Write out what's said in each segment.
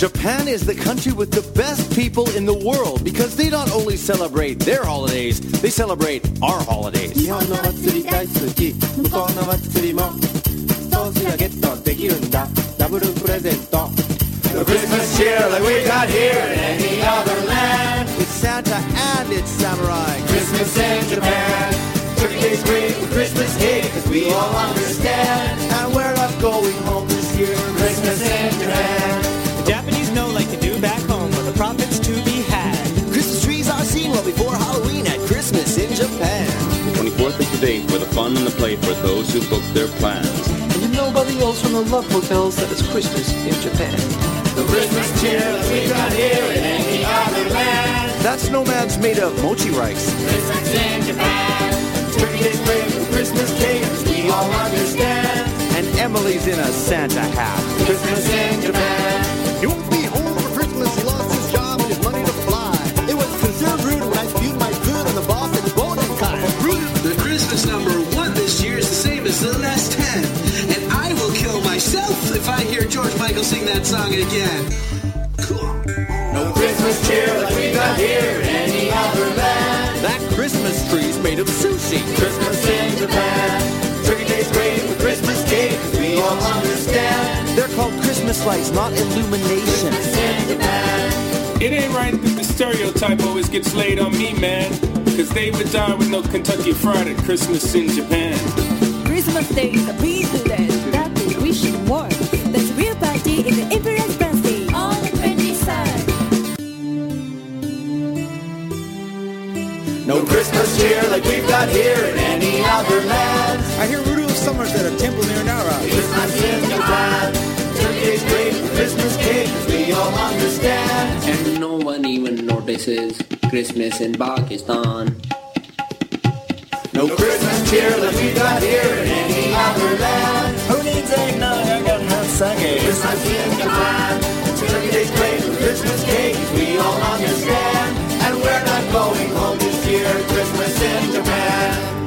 Japan is the country with the best people in the world because they not only celebrate their holidays, they celebrate our holidays. 日本の祭り大好き向こうの祭りもそうすりゃゲットできるんだダブルプレゼント The Christmas cheer like we got here in any other land. It's Santa and it's samurai. Christmas in Japan. Turkey tastes great with Christmas cake, cause we all understand. And we're not going home this year. Christmas in Japan. profits to be had. Christmas trees are seen well before Halloween at Christmas in Japan. The 24th is the date for the fun and the play for those who book their plans. And you know by the yells from the love hotels that it's Christmas in Japan. The Christmas cheer that we got here in any other land. That snowman's made of mochi rice. Christmas in Japan. Turkey tastes great with Christmas cake, as we all understand. And Emily's in a Santa hat. Christmas in Japan. He George Michael sing that song again. Cool. No Christmas cheer like we got here in any other land. That Christmas tree's made of sushi. Christmas in Japan. Turkey tastes great with Christmas cake, 'cause we all understand. They're called Christmas lights, not illumination. Christmas in Japan. It ain't right that the stereotype always gets laid on me, man. Cause they would die with no Kentucky Fried at Christmas in Japan. Christmas Day is a peaceful day. That Christmas cheer like we've got here in any other land. I hear Rudolph Summers at a temple near Nara. Christmas in Japan. Turkey tastes great with Christmas cake, 'cause we all understand. And no one even notices Christmas in Pakistan. No Christmas cheer like we got here in any other land. Who needs eggnog? I got hot sake. Christmas in Japan. Turkey tastes great with Christmas cake, 'cause we all understand. And we're not going home year. Christmas in Japan.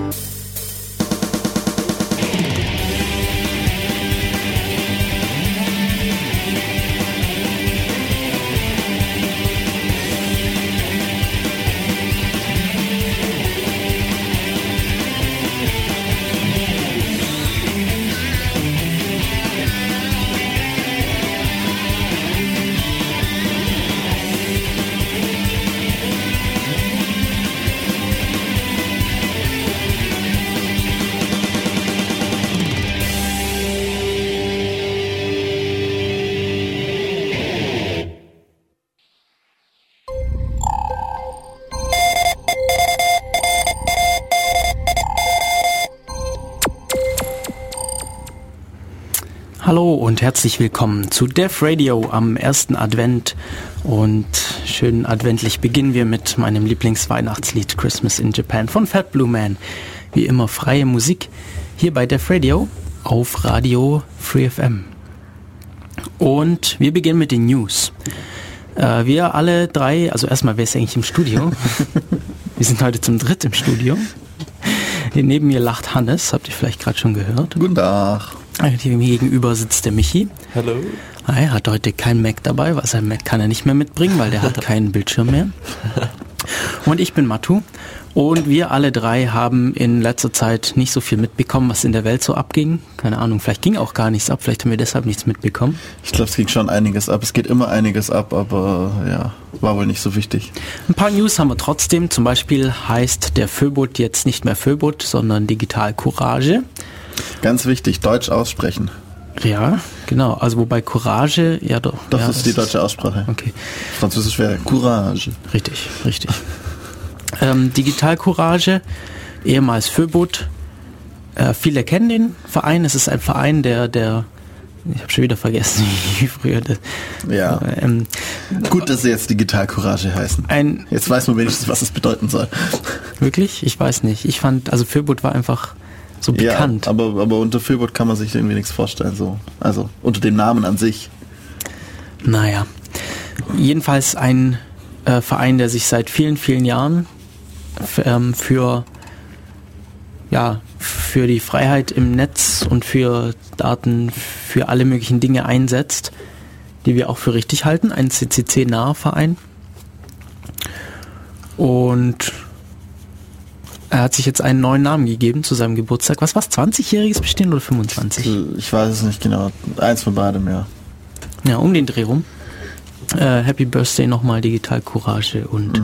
Herzlich willkommen zu Def Radio am ersten Advent und schön adventlich beginnen wir mit meinem Lieblingsweihnachtslied Christmas in Japan von Fat Blue Man. Wie immer freie Musik hier bei Def Radio auf Radio Free FM. Und wir beginnen mit den News. Äh, wir alle drei, also erstmal, wer ist eigentlich im Studio? wir sind heute zum dritt im Studio. Hier neben mir lacht Hannes, habt ihr vielleicht gerade schon gehört. Guten Tag. Hier mir gegenüber sitzt der Michi. Hallo. Er hat heute kein Mac dabei, was er Mac kann er nicht mehr mitbringen, weil der hat keinen Bildschirm mehr. Und ich bin Matu. Und wir alle drei haben in letzter Zeit nicht so viel mitbekommen, was in der Welt so abging. Keine Ahnung, vielleicht ging auch gar nichts ab, vielleicht haben wir deshalb nichts mitbekommen. Ich glaube, es ging schon einiges ab. Es geht immer einiges ab, aber ja, war wohl nicht so wichtig. Ein paar News haben wir trotzdem. Zum Beispiel heißt der Föbot jetzt nicht mehr Föbot, sondern Digital Courage. Ganz wichtig, Deutsch aussprechen. Ja, genau. Also wobei Courage, ja doch. Doch, ja, das ist die deutsche Aussprache. Okay. Französisch wäre Courage. Richtig, richtig. ähm, Digital Courage, ehemals Föbot. Äh, viele kennen den Verein. Es ist ein Verein, der, der ich habe schon wieder vergessen, wie früher das. Ja. Ähm, Gut, dass sie jetzt Digital Courage heißen. Ein, jetzt weiß man wenigstens, was es bedeuten soll. Wirklich? Ich weiß nicht. Ich fand, also Föbot war einfach so bekannt. Ja, aber, aber unter Föbot kann man sich irgendwie nichts vorstellen. So. Also unter dem Namen an sich. Naja. Jedenfalls ein äh, Verein, der sich seit vielen, vielen Jahren ähm, für ja, für die Freiheit im Netz und für Daten, für alle möglichen Dinge einsetzt. die wir auch für richtig halten, ein CCC-naher Verein. Und er hat sich jetzt einen neuen Namen gegeben zu seinem Geburtstag. Was war's? 20-jähriges Bestehen oder 25? Ich weiß es nicht genau. Eins von beidem, ja. Ja, um den Dreh rum. Äh, Happy Birthday nochmal, Digital Courage und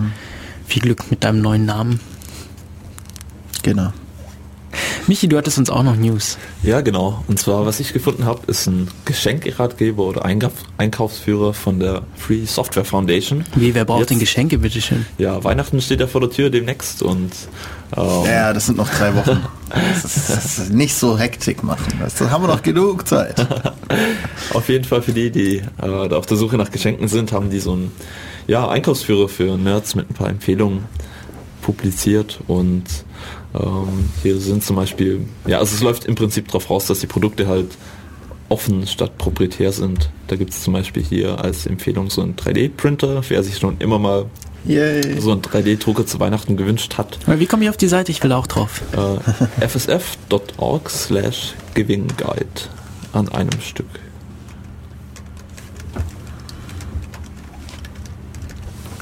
viel Glück mit deinem neuen Namen. Genau. Michi, du hattest uns auch noch News. Ja, genau. Und zwar, was ich gefunden habe, ist ein Geschenkeratgeber oder Einkauf Einkaufsführer von der Free Software Foundation. Wie, wer braucht Jetzt- denn Geschenke, bitteschön? Ja, Weihnachten steht ja vor der Tür demnächst und ähm, Ja, das sind noch drei Wochen. Das ist, das ist nicht so Hektik machen. Das haben wir noch genug Zeit. Auf jeden Fall für die, die äh, da auf der Suche nach Geschenken sind, haben die so einen ja, Einkaufsführer für Nerds mit ein paar Empfehlungen publiziert und ähm, hier sind zum Beispiel, ja, also es läuft im Prinzip darauf raus, dass die Produkte halt offen statt proprietär sind. Da gibt es zum Beispiel hier als Empfehlung so einen 3D-Printer, wer sich schon immer mal Yay. so einen 3D-Drucker zu Weihnachten gewünscht hat. Wie komme ich auf die Seite? Ich will auch drauf. Äh, fsf.org slash Giving Guide an einem Stück.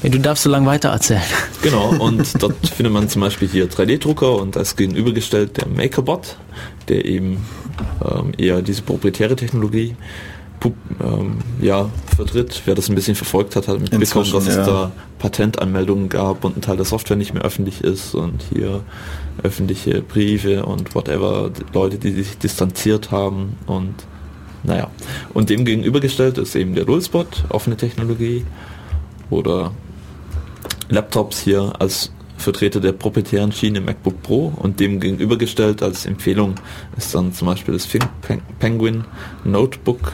Ja, du darfst so lange weiter erzählen. Genau, und dort findet man zum Beispiel hier 3D-Drucker und als gegenübergestellt der MakerBot, der eben ähm, eher diese proprietäre Technologie ähm, ja, vertritt. Wer das ein bisschen verfolgt hat, hat mitbekommen, dass es ja. da Patentanmeldungen gab und ein Teil der Software nicht mehr öffentlich ist und hier öffentliche Briefe und whatever, Leute, die sich distanziert haben und naja. Und dem gegenübergestellt ist eben der Nullspot, offene Technologie oder Laptops hier als Vertreter der proprietären Schiene MacBook Pro und dem gegenübergestellt als Empfehlung ist dann zum Beispiel das Think Pen- Penguin Notebook,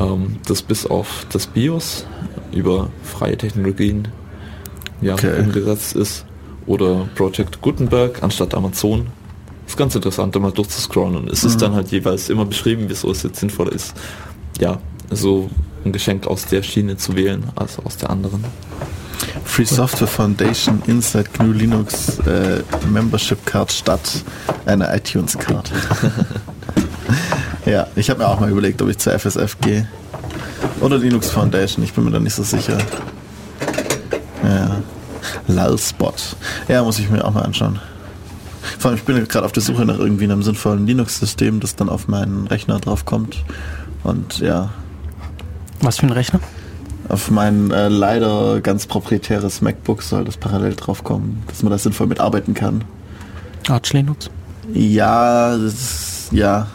ähm, das bis auf das BIOS über freie Technologien ja, Okay. umgesetzt ist oder Project Gutenberg anstatt Amazon. Ist ganz interessant, da mal durchzuscrollen und es ist dann halt jeweils immer beschrieben, wieso es jetzt sinnvoller ist, ja, so ein Geschenk aus der Schiene zu wählen als aus der anderen. Free Software Foundation Inside GNU Linux äh, Membership Card statt einer iTunes Card. ja, ich habe mir auch mal überlegt, ob ich zur FSF gehe. Oder Linux Foundation, ich bin mir da nicht so sicher. Ja. Lulspot. Ja, muss ich mir auch mal anschauen. Vor allem, ich bin gerade auf der Suche nach irgendwie einem sinnvollen Linux-System, das dann auf meinen Rechner draufkommt. Und ja, Was für ein Rechner? auf mein äh, leider ganz proprietäres MacBook soll das parallel draufkommen, dass man da sinnvoll mitarbeiten kann. Arch Linux. Ja, das ist, ja.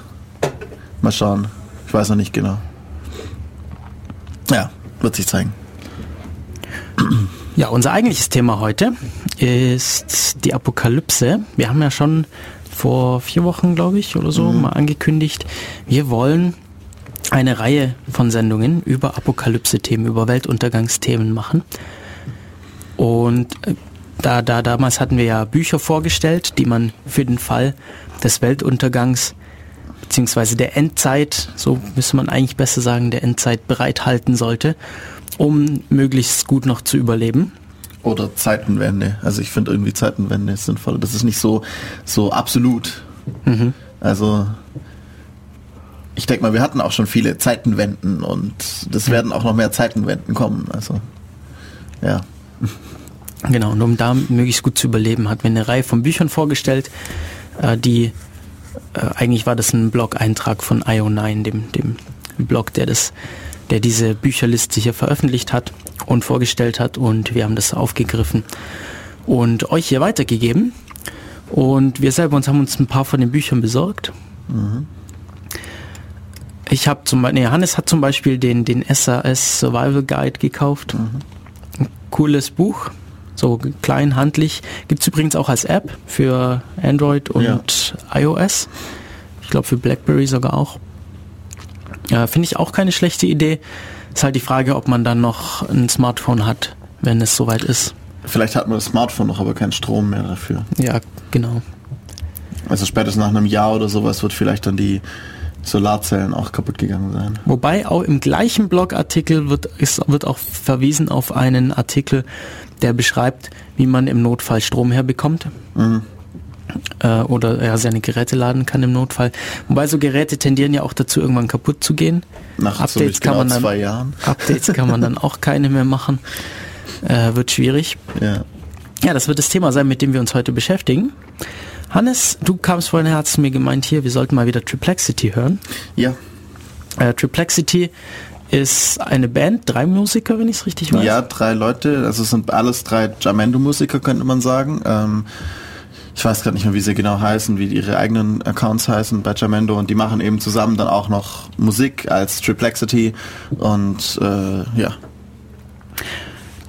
Mal schauen. Ich weiß noch nicht genau. Ja, wird sich zeigen. Ja, unser eigentliches Thema heute ist die Apokalypse. Wir haben ja schon vor vier Wochen, glaube ich, oder so mal angekündigt, wir wollen eine Reihe von Sendungen über Apokalypse-Themen, über Weltuntergangsthemen machen. Und äh, da, da damals hatten wir ja Bücher vorgestellt, die man für den Fall des Weltuntergangs beziehungsweise der Endzeit, so müsste man eigentlich besser sagen, der Endzeit bereithalten sollte, um möglichst gut noch zu überleben. Oder Zeitenwende. Also ich finde irgendwie Zeitenwende ist sinnvoll. Das ist nicht so, so absolut. Also ich denke mal, wir hatten auch schon viele Zeitenwenden und das werden auch noch mehr Zeitenwenden kommen. Also ja. Genau, und um da möglichst gut zu überleben, hat mir eine Reihe von Büchern vorgestellt, äh, die äh, eigentlich war das ein Blog-Eintrag von IO9, dem, dem Blog, der das, der diese Bücherliste hier veröffentlicht hat und vorgestellt hat und wir haben das aufgegriffen und euch hier weitergegeben. Und wir selber uns haben uns ein paar von den Büchern besorgt. Ich habe zum Beispiel, nee, Hannes hat zum Beispiel den, den SAS Survival Guide gekauft. Ein cooles Buch, so klein, handlich. Gibt es übrigens auch als App für Android und Ja. iOS. Ich glaube für BlackBerry sogar auch. Ja, Finde ich auch keine schlechte Idee. Ist halt die Frage, ob man dann noch ein Smartphone hat, wenn es soweit ist. Vielleicht hat man das Smartphone noch, aber keinen Strom mehr dafür. Ja, genau. Also spätestens nach einem Jahr oder sowas wird vielleicht dann die Solarzellen auch kaputt gegangen sein. Wobei auch im gleichen Blogartikel wird, ist, wird auch verwiesen auf einen Artikel, der beschreibt, wie man im Notfall Strom herbekommt. äh, oder er seine Geräte laden kann im Notfall. Wobei so Geräte tendieren ja auch dazu, irgendwann kaputt zu gehen. Nach Updates ziemlich kann genau man dann, zwei Jahren. Updates kann man dann auch keine mehr machen. Äh, wird schwierig. Ja. Ja, das wird das Thema sein, mit dem wir uns heute beschäftigen. Hannes, du kamst vorhin her, hast mir gemeint, hier, wir sollten mal wieder Triplexity hören. Ja. Äh, Triplexity ist eine Band, drei Musiker, wenn ich es richtig weiß. Ja, drei Leute, also es sind alles drei Jamendo-Musiker, könnte man sagen. Ähm, ich weiß gerade nicht mehr, wie sie genau heißen, wie ihre eigenen Accounts heißen bei Jamendo und die machen eben zusammen dann auch noch Musik als Triplexity und äh, ja.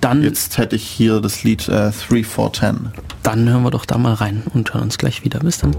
Dann, Jetzt hätte ich hier das Lied äh, 3410. dann hören wir doch da mal rein und hören uns gleich wieder. Bis dann.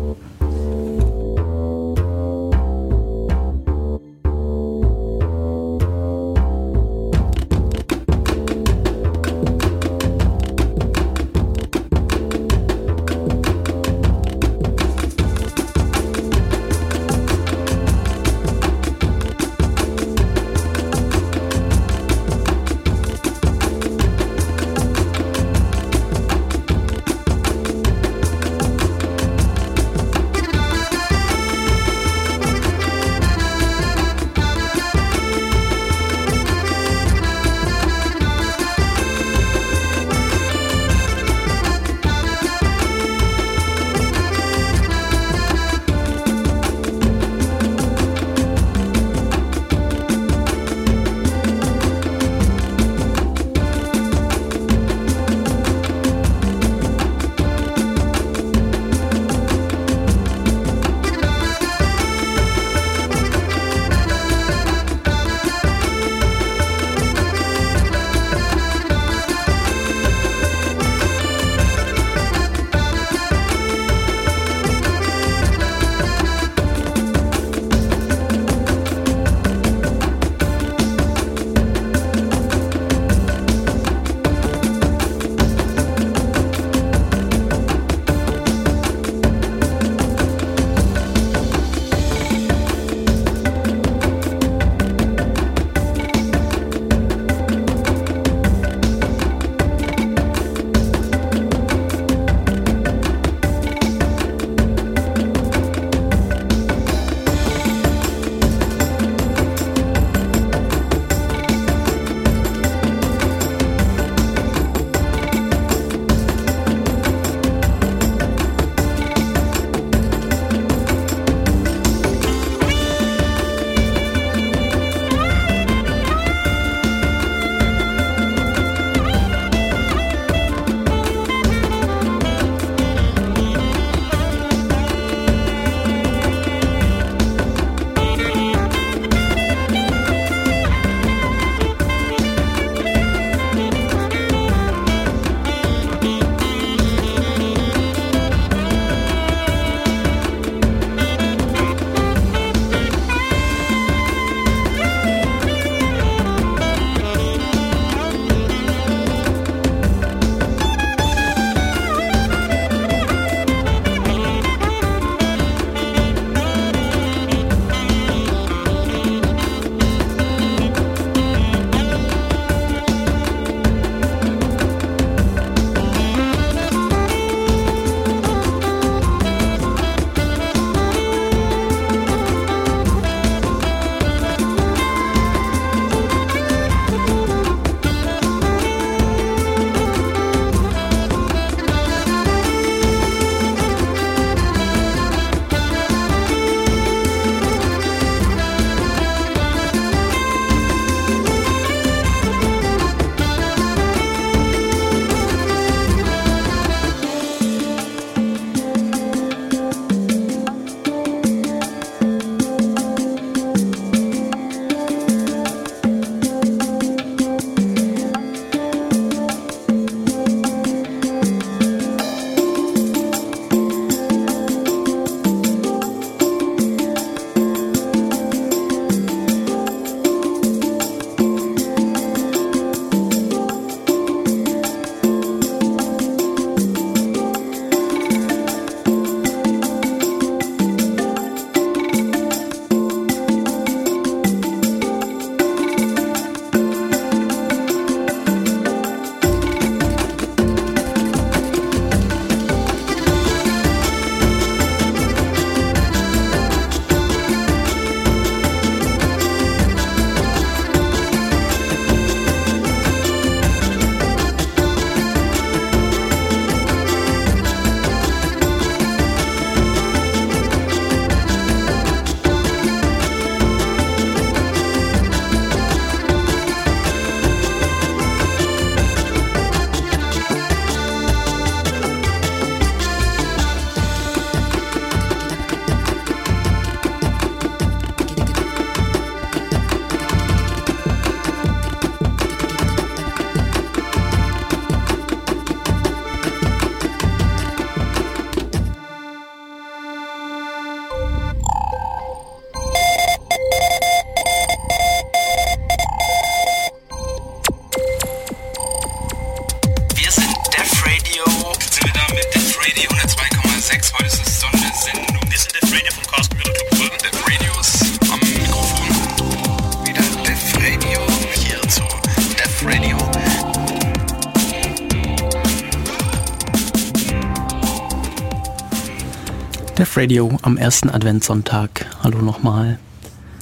Radio am ersten Adventssonntag. Hallo nochmal.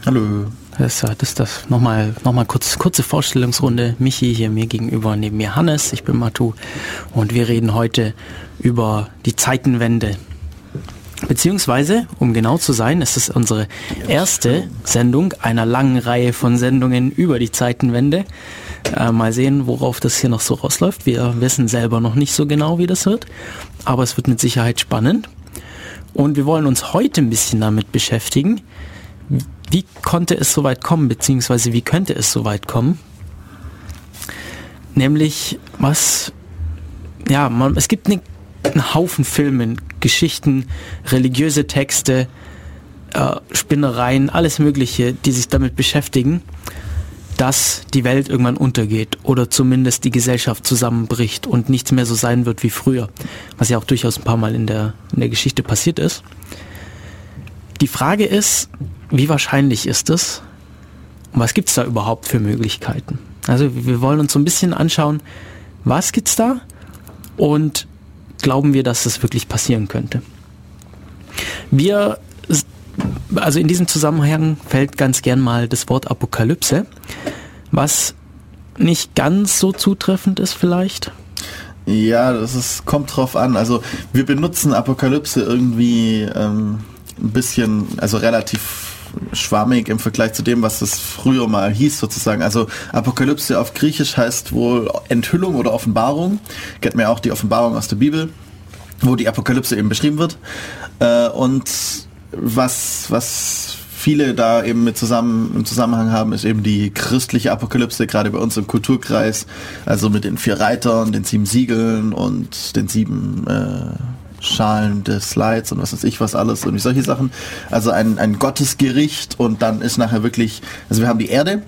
Hallo. Das, das ist das nochmal noch mal kurz, kurze Vorstellungsrunde. Michi hier mir gegenüber, neben mir Hannes, ich bin Matu und wir reden heute über die Zeitenwende. Beziehungsweise, um genau zu sein, ist es unsere erste Sendung einer langen Reihe von Sendungen über die Zeitenwende. Äh, mal sehen, worauf das hier noch so rausläuft. Wir wissen selber noch nicht so genau, wie das wird, aber es wird mit Sicherheit spannend. Und wir wollen uns heute ein bisschen damit beschäftigen, wie konnte es so weit kommen, beziehungsweise wie könnte es so weit kommen? Nämlich, was, ja, man, es gibt eine, einen Haufen Filme, Geschichten, religiöse Texte, äh, Spinnereien, alles Mögliche, die sich damit beschäftigen, dass die Welt irgendwann untergeht oder zumindest die Gesellschaft zusammenbricht und nichts mehr so sein wird wie früher, was ja auch durchaus ein paar Mal in der, in der Geschichte passiert ist. Die Frage ist, wie wahrscheinlich ist es? Und was gibt es da überhaupt für Möglichkeiten? Also wir wollen uns so ein bisschen anschauen, was gibt's da und glauben wir, dass das wirklich passieren könnte. Wir, also in diesem Zusammenhang fällt ganz gern mal das Wort Apokalypse, was nicht ganz so zutreffend ist vielleicht. Ja, das ist, kommt drauf an. Also wir benutzen Apokalypse irgendwie ähm, ein bisschen, also relativ schwammig im Vergleich zu dem, was es früher mal hieß sozusagen. Also Apokalypse auf Griechisch heißt wohl Enthüllung oder Offenbarung. Kennt man ja auch die Offenbarung aus der Bibel, wo die Apokalypse eben beschrieben wird. Äh, und was, was viele da eben mit zusammen im Zusammenhang haben, ist eben die christliche Apokalypse, gerade bei uns im Kulturkreis, also mit den vier Reitern, den sieben Siegeln und den sieben äh, Schalen des Slides und was weiß ich was alles, und solche Sachen. Also ein, ein Gottesgericht und dann ist nachher wirklich, also wir haben die Erde,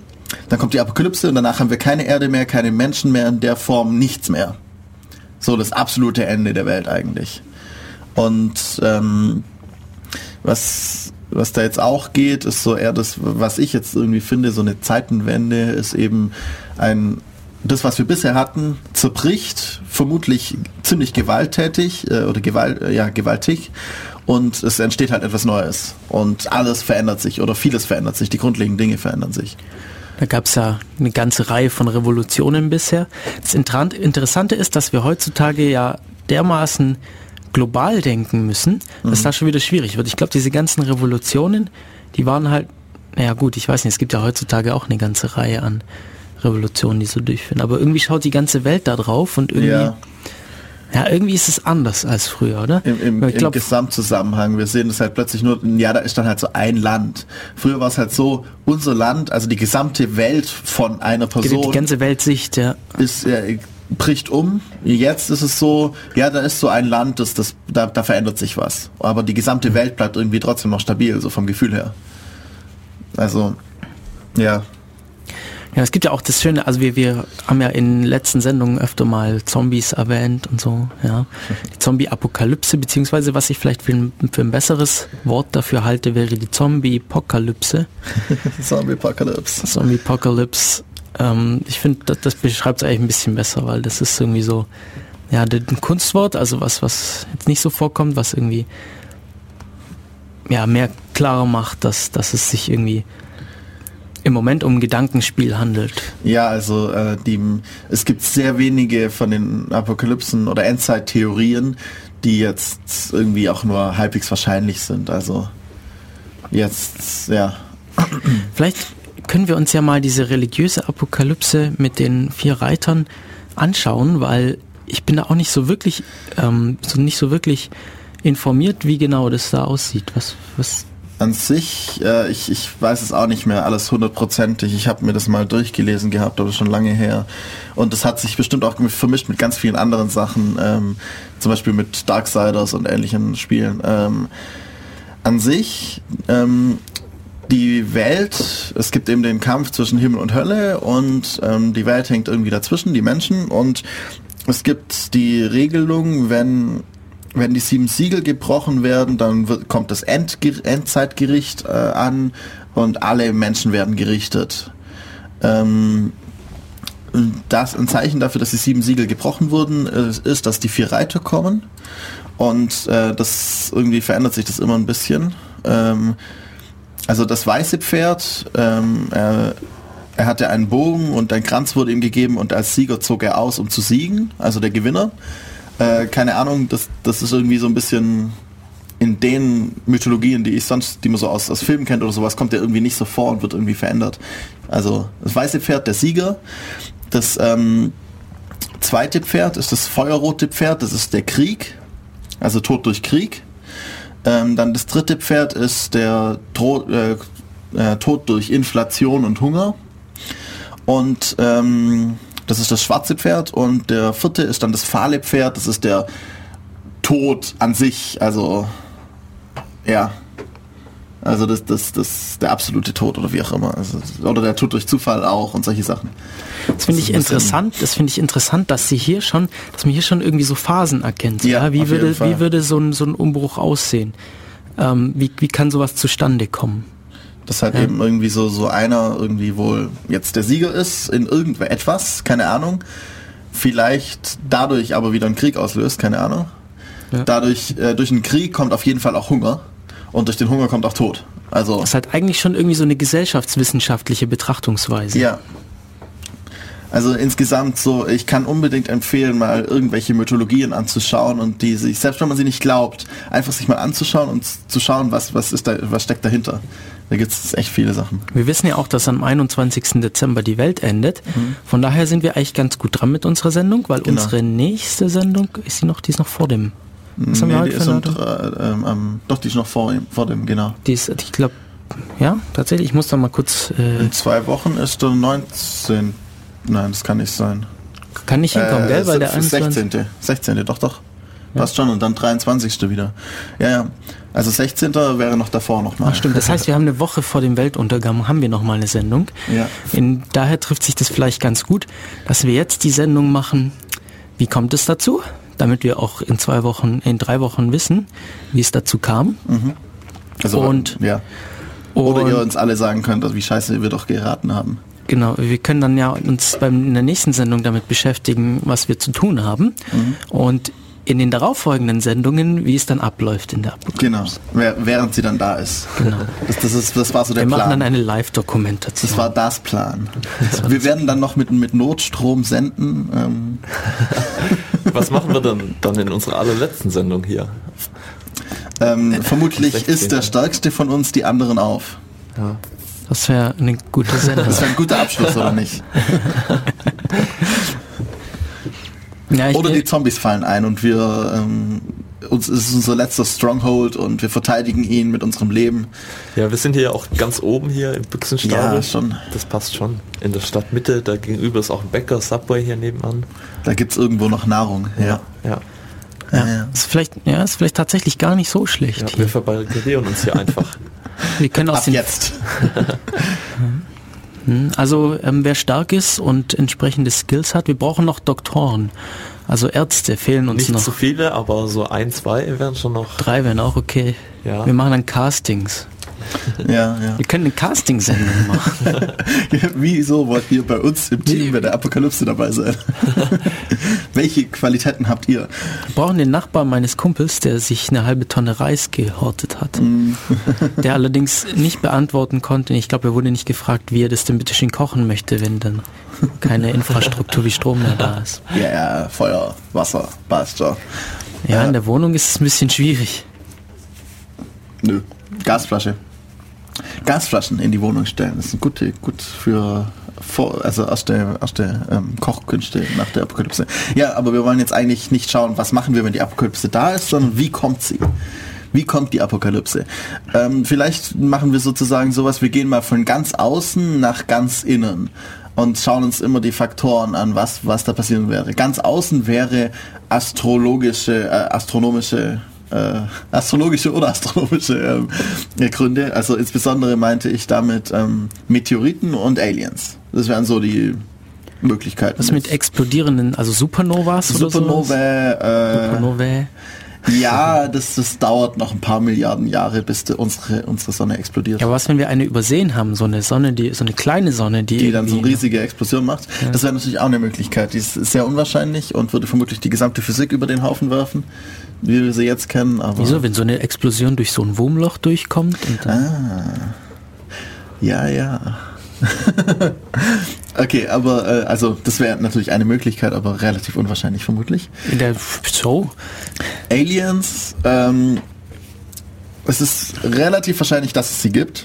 dann kommt die Apokalypse und danach haben wir keine Erde mehr, keine Menschen mehr in der Form, nichts mehr. So das absolute Ende der Welt eigentlich. Und ähm, was, was da jetzt auch geht, ist so eher das, was ich jetzt irgendwie finde, so eine Zeitenwende ist eben ein das, was wir bisher hatten, zerbricht, vermutlich ziemlich gewalttätig äh, oder gewalt, äh, ja, gewaltig und es entsteht halt etwas Neues und alles verändert sich oder vieles verändert sich, die grundlegenden Dinge verändern sich. Da gab es ja eine ganze Reihe von Revolutionen bisher. Das Interessante ist, dass wir heutzutage ja dermaßen global denken müssen, dass mhm. das schon wieder schwierig wird. Ich glaube, diese ganzen Revolutionen, die waren halt, naja gut, ich weiß nicht, es gibt ja heutzutage auch eine ganze Reihe an Revolutionen, die so durchführen. Aber irgendwie schaut die ganze Welt da drauf und irgendwie. Ja. Ja, irgendwie ist es anders als früher, oder? Im, im, im glaub, Gesamtzusammenhang. Wir sehen das halt plötzlich nur, ja, da ist dann halt so ein Land. Früher war es halt so, unser Land, also die gesamte Welt von einer Person. Die, ganze Weltsicht, ja. Ist, ja, bricht um. Jetzt ist es so, ja, da ist so ein Land, das, das, da, da verändert sich was. Aber die gesamte Welt bleibt irgendwie trotzdem noch stabil, so vom Gefühl her. Also, ja, ja, es gibt ja auch das Schöne, also wir, wir haben ja in letzten Sendungen öfter mal Zombies erwähnt und so, ja. Die Zombie-Apokalypse, beziehungsweise was ich vielleicht für ein, für ein besseres Wort dafür halte, wäre die Zombie-Apokalypse. Zombie-Apokalypse. Zombie-Apokalypse. Ähm, ich finde, das, das beschreibt es eigentlich ein bisschen besser, weil das ist irgendwie so, ja, ein Kunstwort, also was, was jetzt nicht so vorkommt, was irgendwie ja, mehr klarer macht, dass, dass es sich irgendwie im Moment um Gedankenspiel handelt. Ja, also äh, die, es gibt sehr wenige von den Apokalypsen oder Endzeit-Theorien, die jetzt irgendwie auch nur halbwegs wahrscheinlich sind. Also jetzt, ja. Vielleicht können wir uns ja mal diese religiöse Apokalypse mit den vier Reitern anschauen, weil ich bin da auch nicht so wirklich, ähm, so nicht so wirklich informiert, wie genau das da aussieht. Was, was an sich, äh, ich, ich weiß es auch nicht mehr alles hundertprozentig. Ich habe mir das mal durchgelesen gehabt, aber schon lange her. Und das hat sich bestimmt auch vermischt mit ganz vielen anderen Sachen, ähm, zum Beispiel mit Darksiders und ähnlichen Spielen. Ähm, an sich, ähm, die Welt, es gibt eben den Kampf zwischen Himmel und Hölle und ähm, die Welt hängt irgendwie dazwischen, die Menschen. Und es gibt die Regelung, wenn wenn die sieben Siegel gebrochen werden, dann wird, kommt das Endger Endzeitgericht äh, an und alle Menschen werden gerichtet. Ähm, das ein Zeichen dafür, dass die sieben Siegel gebrochen wurden, ist, dass die vier Reiter kommen Und äh, das irgendwie verändert sich das immer ein bisschen. Ähm, also das weiße Pferd, ähm, er, er hatte einen Bogen und ein Kranz wurde ihm gegeben und als Sieger zog er aus, um zu siegen, also der Gewinner. Äh, keine Ahnung, das, das ist irgendwie so ein bisschen in den Mythologien, die ich sonst, die man so aus, aus Filmen kennt oder sowas, kommt der irgendwie nicht so vor und wird irgendwie verändert. Also das weiße Pferd, der Sieger. Das ähm, zweite Pferd ist das feuerrote Pferd, das ist der Krieg, also Tod durch Krieg. Ähm, dann das dritte Pferd ist der Tro äh, äh, Tod durch Inflation und Hunger. Und ähm, das ist das schwarze Pferd. Und der vierte ist dann das fahle Pferd, das ist der Tod an sich. Also ja. Also das, das, das der absolute Tod oder wie auch immer. Also, oder der Tod durch Zufall auch und solche Sachen. Das finde ich interessant, das finde ich interessant, dass sie hier schon, dass man hier schon irgendwie so Phasen erkennt. Ja, Ja, wie würde, wie würde so ein, so ein Umbruch aussehen? Ähm, wie, wie kann sowas zustande kommen? Dass halt Ja. eben irgendwie so, so einer irgendwie wohl jetzt der Sieger ist in irgendetwas, keine Ahnung. Vielleicht dadurch aber wieder einen Krieg auslöst, keine Ahnung. Ja. Dadurch, äh, durch einen Krieg kommt auf jeden Fall auch Hunger. Und durch den Hunger kommt auch Tod. Also, Das ist halt eigentlich schon irgendwie so eine gesellschaftswissenschaftliche Betrachtungsweise. ja. Also insgesamt so, ich kann unbedingt empfehlen, mal irgendwelche Mythologien anzuschauen und die sich, selbst wenn man sie nicht glaubt, einfach sich mal anzuschauen und zu schauen, was, was ist da, was steckt dahinter. Da gibt es echt viele Sachen. Wir wissen ja auch, dass am 21. Dezember die Welt endet. Von daher sind wir eigentlich ganz gut dran mit unserer Sendung, weil Mhm. Genau. unsere nächste Sendung ist sie noch, die ist noch vor dem. Was haben wir Nee, heute die ist um, äh, ähm, am- doch, die ist noch vor, ihm- vor dem, genau. Die ist, ich glaube, ja, tatsächlich. Ich muss da mal kurz. Äh, In zwei Wochen ist der 19. Nein, das kann nicht sein. kann nicht hinkommen, Äh, gell? Weil der s- 21. 16. 16. Doch, doch. Passt schon. Und dann 23. wieder. Ja, ja. Also 16. wäre noch davor nochmal. Ach stimmt, das heißt, wir haben eine Woche vor dem Weltuntergang, haben wir noch mal eine Sendung. Ja. In, daher trifft sich das vielleicht ganz gut, dass wir jetzt die Sendung machen. Wie kommt es dazu? Damit wir auch in zwei Wochen, in drei Wochen wissen, wie es dazu kam. Also, Und- ja. Oder Und- ihr uns alle sagen könnt, also wie scheiße wir doch geraten haben. Genau, wir können dann ja uns beim, in der nächsten Sendung damit beschäftigen, was wir zu tun haben. Mhm. Und in den darauffolgenden Sendungen, wie es dann abläuft in der Apokalypse. Genau. Während sie dann da ist. Genau. Das, das, ist, das war so der Wir machen Plan. dann eine Live-Dokumentation. Das war das Plan. Wir werden dann noch mit, mit Notstrom senden. Ähm, Was machen wir dann, dann in unserer allerletzten Sendung hier? ähm, vermutlich 16. ist der stärkste von uns die anderen auf. Das wäre eine gute Sendung. Das wäre ein guter Abschluss, oder nicht? ja, ich Oder die Zombies fallen ein und wir ähm, uns es ist unser letzter Stronghold und wir verteidigen ihn mit unserem Leben. Ja, wir sind hier auch ganz oben hier im Büchsenstapel. Ja, schon. Das passt schon. In der Stadtmitte, da gegenüber ist auch ein Bäcker, Subway hier nebenan. Da gibt's irgendwo noch Nahrung. Ja. Ja. Ja, ja. Ist vielleicht, ja, ist vielleicht tatsächlich gar nicht so schlecht. ja hier. wir verbarrikadieren uns hier einfach. Wir können aus Ab den, jetzt. also ähm, wer stark ist und entsprechende Skills hat, wir brauchen noch Doktoren. Also Ärzte fehlen uns Nicht noch. zu viele, aber so ein, zwei wären schon noch. Drei wären auch okay. Ja. Wir machen dann Castings. Ja, ja. Wir können eine Casting-Sendung machen. Wieso wollt ihr bei uns im Team bei der Apokalypse dabei sein? Welche Qualitäten habt ihr? Wir brauchen den Nachbarn meines Kumpels, der sich eine halbe Tonne Reis gehortet hat. Der allerdings nicht beantworten konnte. Ich glaube, er wurde nicht gefragt, wie er das denn bitte schön kochen möchte, wenn dann keine Infrastruktur wie Strom mehr da ist. Ja, ja, Feuer, Wasser, passt schon. Ja, Ja. in der Wohnung ist es ein bisschen schwierig. Nö. Gasflasche. Gasflaschen in die Wohnung stellen. Das ist gut, gut für vor, also erste, erste ähm, Kochkünste nach der Apokalypse. Ja, aber wir wollen jetzt eigentlich nicht schauen, was machen wir, wenn die Apokalypse da ist, sondern wie kommt sie? Wie kommt die Apokalypse? Ähm, vielleicht machen wir sozusagen sowas, wir gehen mal von ganz außen nach ganz innen und schauen uns immer die Faktoren an, was, was da passieren wäre. Ganz außen wäre astrologische, äh, astronomische äh, astrologische oder astronomische ähm, äh, Gründe. Also insbesondere meinte ich damit ähm, Meteoriten und Aliens. Das wären so die Möglichkeiten. Was mit explodierenden, also Supernovas oder so? Supernovae, äh, Supernovae. Ja, das, das dauert noch ein paar Milliarden Jahre, bis unsere, unsere Sonne explodiert. Ja, aber was, wenn wir eine übersehen haben? So eine Sonne, die, so eine kleine Sonne, die, die dann so eine riesige Explosion macht. Das wäre natürlich auch eine Möglichkeit. Die ist sehr unwahrscheinlich und würde vermutlich die gesamte Physik über den Haufen werfen, wie wir sie jetzt kennen. Aber Wieso, wenn so eine Explosion durch so ein Wurmloch durchkommt? Ah. Ja, ja. okay, aber äh, also das wäre natürlich eine Möglichkeit, aber relativ unwahrscheinlich vermutlich. in der, so, Aliens, ähm, es ist relativ wahrscheinlich, dass es sie gibt,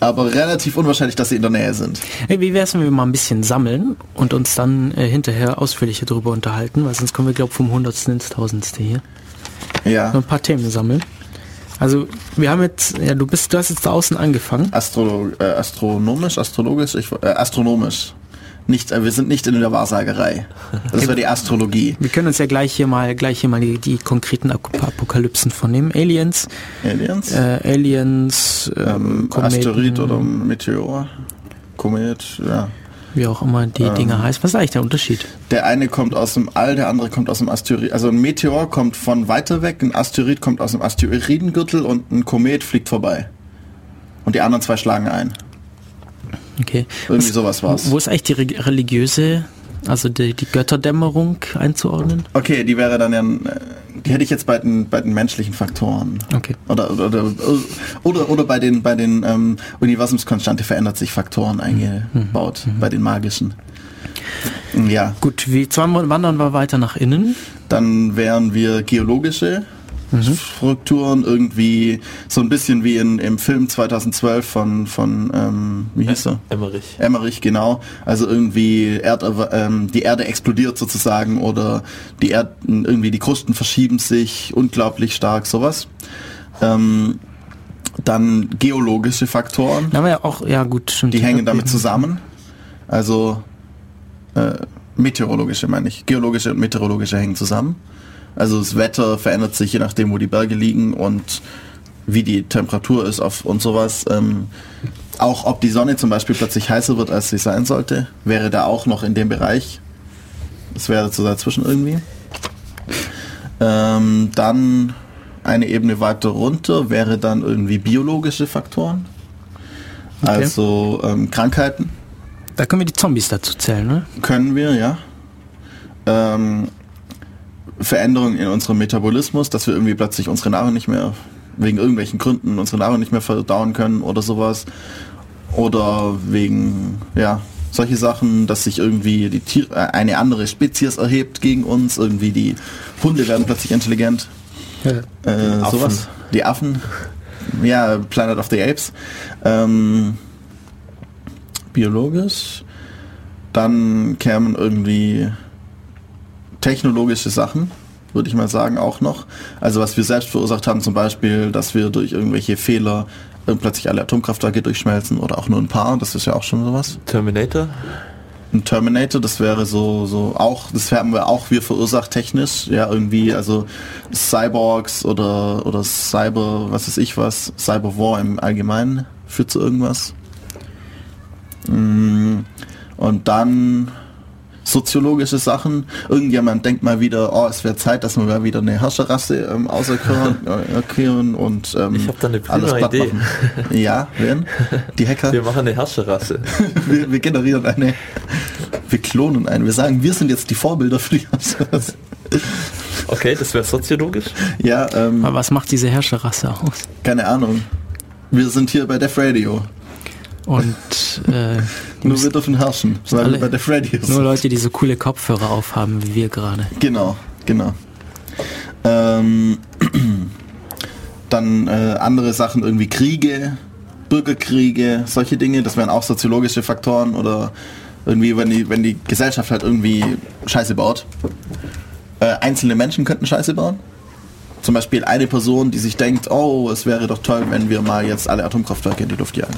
aber relativ unwahrscheinlich, dass sie in der Nähe sind. Hey, wie wär's, wenn wir mal ein bisschen sammeln und uns dann äh, hinterher ausführlicher darüber unterhalten, weil sonst kommen wir, glaube vom Hundertsten ins Tausendste hier. Ja. So ein paar Themen sammeln. Also, wir haben jetzt, ja, du bist, du hast jetzt da außen angefangen. Astro, äh, astronomisch, astrologisch, ich, äh, astronomisch. Nicht, äh, wir sind nicht in der Wahrsagerei. Das wäre die Astrologie. Wir können uns ja gleich hier mal, gleich hier mal die, die konkreten Ap- Apokalypsen vornehmen. Aliens, Aliens? äh, Aliens, ähm, ähm, Asteroid oder Meteor, Komet, ja. Wie auch immer die Ähm. Dinger heißen. Was ist eigentlich der Unterschied? Der eine kommt aus dem All, der andere kommt aus dem Asteroid. Also ein Meteor kommt von weiter weg, ein Asteroid kommt aus dem Asteroidengürtel und ein Komet fliegt vorbei. Und die anderen zwei schlagen ein. Okay. Irgendwie sowas war's. Wo ist eigentlich die re- religiöse, also die, die Götterdämmerung einzuordnen? Okay, die wäre dann ja, äh, die hätte ich jetzt bei den, bei den menschlichen Faktoren. Okay. Oder, oder, oder, oder, oder bei den, bei den ähm, Universumskonstante verändert sich Faktoren eingebaut, bei den magischen. Ja, Gut, wie wandern wandern wir weiter nach innen. dann wären wir geologische Strukturen irgendwie so ein bisschen wie in, im Film 2012 von, von ähm, wie hieß er? Emmerich. Emmerich, genau. Also irgendwie Erd, ähm, die Erde explodiert sozusagen oder die Erden, irgendwie die Krusten verschieben sich unglaublich stark, sowas. Ähm, dann geologische Faktoren, Da haben wir ja auch, ja gut, stimmt. die hängen damit zusammen. Also äh, meteorologische meine ich. Geologische und meteorologische hängen zusammen. Also das Wetter verändert sich je nachdem, wo die Berge liegen und wie die Temperatur ist auf und sowas. Ähm, auch ob die Sonne zum Beispiel plötzlich heißer wird, als sie sein sollte, wäre da auch noch in dem Bereich. Das wäre so dazwischen irgendwie. Ähm, dann eine Ebene weiter runter wäre dann irgendwie biologische Faktoren. Okay. Also ähm, Krankheiten Da können wir die Zombies dazu zählen, ne? können wir, ja. Ähm, Veränderungen in unserem Metabolismus, dass wir irgendwie plötzlich unsere Nahrung nicht mehr, wegen irgendwelchen Gründen unsere Nahrung nicht mehr verdauen können oder sowas. Oder wegen, ja, solche Sachen, dass sich irgendwie die Tier, äh, eine andere Spezies erhebt gegen uns, irgendwie die Hunde werden plötzlich intelligent. Äh, Affen. sowas. Die Affen. Ja, Planet of the Apes. Ähm, biologisch. Dann kämen irgendwie technologische Sachen, würde ich mal sagen, auch noch. Also was wir selbst verursacht haben, zum Beispiel, dass wir durch irgendwelche Fehler äh, plötzlich alle Atomkraftwerke durchschmelzen oder auch nur ein paar, das ist ja auch schon sowas. Terminator? Ein Terminator, das wäre so, so auch, das haben wir auch wir verursacht technisch, ja, irgendwie, also Cyborgs oder, oder Cyber, was weiß ich was, Cyber War im Allgemeinen führt zu irgendwas. Mm, Und dann soziologische Sachen. Irgendjemand denkt mal wieder, oh, es wäre Zeit, dass wir mal wieder eine Herrscherrasse ähm, auserkoren äh, erklären und ähm, Ich hab da eine prima alles platt Idee. machen. Ja, wen? Die Hacker? Wir machen eine Herrscherrasse. wir, wir generieren eine, wir klonen einen. Wir sagen, wir sind jetzt die Vorbilder für die Herrscherrasse. Okay, das wäre soziologisch. Ja, ähm, Aber was macht diese Herrscherrasse aus? keine Ahnung. Wir sind hier bei Def Radio. Und äh, Nur wir dürfen herrschen, weil alle- wir bei Def Radio sind. nur Leute, die so coole Kopfhörer aufhaben wie wir gerade. Genau, genau. Ähm, dann äh, andere Sachen, irgendwie Kriege, Bürgerkriege, solche Dinge, das wären auch soziologische Faktoren oder irgendwie, wenn die, wenn die Gesellschaft halt irgendwie Scheiße baut. Äh, einzelne Menschen könnten Scheiße bauen. Zum Beispiel eine Person, die sich denkt, oh, es wäre doch toll, wenn wir mal jetzt alle Atomkraftwerke in die Luft jagen.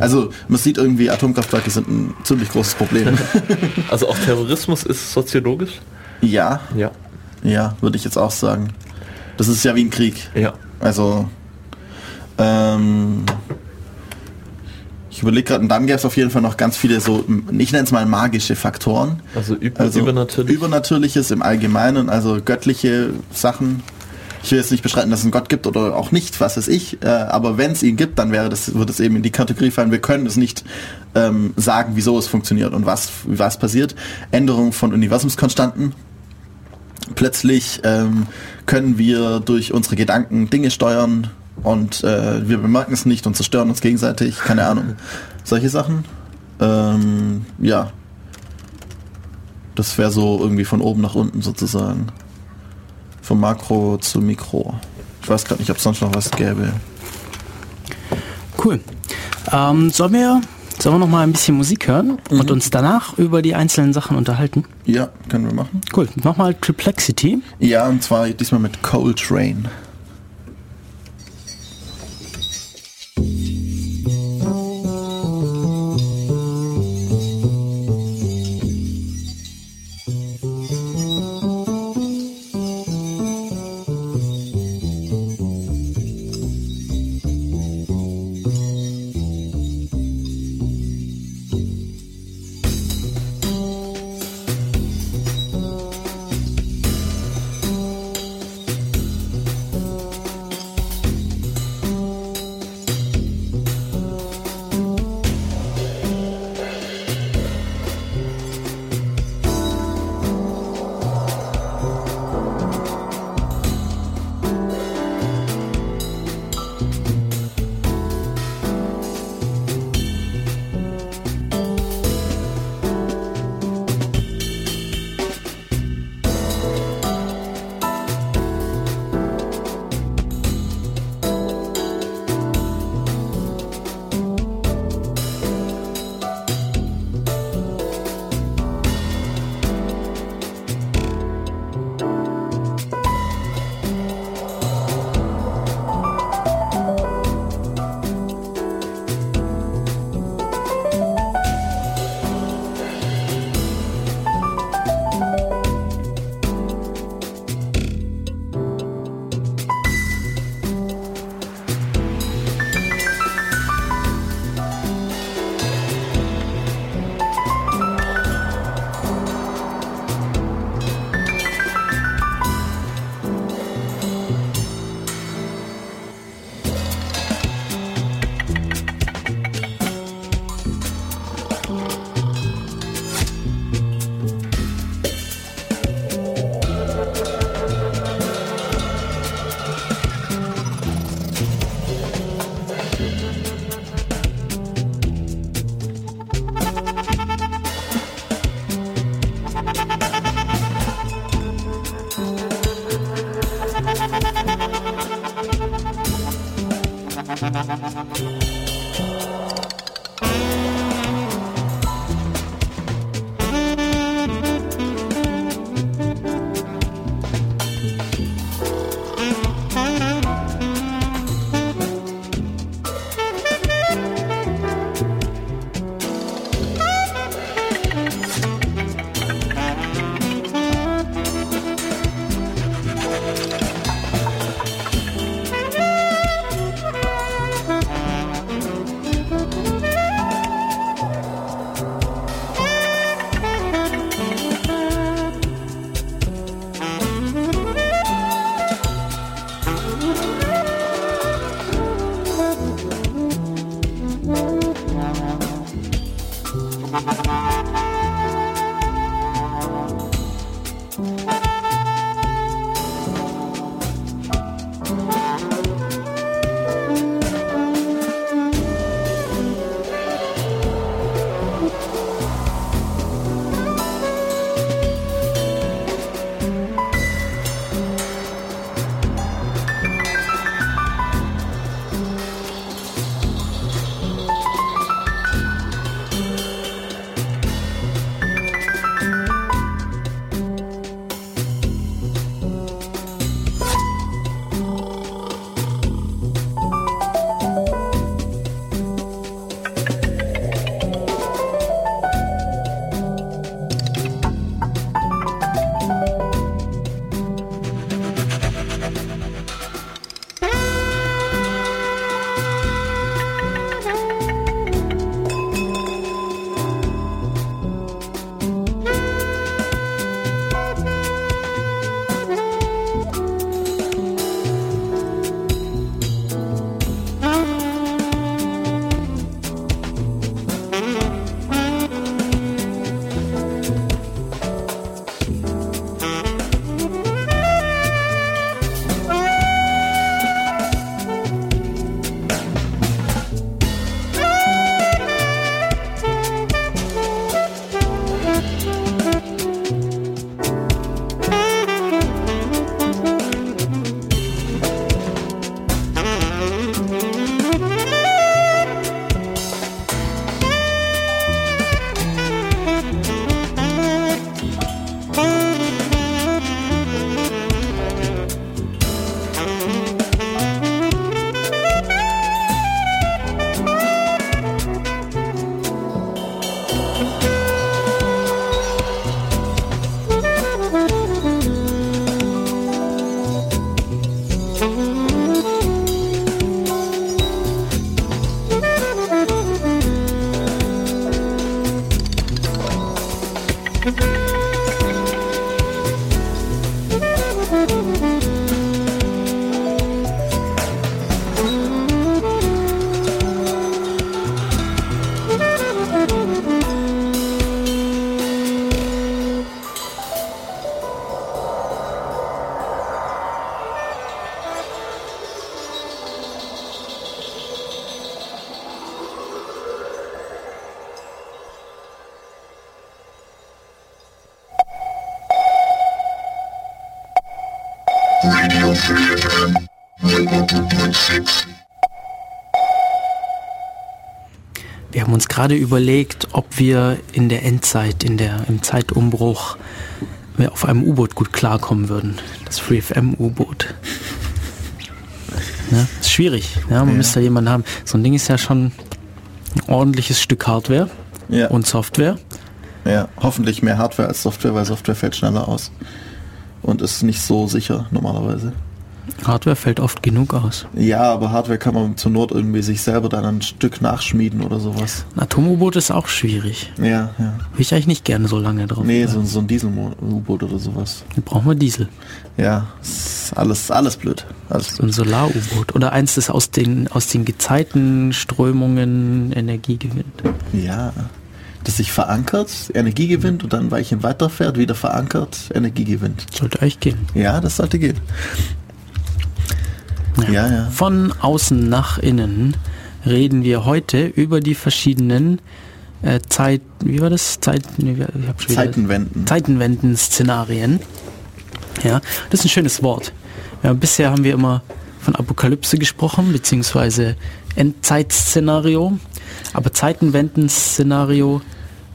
Also man sieht irgendwie, Atomkraftwerke sind ein ziemlich großes Problem. Also auch Terrorismus ist soziologisch? ja, Ja. Ja, würde ich jetzt auch sagen. Das ist ja wie ein Krieg. Ja. Also, ähm, Ich überlege gerade, und dann gäbe es auf jeden Fall noch ganz viele so, ich nenne es mal magische Faktoren. Also, über, übernatürlich. Übernatürliches im Allgemeinen, also göttliche Sachen. Ich will jetzt nicht beschreiten, dass es einen Gott gibt oder auch nicht, was weiß ich. Äh, aber wenn es ihn gibt, dann wäre das, wird es eben in die Kategorie fallen. Wir können es nicht ähm, sagen, wieso es funktioniert und was, was passiert. Änderung von Universumskonstanten. Plötzlich ähm, können wir durch unsere Gedanken Dinge steuern und äh, wir bemerken es nicht und zerstören uns gegenseitig. Keine Ahnung. Solche Sachen. Ähm, ja. Das wäre so irgendwie von oben nach unten sozusagen. Vom Makro zu Mikro. Ich weiß gerade nicht, ob es sonst noch was gäbe. Cool. Ähm, sollen wir, sollen wir noch mal ein bisschen Musik hören und uns danach über die einzelnen Sachen unterhalten? Ja, können wir machen. Cool. Nochmal Triplexity. Ja, und zwar diesmal mit Cold Train. Gerade überlegt, ob wir in der Endzeit, in der, im Zeitumbruch, auf einem U-Boot gut klarkommen würden. Das FreeFM-U-Boot. Ja, ist schwierig. Ja, man Ja. müsste ja jemanden haben. So ein Ding ist ja schon ein ordentliches Stück Hardware Ja. und Software. Ja, hoffentlich mehr Hardware als Software, weil Software fällt schneller aus. Und ist nicht so sicher normalerweise. Hardware fällt oft genug aus. Ja, aber Hardware kann man zur Not irgendwie sich selber dann ein Stück nachschmieden oder sowas. Ein Atom-U-Boot ist auch schwierig. Ja, ja. Will ich eigentlich nicht gerne so lange drauf. Nee, so, so ein Diesel-U-Boot oder sowas. Dann brauchen wir Diesel. Ja, ist alles, alles blöd. Alles So ein Solar-U-Boot. Oder eins, das aus den, aus den Gezeitenströmungen Energie gewinnt. Ja. Das sich verankert, Energie gewinnt und dann ein Weilchen weiterfährt, wieder verankert, Energie gewinnt. Sollte eigentlich gehen. Ja, das sollte gehen. Ja, ja. Von außen nach innen reden wir heute über die verschiedenen äh, Zeit, wie war das? Zeit, nee, Zeitenwenden. Zeitenwenden-Szenarien. Ja, das ist ein schönes Wort. Ja, bisher haben wir immer von Apokalypse gesprochen, beziehungsweise Endzeitszenario. Aber Zeitenwenden-Szenario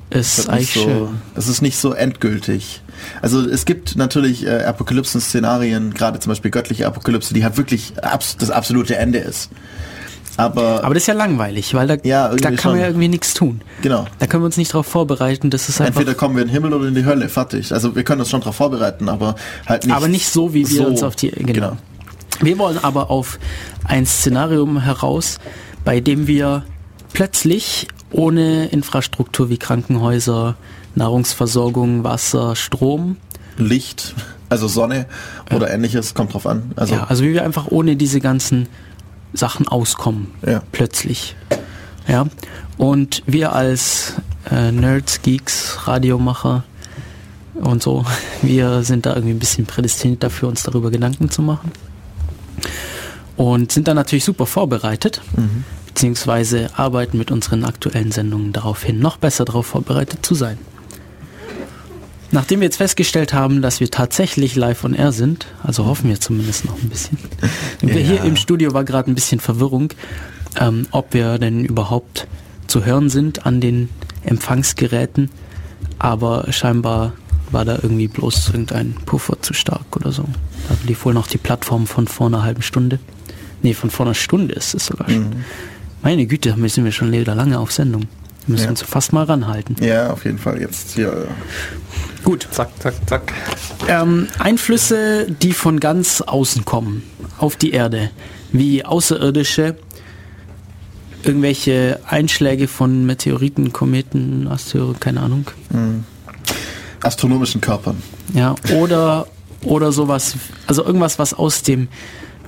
ist ist eigentlich so, schön. es ist nicht so endgültig. Also es gibt natürlich äh, Apokalypsen-Szenarien, gerade zum Beispiel göttliche Apokalypse, die halt wirklich abs das absolute Ende ist. Aber, Aber das ist ja langweilig, weil da, Ja, da kann man ja schon. irgendwie nichts tun. genau. Da können wir uns nicht darauf vorbereiten. Das ist einfach Entweder kommen wir in den Himmel oder in die Hölle, fertig. Also wir können uns schon darauf vorbereiten, aber halt nicht. aber nicht so, wie wir uns auf die. Genau. Genau. Wir wollen aber auf ein Szenarium heraus, bei dem wir plötzlich ohne Infrastruktur wie Krankenhäuser, Nahrungsversorgung, Wasser, Strom, Licht, also Sonne oder ähnliches, kommt drauf an. Also ja, also wie wir einfach ohne diese ganzen Sachen auskommen. Ja. Plötzlich. Ja. Und wir als äh, Nerds, Geeks, Radiomacher und so, wir sind da irgendwie ein bisschen prädestiniert dafür, uns darüber Gedanken zu machen. Und sind da natürlich super vorbereitet, beziehungsweise arbeiten mit unseren aktuellen Sendungen darauf hin, noch besser darauf vorbereitet zu sein. Nachdem wir jetzt festgestellt haben, dass wir tatsächlich live on air sind, also hoffen wir zumindest noch ein bisschen. Ja. Hier im Studio war gerade ein bisschen Verwirrung, ähm, ob wir denn überhaupt zu hören sind an den Empfangsgeräten, aber scheinbar war da irgendwie bloß irgendein Puffer zu stark oder so. Da lief wohl noch die Plattform von vor einer halben Stunde. Nee, von vor einer Stunde ist es sogar schon. Mhm. Meine Güte, da sind wir schon wieder lange auf Sendung. Wir müssen Ja. uns fast mal ranhalten. ja, auf jeden Fall jetzt hier. Gut. Zack, zack, zack. Ähm, Einflüsse, die von ganz außen kommen, auf die Erde, wie Außerirdische, irgendwelche Einschläge von Meteoriten, Kometen, Asteroiden, keine Ahnung. astronomischen Körpern. Ja, oder, oder sowas, also irgendwas, was aus dem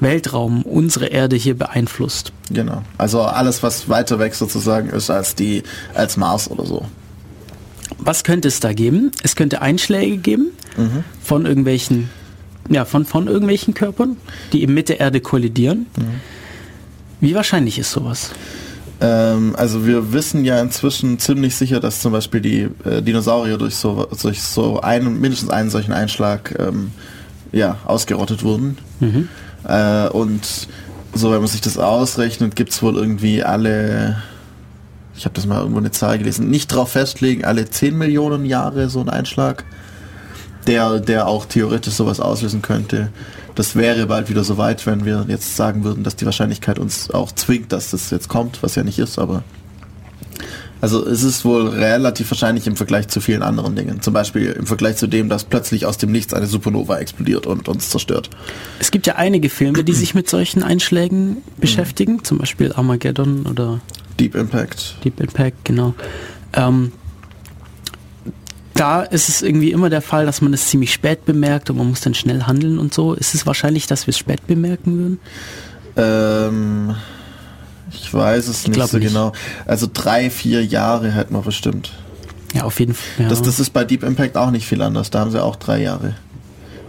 Weltraum unsere Erde hier beeinflusst. Genau. Also alles, was weiter weg sozusagen ist als die, als Mars oder so. Was könnte es da geben? Es könnte Einschläge geben von irgendwelchen, ja, von, von irgendwelchen Körpern, die eben mit der Erde kollidieren. Wie wahrscheinlich ist sowas? Ähm, also wir wissen ja inzwischen ziemlich sicher, dass zum Beispiel die äh, Dinosaurier durch so, durch so einen, mindestens einen solchen Einschlag ähm, ja, ausgerottet wurden. Äh, und so, wenn man sich das ausrechnet, gibt es wohl irgendwie alle, ich habe das mal irgendwo eine Zahl gelesen, nicht drauf festlegen, alle 10 Millionen Jahre so ein Einschlag, der, der auch theoretisch sowas auslösen könnte. Das wäre bald wieder soweit, wenn wir jetzt sagen würden, dass die Wahrscheinlichkeit uns auch zwingt, dass das jetzt kommt, was ja nicht ist, aber also es ist wohl relativ wahrscheinlich im Vergleich zu vielen anderen Dingen. Zum Beispiel im Vergleich zu dem, dass plötzlich aus dem Nichts eine Supernova explodiert und uns zerstört. Es gibt ja einige Filme, die sich mit solchen Einschlägen beschäftigen, zum Beispiel Armageddon oder Deep Impact. Deep Impact, genau. Ähm, da ist es irgendwie immer der Fall, dass man es ziemlich spät bemerkt und man muss dann schnell handeln und so. Ist es wahrscheinlich, dass wir es spät bemerken würden? Ähm, ich weiß es nicht glaube so nicht. genau. Also drei, vier Jahre hätten wir bestimmt. Ja, auf jeden Fall. Ja. Das, das ist bei Deep Impact auch nicht viel anders. Da haben sie auch drei Jahre.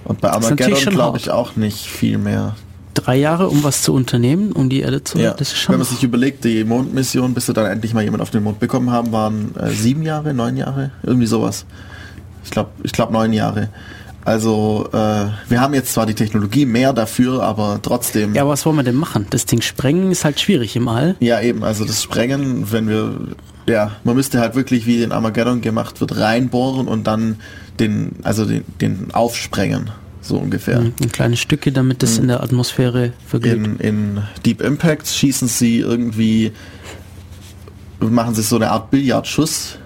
Und bei Armageddon glaube ich auch nicht viel mehr. Drei Jahre, um was zu unternehmen, um die Erde zu Ja. Das ist schon Wenn man sich überlegt, die Mondmission, bis sie dann endlich mal jemand auf den Mond bekommen haben, waren äh, sieben Jahre, neun Jahre, irgendwie sowas. Ich glaube, ich glaube neun Jahre. Also äh, wir haben jetzt zwar die Technologie mehr dafür, aber trotzdem. Ja, aber was wollen wir denn machen? Das Ding sprengen ist halt schwierig im All. Ja, eben, also das Sprengen, wenn wir, ja, man müsste halt wirklich, wie in Armageddon gemacht wird, reinbohren und dann den, also den, den aufsprengen, so ungefähr. Mhm, In kleine Stücke, damit das in der Atmosphäre verglüht. In, in Deep Impact schießen sie irgendwie, machen sie so eine Art Billardschuss.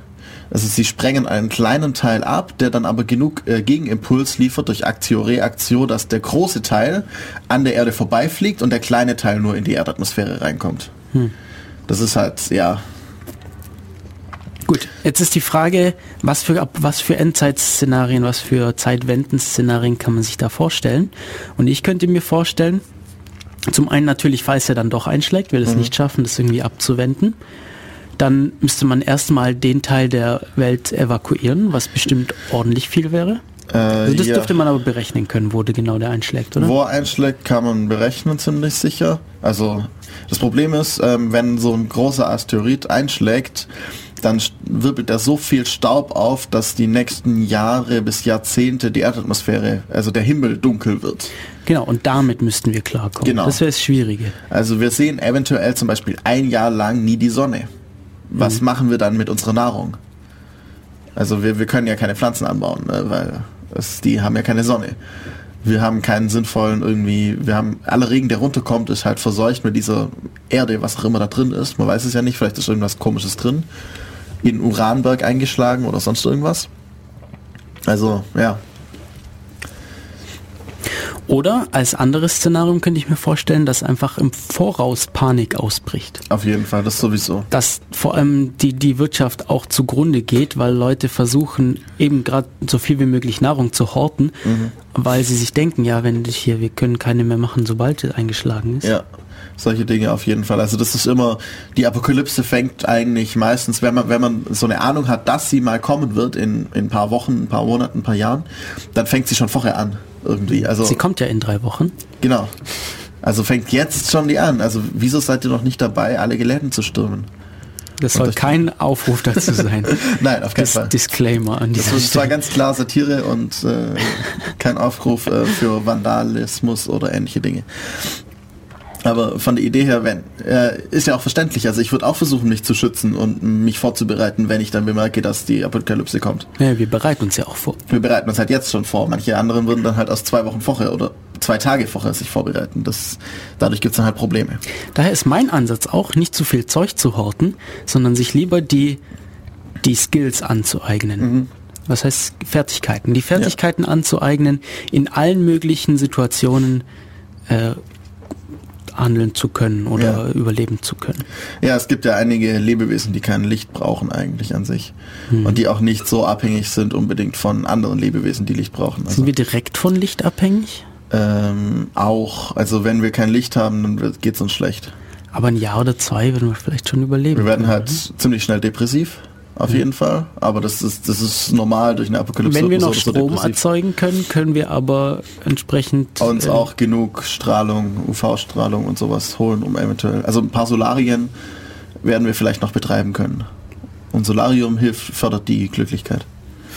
Also sie sprengen einen kleinen Teil ab, der dann aber genug äh, Gegenimpuls liefert durch Aktio Reaktio, dass der große Teil an der Erde vorbeifliegt und der kleine Teil nur in die Erdatmosphäre reinkommt. Hm. Das ist halt, ja, Gut, jetzt ist die Frage, was für, ab- was für Endzeitszenarien, was für Zeitwendenszenarien kann man sich da vorstellen? Und ich könnte mir vorstellen, zum einen natürlich, falls er dann doch einschlägt, wir das Mhm. nicht schaffen, das irgendwie abzuwenden, dann müsste man erstmal den Teil der Welt evakuieren, was bestimmt ordentlich viel wäre. Äh, Also das ja. dürfte man aber berechnen können, wo genau der einschlägt, oder? Wo er einschlägt, kann man berechnen ziemlich sicher. Also das Problem ist, ähm, wenn so ein großer Asteroid einschlägt, dann wirbelt er so viel Staub auf, dass die nächsten Jahre bis Jahrzehnte die Erdatmosphäre, also der Himmel dunkel wird. Genau, und damit müssten wir klarkommen. Genau. Das wäre das Schwierige. Also wir sehen eventuell zum Beispiel ein Jahr lang nie die Sonne. Was Mhm. machen wir dann mit unserer Nahrung? Also wir, wir können ja keine Pflanzen anbauen, ne, weil es, die haben ja keine Sonne. Wir haben keinen sinnvollen irgendwie, wir haben, aller Regen, der runterkommt, ist halt verseucht mit dieser Erde, was auch immer da drin ist. Man weiß es ja nicht, vielleicht ist irgendwas komisches drin. In Uranberg eingeschlagen oder sonst irgendwas. Also, ja. Oder als anderes Szenarium könnte ich mir vorstellen, dass einfach im Voraus Panik ausbricht. Auf jeden Fall, das sowieso. Dass vor allem die, die Wirtschaft auch zugrunde geht, weil Leute versuchen, eben gerade so viel wie möglich Nahrung zu horten, Mhm. weil sie sich denken, ja, wenn ich hier, wir können keine mehr machen, sobald es eingeschlagen ist. Ja, solche Dinge auf jeden Fall. Also das ist immer, die Apokalypse fängt eigentlich meistens, wenn man, wenn man so eine Ahnung hat, dass sie mal kommen wird in, in ein paar Wochen, ein paar Monaten, ein paar Jahren, dann fängt sie schon vorher an. Irgendwie. Also, Sie kommt ja in drei Wochen. genau. Also fängt jetzt schon die an. Also wieso seid ihr noch nicht dabei, alle Geläden zu stürmen? Das soll kein Aufruf dazu sein. Nein, auf keinen Dis Fall. Disclaimer an Das dieser ist zwar ganz klar Satire und äh, kein Aufruf äh, für Vandalismus oder ähnliche Dinge. Aber von der Idee her, wenn, äh, ist ja auch verständlich. Also ich würde auch versuchen, mich zu schützen und mich vorzubereiten, wenn ich dann bemerke, dass die Apokalypse kommt. Ja, wir bereiten uns ja auch vor. Wir bereiten uns halt jetzt schon vor. Manche anderen würden dann halt aus zwei Wochen vorher oder zwei Tage vorher sich vorbereiten. Das, dadurch gibt's dann halt Probleme. Daher ist mein Ansatz auch, nicht zu viel Zeug zu horten, sondern sich lieber die, die Skills anzueignen. Mhm. Was heißt Fertigkeiten? Die Fertigkeiten anzueignen, in allen möglichen Situationen äh, handeln zu können oder Ja. überleben zu können. Ja, es gibt ja einige Lebewesen, die kein Licht brauchen eigentlich an sich. Mhm. Und die auch nicht so abhängig sind unbedingt von anderen Lebewesen, die Licht brauchen. Also, Sind wir direkt von Licht abhängig? ähm, auch, also wenn wir kein Licht haben, dann wird- geht's uns schlecht. Aber ein Jahr oder zwei würden wir vielleicht schon überleben. Wir werden halt ziemlich schnell depressiv, auf Mhm. jeden Fall. Aber das ist, das ist normal durch eine Apokalypse. Wenn wir noch so so Strom depressiv. erzeugen können, können wir aber entsprechend uns äh, auch genug Strahlung, UV-Strahlung und sowas holen, um eventuell, also ein paar Solarien werden wir vielleicht noch betreiben können. Und Solarium hilft, fördert die Glücklichkeit.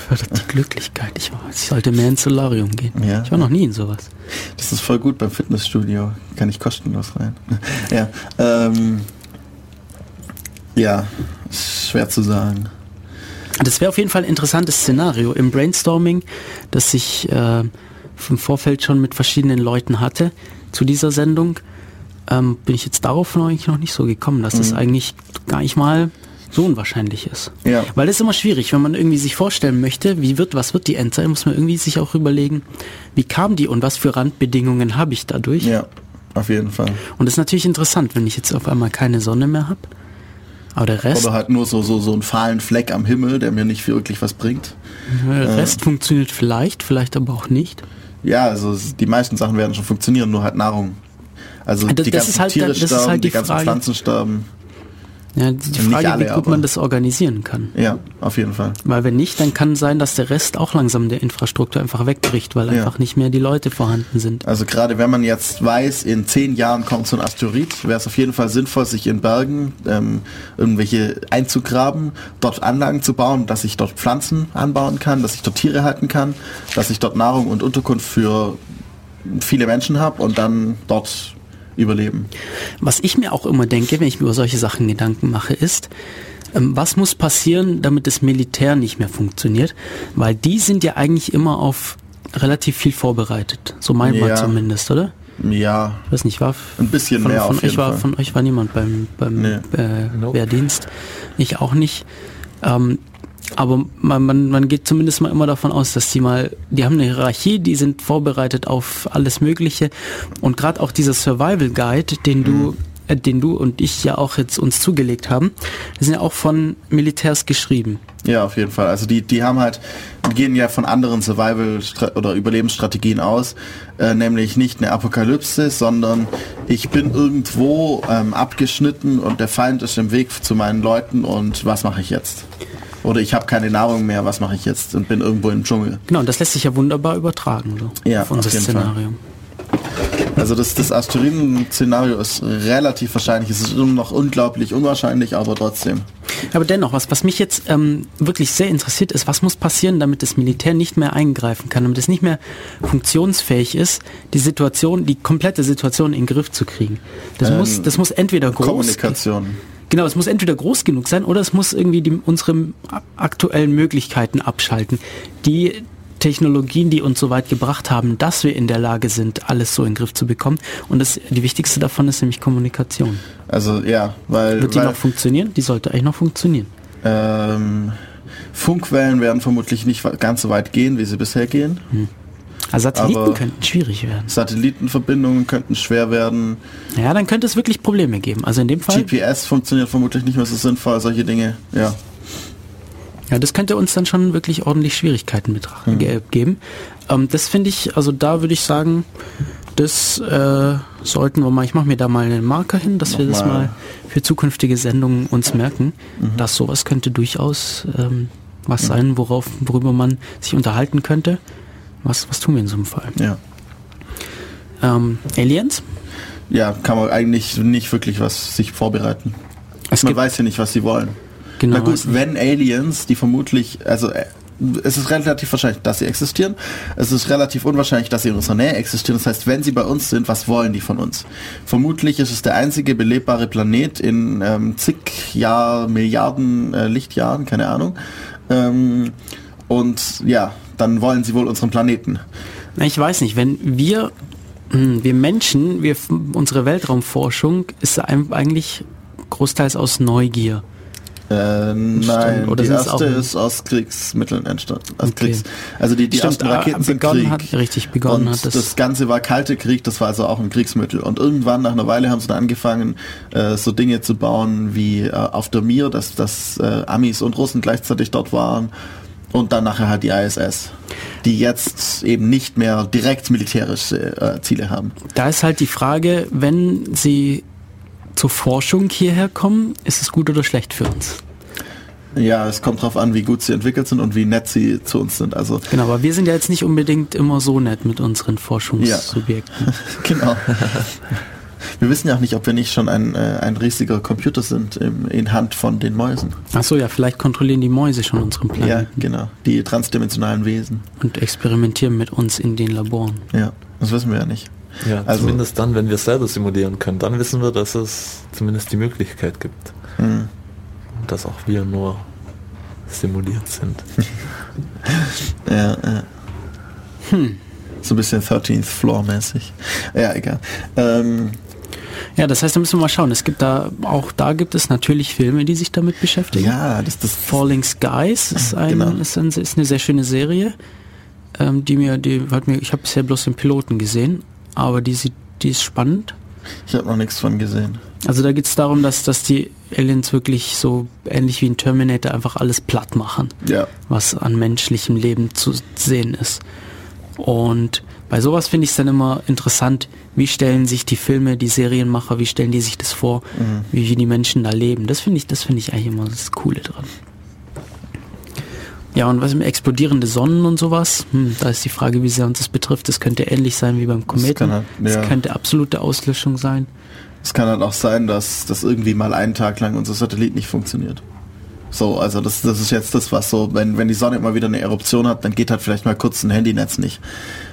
fördert die Glücklichkeit. Ich, ich sollte mehr ins Solarium gehen. Ja. Ich war noch nie in sowas. Das ist voll gut beim Fitnessstudio. Kann ich kostenlos rein. ja, ähm, ja, schwer zu sagen. Das wäre auf jeden Fall ein interessantes Szenario im Brainstorming, das ich äh, im Vorfeld schon mit verschiedenen Leuten hatte zu dieser Sendung. Ähm, bin ich jetzt darauf noch eigentlich noch nicht so gekommen, dass das Mhm. eigentlich gar nicht mal so unwahrscheinlich ist. Ja. Weil das ist immer schwierig, wenn man irgendwie sich vorstellen möchte, wie wird, was wird die Endzeit, muss man irgendwie sich auch überlegen, wie kam die und was für Randbedingungen habe ich dadurch. Ja, auf jeden Fall. Und das ist natürlich interessant, wenn ich jetzt auf einmal keine Sonne mehr habe. Aber der Rest, Oder halt nur so, so, so einen fahlen Fleck am Himmel, der mir nicht wirklich was bringt. der Rest funktioniert vielleicht, vielleicht aber auch nicht. Ja, also die meisten Sachen werden schon funktionieren, nur halt Nahrung. Also Das- die ganzen halt- Tiere sterben, halt die, die ganzen. Pflanzen sterben. Ja, die Nicht Frage, alle, wie gut man das organisieren kann. Ja, auf jeden Fall. Weil wenn nicht, dann kann sein, dass der Rest auch langsam der Infrastruktur einfach wegbricht, weil Ja. einfach nicht mehr die Leute vorhanden sind. Also gerade wenn man jetzt weiß, in zehn Jahren kommt so ein Asteroid, wäre es auf jeden Fall sinnvoll, sich in Bergen ähm, irgendwelche einzugraben, dort Anlagen zu bauen, dass ich dort Pflanzen anbauen kann, dass ich dort Tiere halten kann, dass ich dort Nahrung und Unterkunft für viele Menschen habe und dann dort überleben. Was ich mir auch immer denke, wenn ich mir über solche Sachen Gedanken mache, ist, ähm, was muss passieren, damit das Militär nicht mehr funktioniert? Weil die sind ja eigentlich immer auf relativ viel vorbereitet. So meint man Ja. zumindest, oder? Ja, Ich weiß nicht, war ein bisschen von, mehr von auf jeden euch war, Fall. Von euch war niemand beim, beim Nee. äh, Nope. Wehrdienst. Ich auch nicht. Ähm, aber man, man, man geht zumindest mal immer davon aus, dass die mal, die haben eine Hierarchie, die sind vorbereitet auf alles Mögliche. Und gerade auch dieser Survival Guide, den du, Mhm. äh, den du und ich ja auch jetzt uns zugelegt haben, sind ja auch von Militärs geschrieben. Ja, auf jeden Fall. Also die, die haben halt, die gehen ja von anderen Survival- oder Überlebensstrategien aus, äh, nämlich nicht eine Apokalypse, sondern ich bin irgendwo ähm, abgeschnitten und der Feind ist im Weg zu meinen Leuten und was mache ich jetzt? Oder ich habe keine Nahrung mehr, was mache ich jetzt und bin irgendwo im Dschungel. Genau, und das lässt sich ja wunderbar übertragen, so, Ja, auf unser auf jeden Fall. Szenario. Also das, das Asteroiden-Szenario ist relativ wahrscheinlich. Es ist immer noch unglaublich unwahrscheinlich, aber trotzdem. Aber dennoch, was, was mich jetzt ähm, wirklich sehr interessiert ist, was muss passieren, damit das Militär nicht mehr eingreifen kann, damit es nicht mehr funktionsfähig ist, die Situation, die komplette Situation in den Griff zu kriegen. Das, Ähm, muss, das muss entweder groß, Kommunikation. Genau, es muss entweder groß genug sein oder es muss irgendwie die, unsere aktuellen Möglichkeiten abschalten. Die Technologien, die uns so weit gebracht haben, dass wir in der Lage sind, alles so in den Griff zu bekommen. Und das, die wichtigste davon ist nämlich Kommunikation. Also ja, weil, Wird die weil noch funktionieren? Die sollte eigentlich noch funktionieren. ähm, Funkwellen werden vermutlich nicht ganz so weit gehen, wie sie bisher gehen. Also Satelliten Aber- könnten schwierig werden. Satellitenverbindungen könnten schwer werden. Ja, dann könnte es wirklich Probleme geben. Also in dem Fall, GPS funktioniert vermutlich nicht mehr so sinnvoll, solche Dinge. Ja. ja, das könnte uns dann schon wirklich ordentlich Schwierigkeiten betrachten, Mhm. ge geben. Ähm, das finde ich, also da würde ich sagen, das äh, sollten wir mal, ich mache mir da mal einen Marker hin, dass wir das Nochmal. mal für zukünftige Sendungen uns merken, Mhm. dass sowas könnte durchaus ähm, was sein, worauf, worüber man sich unterhalten könnte. Was, was tun wir in so einem Fall? Ja. Ähm, Aliens? Ja, kann man eigentlich nicht wirklich was sich vorbereiten. Es man weiß ja nicht, was sie wollen. Genau, Na gut, weiß wenn Aliens, die vermutlich, also äh, es ist relativ wahrscheinlich, dass sie existieren. Es ist relativ unwahrscheinlich, dass sie in unserer Nähe existieren. Das heißt, wenn sie bei uns sind, was wollen die von uns? Vermutlich ist es der einzige belebbare Planet in ähm, zig Jahr, Milliarden äh, Lichtjahren, keine Ahnung. Ähm, und ja, dann wollen sie wohl unseren Planeten. Na, ich weiß nicht, wenn wir, hm, wir Menschen, wir, unsere Weltraumforschung ist eigentlich großteils aus Neugier. Äh, nein, oder die erste ist aus Kriegsmitteln entstanden. Aus Okay. Kriegs, also die, die Stimmt, ersten ah, Raketen sind begonnen Krieg. hat- richtig, begonnen und hat das- das, Ganze war kalte Krieg, das war also auch ein Kriegsmittel. Und irgendwann nach einer Weile haben sie dann angefangen, äh, so Dinge zu bauen wie äh, auf der Mir, dass, dass äh, Amis und Russen gleichzeitig dort waren. Und dann nachher halt die ISS, die jetzt eben nicht mehr direkt militärische äh, Ziele haben. Da ist halt die Frage, wenn sie zur Forschung hierher kommen, ist es gut oder schlecht für uns? Ja, es kommt drauf an, wie gut sie entwickelt sind und wie nett sie zu uns sind. Also Genau, aber wir sind ja jetzt nicht unbedingt immer so nett mit unseren Forschungssubjekten. genau. Wir wissen ja auch nicht, ob wir nicht schon ein, äh, ein riesiger Computer sind im, in Hand von den Mäusen. Achso, ja, vielleicht kontrollieren die Mäuse schon unseren Planeten Ja, genau. Die transdimensionalen Wesen. und experimentieren mit uns in den Laboren. Ja, das wissen wir ja nicht. Ja, Also- zumindest dann, wenn wir es selber simulieren können, dann wissen wir, dass es zumindest die Möglichkeit gibt. Hm. Und dass auch wir nur simuliert sind. Ja, ja. Hm. So ein bisschen 13th Floor mäßig. Ja, egal. Ähm, Ja, das heißt, da müssen wir mal schauen. Es gibt da, auch da gibt es natürlich Filme, die sich damit beschäftigen. ja, das, das Falling Skies ist, ein, Genau. ist, ein, ist eine sehr schöne Serie, ähm, die mir, die hat mir, ich habe bisher bloß den Piloten gesehen, aber die sieht, die ist spannend. ich habe noch nichts von gesehen. Also da geht es darum, dass, dass die Aliens wirklich so ähnlich wie ein Terminator einfach alles platt machen, Ja. was an menschlichem Leben zu sehen ist. Und bei sowas finde ich es dann immer interessant, wie stellen sich die Filme, die Serienmacher, wie stellen die sich das vor, Mhm. wie, wie die Menschen da leben. Das finde ich, das finde ich eigentlich immer das Coole dran. Ja, und was mit explodierende Sonnen und sowas, hm, da ist die Frage, wie sehr uns das betrifft. Das könnte ähnlich sein wie beim Kometen. halt- Das ja. könnte absolute Auslöschung sein. Es kann halt auch sein, dass, dass irgendwie mal einen Tag lang unser Satellit nicht funktioniert. So, also das, das ist jetzt das, was so, wenn, wenn die Sonne immer wieder eine Eruption hat, dann geht halt vielleicht mal kurz ein Handynetz nicht.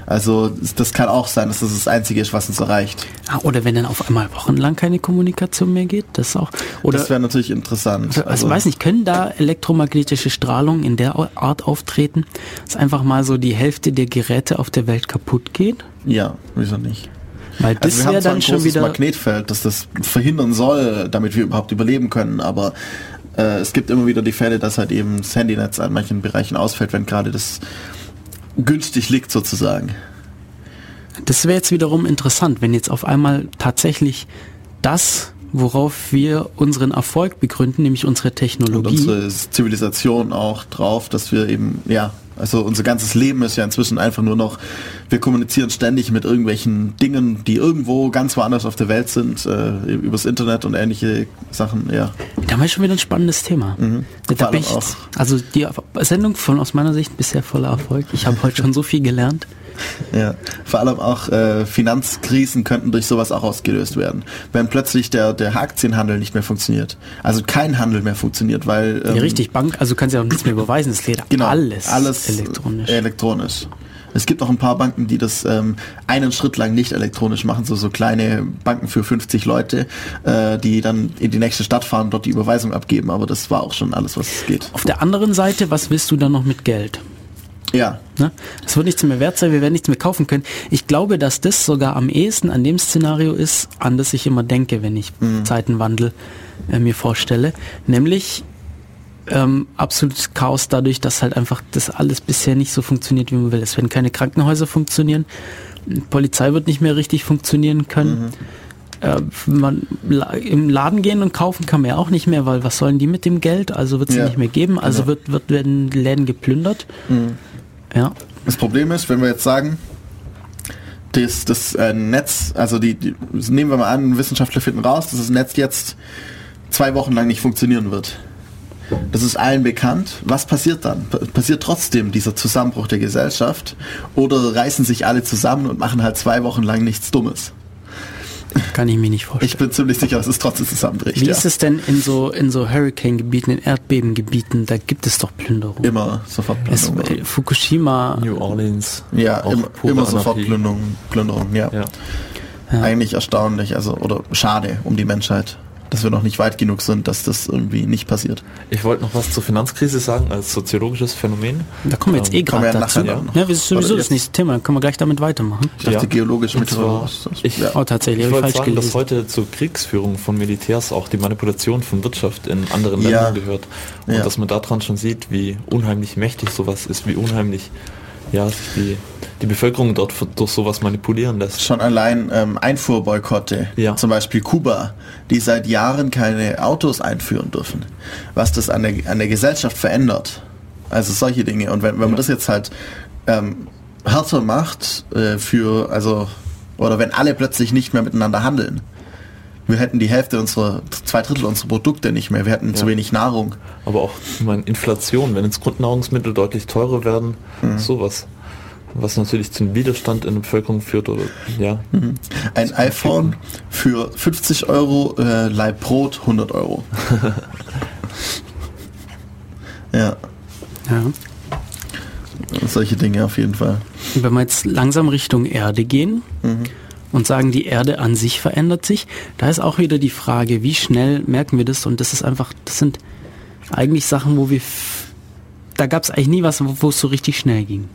Also das kann auch sein, dass das das Einzige ist, was uns erreicht. Ah, oder wenn dann auf einmal wochenlang keine Kommunikation mehr geht, das auch. Oder das wäre natürlich interessant. also, weiß nicht, können da elektromagnetische Strahlungen in der Art auftreten, dass einfach mal so die Hälfte der Geräte auf der Welt kaputt geht? Ja, wieso nicht? Weil das Also wir haben zwar dann ein schon großes wieder. Magnetfeld, das das verhindern soll, damit wir überhaupt überleben können, aber äh, es gibt immer wieder die Fälle, dass halt eben das Handynetz an manchen Bereichen ausfällt, wenn gerade das günstig liegt sozusagen. Das wäre jetzt wiederum interessant, wenn jetzt auf einmal tatsächlich das, worauf wir unseren Erfolg begründen, nämlich unsere Und Technologie, unsere Zivilisation auch drauf, dass wir eben, ja, also unser ganzes Leben ist ja inzwischen einfach nur noch, wir kommunizieren ständig mit irgendwelchen Dingen, die irgendwo ganz woanders auf der Welt sind, äh, übers Internet und ähnliche Sachen, ja. da haben wir schon wieder ein spannendes Thema. Da Mhm. Vor bin ich, also die Sendung von aus meiner Sicht bisher voller Erfolg. Ich habe heute schon so viel gelernt. Ja, vor allem auch äh, Finanzkrisen könnten durch sowas auch ausgelöst werden. Wenn plötzlich der, der Aktienhandel nicht mehr funktioniert. Also kein Handel mehr funktioniert, weil... ja, ähm, richtig, Bank, also du kannst ja auch nichts mehr überweisen, das geht Genau, alles, alles elektronisch. elektronisch. Es gibt auch ein paar Banken, die das ähm, einen Schritt lang nicht elektronisch machen, so so kleine Banken für 50 Leute, äh, die dann in die nächste Stadt fahren, dort die Überweisung abgeben. Aber das war auch schon alles, was es geht. Auf der anderen Seite, was willst du dann noch mit Geld? Ja, Ne? Es wird nichts mehr wert sein, wir werden nichts mehr kaufen können. Ich glaube, dass das sogar am ehesten an dem Szenario ist, an das ich immer denke, wenn ich Zeitenwandel äh, mir vorstelle. Nämlich ähm, absolutes Chaos dadurch, dass halt einfach das alles bisher nicht so funktioniert, wie man will. Es werden keine Krankenhäuser funktionieren, Polizei wird nicht mehr richtig funktionieren können. Äh, man, Im Laden gehen und kaufen kann man ja auch nicht mehr, weil was sollen die mit dem Geld? Also wird es Ja, nicht mehr geben. Also genau. wird, wird werden Läden geplündert. Ja. Das Problem ist, wenn wir jetzt sagen, das, das äh, Netz, also die, die, nehmen wir mal an, Wissenschaftler finden raus, dass das Netz jetzt zwei Wochen lang nicht funktionieren wird. Das ist allen bekannt. Was passiert dann? Pa- Passiert trotzdem dieser Zusammenbruch der Gesellschaft oder reißen sich alle zusammen und machen halt zwei Wochen lang nichts Dummes? Kann ich mir nicht vorstellen. Ich bin ziemlich sicher, dass es trotzdem zusammenbricht. Wie ja. ist es denn in so in so Hurricane-Gebieten, in Erdbebengebieten? Da gibt es doch Plünderung. Immer sofort Es, Plünderung. äh, Fukushima. New Orleans. Ja, auch immer, sofort Anarchie. Plünderung, Plünderung ja. Ja. Eigentlich erstaunlich, also oder schade um die Menschheit, dass wir noch nicht weit genug sind, dass das irgendwie nicht passiert. Ich wollte noch was zur Finanzkrise sagen, als soziologisches Phänomen. Da kommen wir jetzt eh Ähm, gerade dazu. nachher Ja, noch. das ist sowieso Oder das jetzt? nächste Thema. Dann können wir gleich damit weitermachen. Ich dachte geologisch und zwar, meteorologisch. ich, ja. Oh, tatsächlich, ich ich wollte falsch sagen, dass gelesen. heute zur Kriegsführung von Militärs auch die Manipulation von Wirtschaft in anderen Ja. Ländern gehört. Und Ja. dass man daran schon sieht, wie unheimlich mächtig sowas ist, wie unheimlich ja, sich die, die Bevölkerung dort durch sowas manipulieren lässt. Schon allein ähm, Einfuhrboykotte, Ja. zum Beispiel Kuba, die seit Jahren keine Autos einführen dürfen, was das an der, an der Gesellschaft verändert. Also solche Dinge. Und wenn, wenn man das jetzt halt ähm, härter macht äh, für, also, oder wenn alle plötzlich nicht mehr miteinander handeln, wir hätten die Hälfte unserer, zwei Drittel unserer Produkte nicht mehr, wir hätten zu Ja. wenig Nahrung. Aber auch ich meine, Inflation, wenn jetzt Grundnahrungsmittel deutlich teurer werden, Mhm. sowas. Was natürlich zum Widerstand in der Bevölkerung führt oder ja. Ein iPhone für 50 Euro, äh, Leib Brot 100 Euro. ja, Ja. solche Dinge auf jeden Fall. Wenn wir jetzt langsam Richtung Erde gehen und sagen, die Erde an sich verändert sich, da ist auch wieder die Frage, wie schnell merken wir das? Und das ist einfach, das sind eigentlich Sachen, wo wir, da gab es eigentlich nie was, wo es so richtig schnell ging.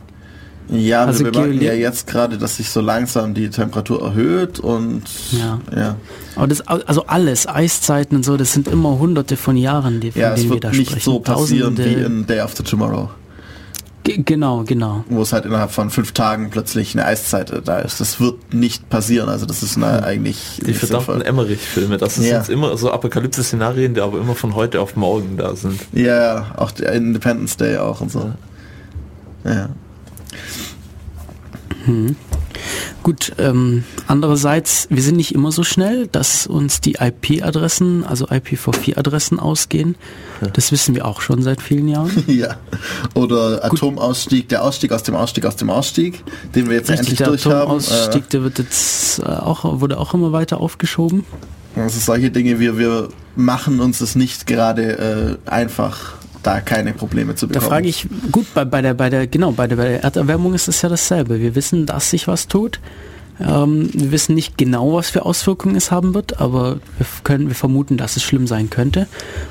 Ja, Also wir bemerken Geole- ja jetzt gerade, dass sich so langsam die Temperatur erhöht und Ja. ja, Aber das, also alles, Eiszeiten und so, das sind immer hunderte von Jahren, die, von ja es denen wir wird da nicht sprechen. so passieren Tausende. wie in Day After Tomorrow. G genau, genau. Wo es halt innerhalb von fünf Tagen plötzlich eine Eiszeit äh, da ist. Das wird nicht passieren. Also das ist eine, eigentlich Die verdammten. Emmerich-Filme, das sind Ja. jetzt immer so Apokalypse-Szenarien, die aber immer von heute auf morgen da sind. Ja, ja, auch der Independence Day auch und so. Ja. Hm. Gut, ähm, andererseits, wir sind nicht immer so schnell, dass uns die IP-Adressen, also IPv4-Adressen ausgehen. Das wissen wir auch schon seit vielen Jahren. ja. Oder Atomausstieg, der Ausstieg aus dem Ausstieg aus dem Ausstieg, den wir jetzt Richtig, endlich der durch haben. Atomausstieg, der wird jetzt äh, auch, wurde auch immer weiter aufgeschoben. Also solche Dinge, wir, wir machen uns es nicht gerade äh, einfach, da keine Probleme zu Da bekommen. frage ich, gut, bei, bei der, bei der, genau, bei der, bei der Erderwärmung ist es ja dasselbe. Wir wissen, dass sich was tut. Ähm, wir wissen nicht genau, was für Auswirkungen es haben wird, aber wir können, wir vermuten, dass es schlimm sein könnte.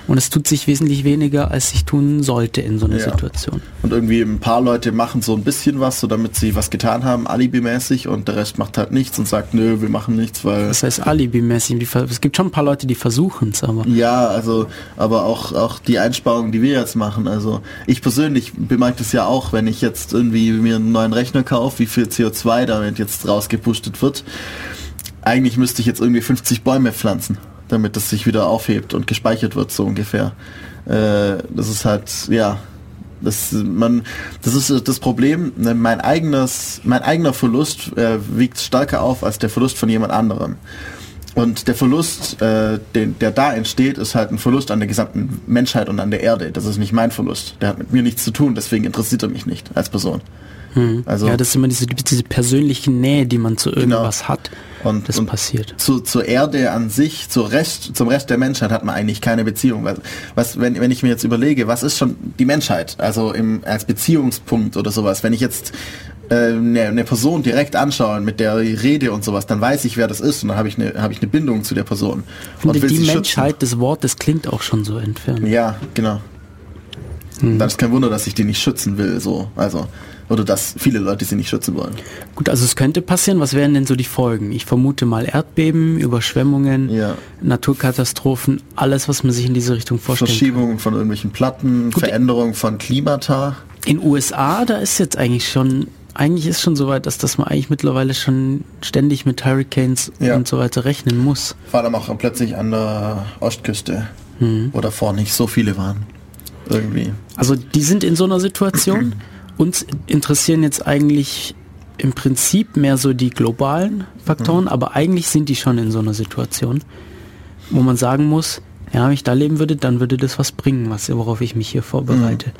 Und es tut sich wesentlich weniger, als sich tun sollte in so einer Ja. Situation. Und irgendwie ein paar Leute machen so ein bisschen was, so damit sie was getan haben, alibimäßig, und der Rest macht halt nichts und sagt, nö, wir machen nichts, weil Das heißt alibimäßig. Es gibt schon ein paar Leute, die versuchen es, aber Ja, also, aber auch, auch die Einsparungen, die wir jetzt machen. Also, ich persönlich bemerke das ja auch, wenn ich jetzt irgendwie mir einen neuen Rechner kaufe, wie viel CO2 damit jetzt rausgepustet wird. Eigentlich müsste ich jetzt irgendwie 50 Bäume pflanzen, damit das sich wieder aufhebt und gespeichert wird, so ungefähr. Äh, das ist halt, ja, das, man, das ist das Problem. ne, Mein eigenes, mein eigener Verlust äh, wiegt stärker auf als der Verlust von jemand anderem. Und der Verlust, äh, den, der da entsteht, ist halt ein Verlust an der gesamten Menschheit und an der Erde. Das ist nicht mein Verlust. Der hat mit mir nichts zu tun, deswegen interessiert er mich nicht als Person. Hm. Also- ja, das ist immer diese, diese persönliche Nähe, die man zu irgendwas hat. Und, das und passiert. Zu, zur Erde an sich, zur Rest, zum Rest der Menschheit hat man eigentlich keine Beziehung. Was, was wenn, wenn ich mir jetzt überlege, was ist schon die Menschheit, also im, als Beziehungspunkt oder sowas, wenn ich jetzt äh, eine, eine Person direkt anschaue, mit der rede und sowas, dann weiß ich, wer das ist und dann habe ich eine, habe ich eine Bindung zu der Person. Ich finde, und will die schützen. Menschheit des Wortes klingt auch schon so entfernt. Ja, genau. Hm. Dann ist kein Wunder, dass ich die nicht schützen will, so. Also, oder dass viele Leute sie nicht schützen wollen. Gut, also es könnte passieren. Was wären denn so die Folgen? Ich vermute mal Erdbeben, Überschwemmungen, Naturkatastrophen, alles, was man sich in diese Richtung vorstellt. Verschiebungen von irgendwelchen Platten, Veränderung von Klimata. In USA, da ist jetzt eigentlich schon, eigentlich ist schon soweit, dass, dass man eigentlich mittlerweile schon ständig mit Hurricanes Ja. und so weiter rechnen muss. Vor allem auch plötzlich an der Ostküste, Mhm. wo davor nicht so viele waren. Irgendwie. Also die sind in so einer Situation. Uns interessieren jetzt eigentlich im Prinzip mehr so die globalen Faktoren, aber eigentlich sind die schon in so einer Situation, wo man sagen muss, ja, wenn ich da leben würde, dann würde das was bringen, was, worauf ich mich hier vorbereite.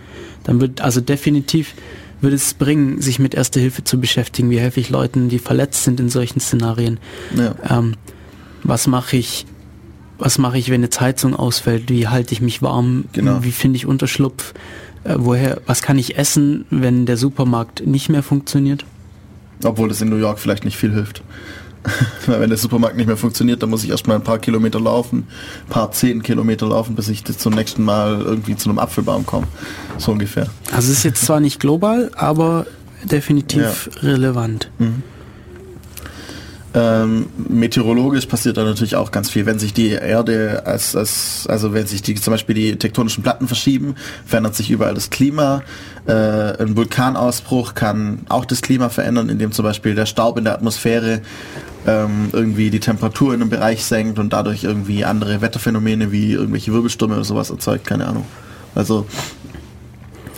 Dann wird, also definitiv würde es bringen, sich mit Erste Hilfe zu beschäftigen. Wie helfe ich Leuten, die verletzt sind in solchen Szenarien? Ja. Ähm, was mache ich, was mache ich, wenn eine Heizung ausfällt? Wie halte ich mich warm? Genau. Wie finde ich Unterschlupf? Äh, woher, was kann ich essen, wenn der Supermarkt nicht mehr funktioniert? Obwohl das in New York vielleicht nicht viel hilft. Wenn der Supermarkt nicht mehr funktioniert, dann muss ich erstmal ein paar Kilometer laufen, ein paar zehn Kilometer laufen, bis ich zum nächsten Mal irgendwie zu einem Apfelbaum komme. So ungefähr. Also es ist jetzt zwar nicht global, aber definitiv relevant. Mhm. Ähm, meteorologisch passiert da natürlich auch ganz viel. Wenn sich die Erde als, als also wenn sich die zum Beispiel die tektonischen Platten verschieben, verändert sich überall das Klima. Äh, ein Vulkanausbruch kann auch das Klima verändern, indem zum Beispiel der Staub in der Atmosphäre ähm, irgendwie die Temperatur in einem Bereich senkt und dadurch irgendwie andere Wetterphänomene wie irgendwelche Wirbelstürme oder sowas erzeugt, keine Ahnung. Also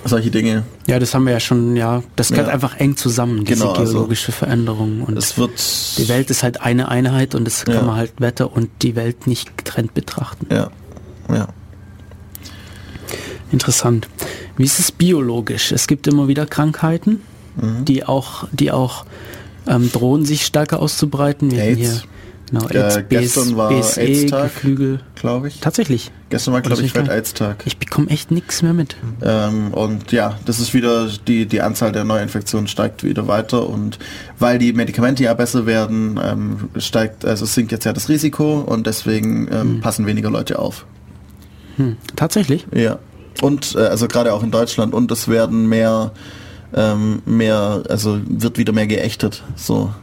solche Dinge. Ja, das haben wir ja schon, ja, das gehört Ja. einfach eng zusammen, diese Genau, also geologische Veränderung. Und es wird die Welt ist halt eine Einheit und das Ja. kann man halt Wetter und die Welt nicht getrennt betrachten. Ja, ja. Interessant. Wie ist es biologisch? Es gibt immer wieder Krankheiten, Mhm. die auch, die auch ähm, drohen, sich stärker auszubreiten. Wir AIDS. hier genau, Äh, AIDS, gestern war BSE, AIDS-Tag, glaube ich. Tatsächlich. Gestern war, glaube ich, Welt-AIDS-Tag. Ich bekomme echt nichts mehr mit. Ähm, und ja, das ist wieder, die, die Anzahl der Neuinfektionen steigt wieder weiter und weil die Medikamente ja besser werden, ähm, steigt, also es sinkt jetzt ja das Risiko und deswegen ähm, passen weniger Leute auf. Hm. Tatsächlich? Ja. Und äh, also gerade auch in Deutschland und es werden mehr, ähm, mehr, also wird wieder mehr geächtet, so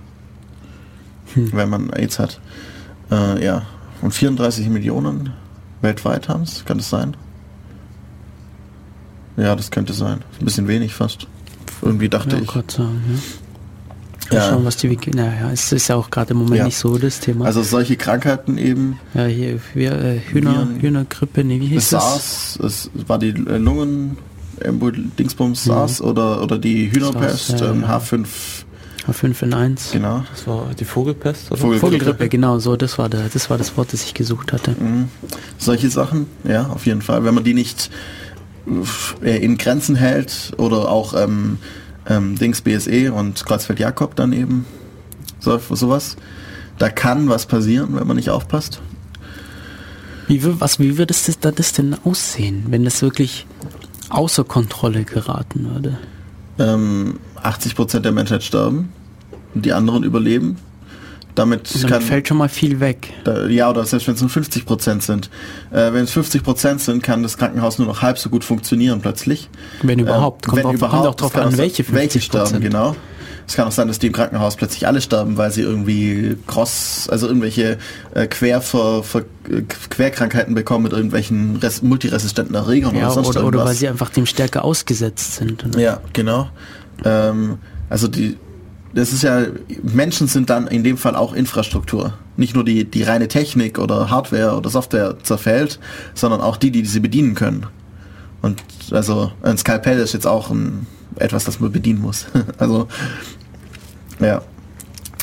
hm. wenn man AIDS hat. Äh, ja, und 34 Millionen weltweit haben es, kann das sein? Ja, das könnte sein. Ein bisschen wenig fast. Irgendwie dachte ja, ich. Gott sagen, ja. ja. Schauen, was die Wiki. Naja, es ist ja auch gerade im Moment ja. nicht so das Thema. Also solche Krankheiten eben. Ja, hier wir, äh, Hühner, Viren, Hühnergrippe, nee, wie hieß SARS, es? es war die äh, Lungen, Dingsbums SARS mhm. oder, oder die Hühnerpest, SARS, ja, ähm, H5 war 5 in 1. Genau. Das war die Vogelpest? Oder? Vogelgrippe. Vogelgrippe, genau, so, das war, der, das war das Wort, das ich gesucht hatte. Mhm. Solche Sachen, ja, auf jeden Fall. Wenn man die nicht äh, in Grenzen hält oder auch ähm, ähm, Dings BSE und Kreuzfeld Jakob daneben. so, sowas, da kann was passieren, wenn man nicht aufpasst. Wie, was, wie würde das, das denn aussehen, wenn das wirklich außer Kontrolle geraten würde? Ähm, 80 Prozent der Menschheit sterben die anderen überleben. Damit dann kann, fällt schon mal viel weg. da, ja, oder selbst wenn es nur 50% sind. Äh, wenn es 50% sind, kann das Krankenhaus nur noch halb so gut funktionieren plötzlich. Wenn überhaupt. Ähm, Kommt, wenn drauf, überhaupt, kommt auch drauf an, welche 50 welche sterben, genau. Es kann auch sein, dass die im Krankenhaus plötzlich alle sterben, weil sie irgendwie cross, also irgendwelche äh, Quer ver, äh, Querkrankheiten bekommen mit irgendwelchen res, multiresistenten Erregern Ja, oder sonst oder, oder irgendwas. weil sie einfach dem stärker ausgesetzt sind. Ja, genau. Ähm, also die, das ist ja, Menschen sind dann in dem Fall auch Infrastruktur. Nicht nur die, die reine Technik oder Hardware oder Software zerfällt, sondern auch die, die sie bedienen können. Und also ein Skalpell ist jetzt auch ein, etwas, das man bedienen muss. also ja.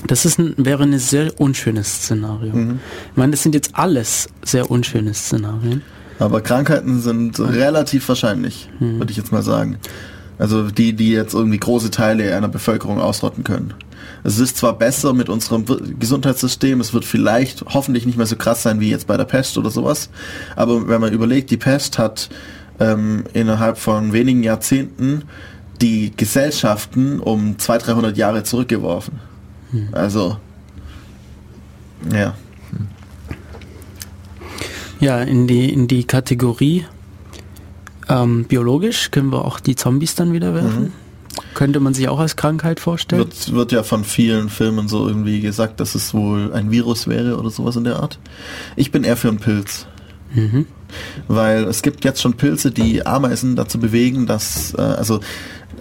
Das ist ein, wäre ein sehr unschönes Szenario. Mhm. Ich meine, das sind jetzt alles sehr unschöne Szenarien. Aber Krankheiten sind relativ wahrscheinlich, Mhm. würde ich jetzt mal sagen. Also die, die jetzt irgendwie große Teile einer Bevölkerung ausrotten können. Es ist zwar besser mit unserem Gesundheitssystem, es wird vielleicht hoffentlich nicht mehr so krass sein wie jetzt bei der Pest oder sowas, aber wenn man überlegt, die Pest hat ähm, innerhalb von wenigen Jahrzehnten die Gesellschaften um 200, 300 Jahre zurückgeworfen. Also, ja. Ja, in die, in die Kategorie ähm, biologisch können wir auch die Zombies dann wieder werfen. Könnte man sich auch als Krankheit vorstellen? Wird, wird ja von vielen Filmen so irgendwie gesagt, dass es wohl ein Virus wäre oder sowas in der Art. Ich bin eher für einen Pilz. Mhm. Weil es gibt jetzt schon Pilze, die Ameisen dazu bewegen, dass, äh, also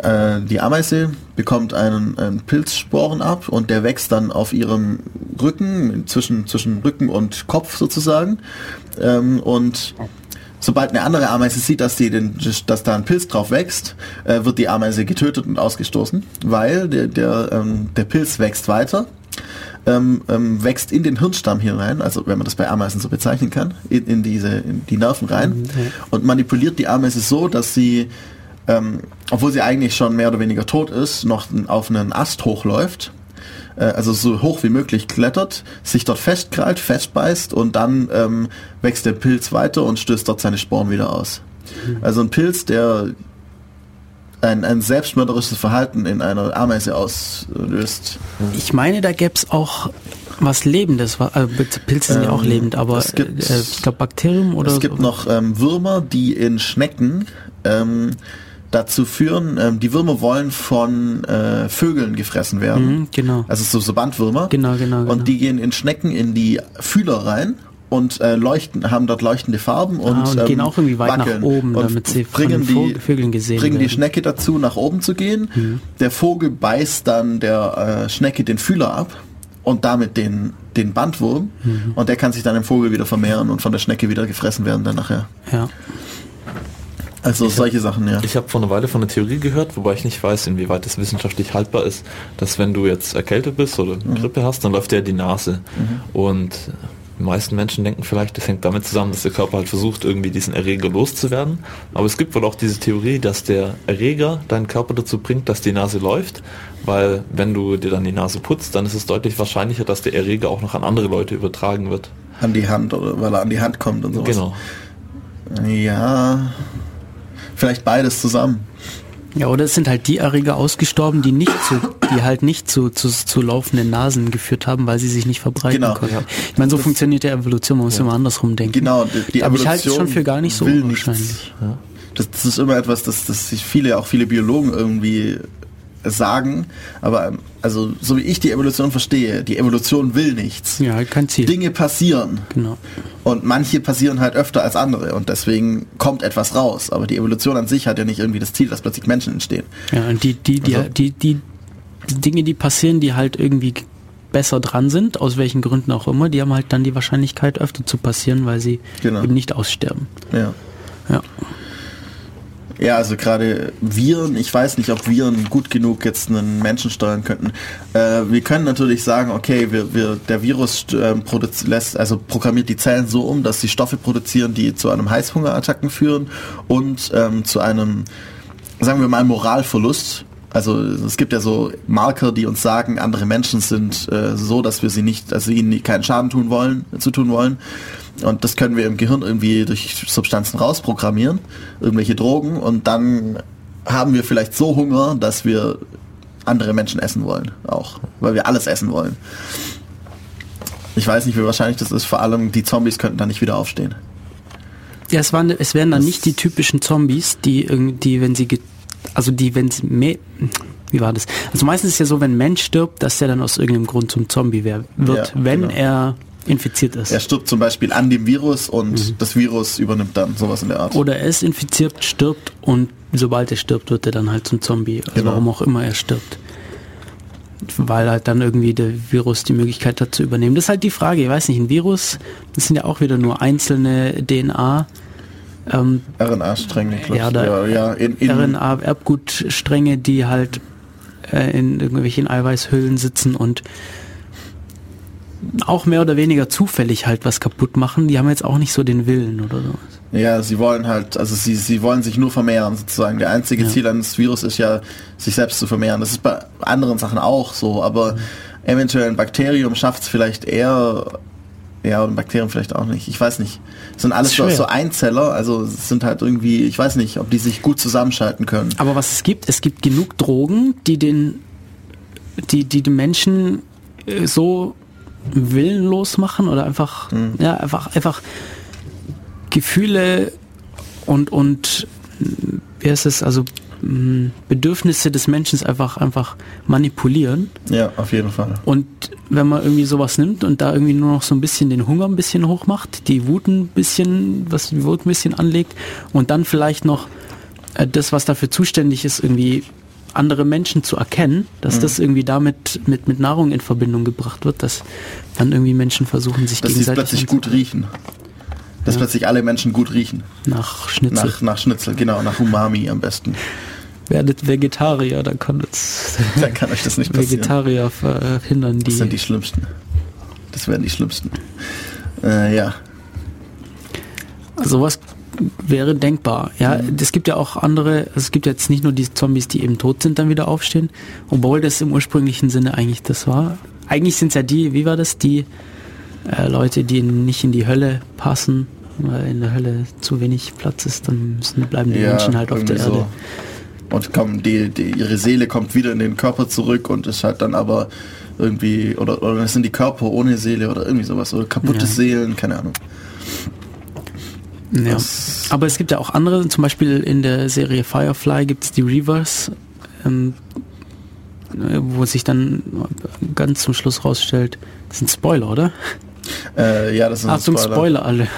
äh, die Ameise bekommt einen, einen Pilzsporen ab und der wächst dann auf ihrem Rücken, zwischen, zwischen Rücken und Kopf sozusagen. Ähm, und sobald eine andere Ameise sieht, dass, die den, dass da ein Pilz drauf wächst, äh, wird die Ameise getötet und ausgestoßen, weil der, der, ähm, der Pilz wächst weiter. Ähm, ähm, wächst in den Hirnstamm hinein, also wenn man das bei Ameisen so bezeichnen kann, in, in diese in die Nerven rein und manipuliert die Ameise so, dass sie, ähm, obwohl sie eigentlich schon mehr oder weniger tot ist, noch auf einen Ast hochläuft, äh, also so hoch wie möglich klettert, sich dort festkrallt, festbeißt und dann ähm, wächst der Pilz weiter und stößt dort seine Sporen wieder aus. Also ein Pilz, der ein, ein selbstmörderisches Verhalten in einer Ameise auslöst. Ich meine, da gäbe es auch was Lebendes. Also Pilze sind ja auch Ähm, lebend, aber es gibt- äh, ich glaube Bakterium oder es gibt so. noch ähm, Würmer, die in Schnecken ähm, dazu führen, ähm, die Würmer wollen von äh, Vögeln gefressen werden. Mhm, genau. Also so, so Bandwürmer. Genau, genau, genau. Und die gehen in Schnecken in die Fühler rein und äh, leuchten, haben dort leuchtende Farben und, Ah, und gehen auch irgendwie weit nach oben, damit sie von bringen den die Vögeln gesehen bringen die werden. Mhm. Schnecke dazu, nach oben zu gehen. Der Vogel beißt dann der äh, Schnecke den Fühler ab und damit den den Bandwurm Mhm. und der kann sich dann im Vogel wieder vermehren und von der Schnecke wieder gefressen werden dann nachher. Ja. Also solche Sachen, ja. Ich habe vor einer Weile von einer Theorie gehört, wobei ich nicht weiß, inwieweit das wissenschaftlich haltbar ist, dass wenn du jetzt erkältet bist oder Mhm. Grippe hast, dann läuft dir die Nase. Und die meisten Menschen denken vielleicht, das hängt damit zusammen, dass der Körper halt versucht, irgendwie diesen Erreger loszuwerden. Aber es gibt wohl auch diese Theorie, dass der Erreger deinen Körper dazu bringt, dass die Nase läuft, weil wenn du dir dann die Nase putzt, dann ist es deutlich wahrscheinlicher, dass der Erreger auch noch an andere Leute übertragen wird. An die Hand oder weil er an die Hand kommt und sowas. Genau. Ja. Vielleicht beides zusammen. Ja, oder es sind halt die Erreger ausgestorben, die nicht zu, die halt nicht zu, zu, zu laufenden Nasen geführt haben, weil sie sich nicht verbreiten Genau. konnten. Ich meine, so funktioniert die Evolution, man muss immer andersrum denken. Genau, die, die Aber ich halte es Evolution schon für gar nicht so unwahrscheinlich. nichts. Das, das ist immer etwas, das, das sich viele, auch viele Biologen irgendwie sagen, aber also so wie ich die Evolution verstehe, die Evolution will nichts. Ja, kein Ziel. Dinge passieren. Genau. Und manche passieren halt öfter als andere und deswegen kommt etwas raus. Aber die Evolution an sich hat ja nicht irgendwie das Ziel, dass plötzlich Menschen entstehen. Ja, und die, die, die, Also- die, die, die Dinge, die passieren, die halt irgendwie besser dran sind, aus welchen Gründen auch immer, die haben halt dann die Wahrscheinlichkeit öfter zu passieren, weil sie Genau. eben nicht aussterben. Ja. Ja. Ja, also gerade Viren, ich weiß nicht, ob Viren gut genug jetzt einen Menschen steuern könnten. Äh, wir können natürlich sagen, okay, wir, wir, der Virus produzi- lässt, also programmiert die Zellen so um, dass sie Stoffe produzieren, die zu einem Heißhungerattacken führen und ähm, zu einem, sagen wir mal, Moralverlust. Also es gibt ja so Marker, die uns sagen, andere Menschen sind äh, so, dass wir sie nicht, also ihnen keinen Schaden tun wollen, zu tun wollen. Und das können wir im Gehirn irgendwie durch Substanzen rausprogrammieren, irgendwelche Drogen, und dann haben wir vielleicht so Hunger, dass wir andere Menschen essen wollen, auch, weil wir alles essen wollen. Ich weiß nicht, wie wahrscheinlich das ist, vor allem die Zombies könnten da nicht wieder aufstehen. Ja, es, waren, es wären dann nicht die typischen Zombies, die irgendwie, wenn sie, also die, wenn sie mehr, wie war das? Also meistens ist ja so, wenn ein Mensch stirbt, dass der dann aus irgendeinem Grund zum Zombie wär, wird, Ja, wenn genau. er infiziert ist. Er stirbt zum Beispiel an dem Virus und das Virus übernimmt dann sowas in der Art. Oder er ist infiziert, stirbt und sobald er stirbt, wird er dann halt zum Zombie. Also Genau. warum auch immer er stirbt. Weil halt dann irgendwie der Virus die Möglichkeit hat zu übernehmen. Das ist halt die Frage, ich weiß nicht, ein Virus, das sind ja auch wieder nur einzelne DNA. Ähm, RNA-Stränge, glaub ja, ja, ja, in, in, RNA-Erbgutstränge, die halt äh, in irgendwelchen Eiweißhüllen sitzen und auch mehr oder weniger zufällig halt was kaputt machen. Die haben jetzt auch nicht so den Willen oder so. Ja, sie wollen halt, also sie, sie wollen sich nur vermehren sozusagen. Der einzige Ja. Ziel eines Virus ist ja, sich selbst zu vermehren. Das ist bei anderen Sachen auch so, aber eventuell ein Bakterium schafft es vielleicht eher, ja, und ein Bakterium vielleicht auch nicht. Ich weiß nicht. Es sind alles so, so Einzeller, also es sind halt irgendwie, ich weiß nicht, ob die sich gut zusammenschalten können. Aber was es gibt, es gibt genug Drogen, die den, die, die den Menschen äh, so willenlos machen oder einfach, ja, einfach, einfach Gefühle und, und, wie heißt es, also mh, Bedürfnisse des Menschen einfach, einfach manipulieren. Ja, auf jeden Fall. Und wenn man irgendwie sowas nimmt und da irgendwie nur noch so ein bisschen den Hunger ein bisschen hoch macht, die Wut ein bisschen, was die Wut ein bisschen anlegt und dann vielleicht noch äh, das, was dafür zuständig ist, irgendwie andere Menschen zu erkennen, dass Mhm. das irgendwie damit mit, mit Nahrung in Verbindung gebracht wird, dass dann irgendwie Menschen versuchen, sich Dass gegenseitig plötzlich gut riechen. Dass Ja. plötzlich alle Menschen gut riechen. nach Schnitzel. Nach, nach Schnitzel, genau, nach Umami am besten. Werdet Vegetarier, dann kann es Dann kann euch das nicht passieren. Vegetarier verhindern, die Das sind die schlimmsten. Das wären die schlimmsten. Äh, ja. Sowas wäre denkbar. Ja, es gibt ja auch andere, es gibt jetzt nicht nur die Zombies, die eben tot sind, dann wieder aufstehen, obwohl das im ursprünglichen Sinne eigentlich das war. Eigentlich sind es ja die, wie war das, die äh, Leute, die nicht in die Hölle passen, weil in der Hölle zu wenig Platz ist, dann müssen, bleiben die ja, Menschen halt auf der irgendwie Erde. Und kommen, die, die, ihre Seele kommt wieder in den Körper zurück und ist halt dann aber irgendwie, oder, oder es sind die Körper ohne Seele oder irgendwie sowas, oder kaputte Ja. Seelen, keine Ahnung. Ja. Aber es gibt ja auch andere, zum Beispiel in der Serie Firefly gibt es die Reavers, ähm, äh, wo sich dann ganz zum Schluss rausstellt, das sind Spoiler, oder? Äh, ja, das ist Achtung, Spoiler, alle.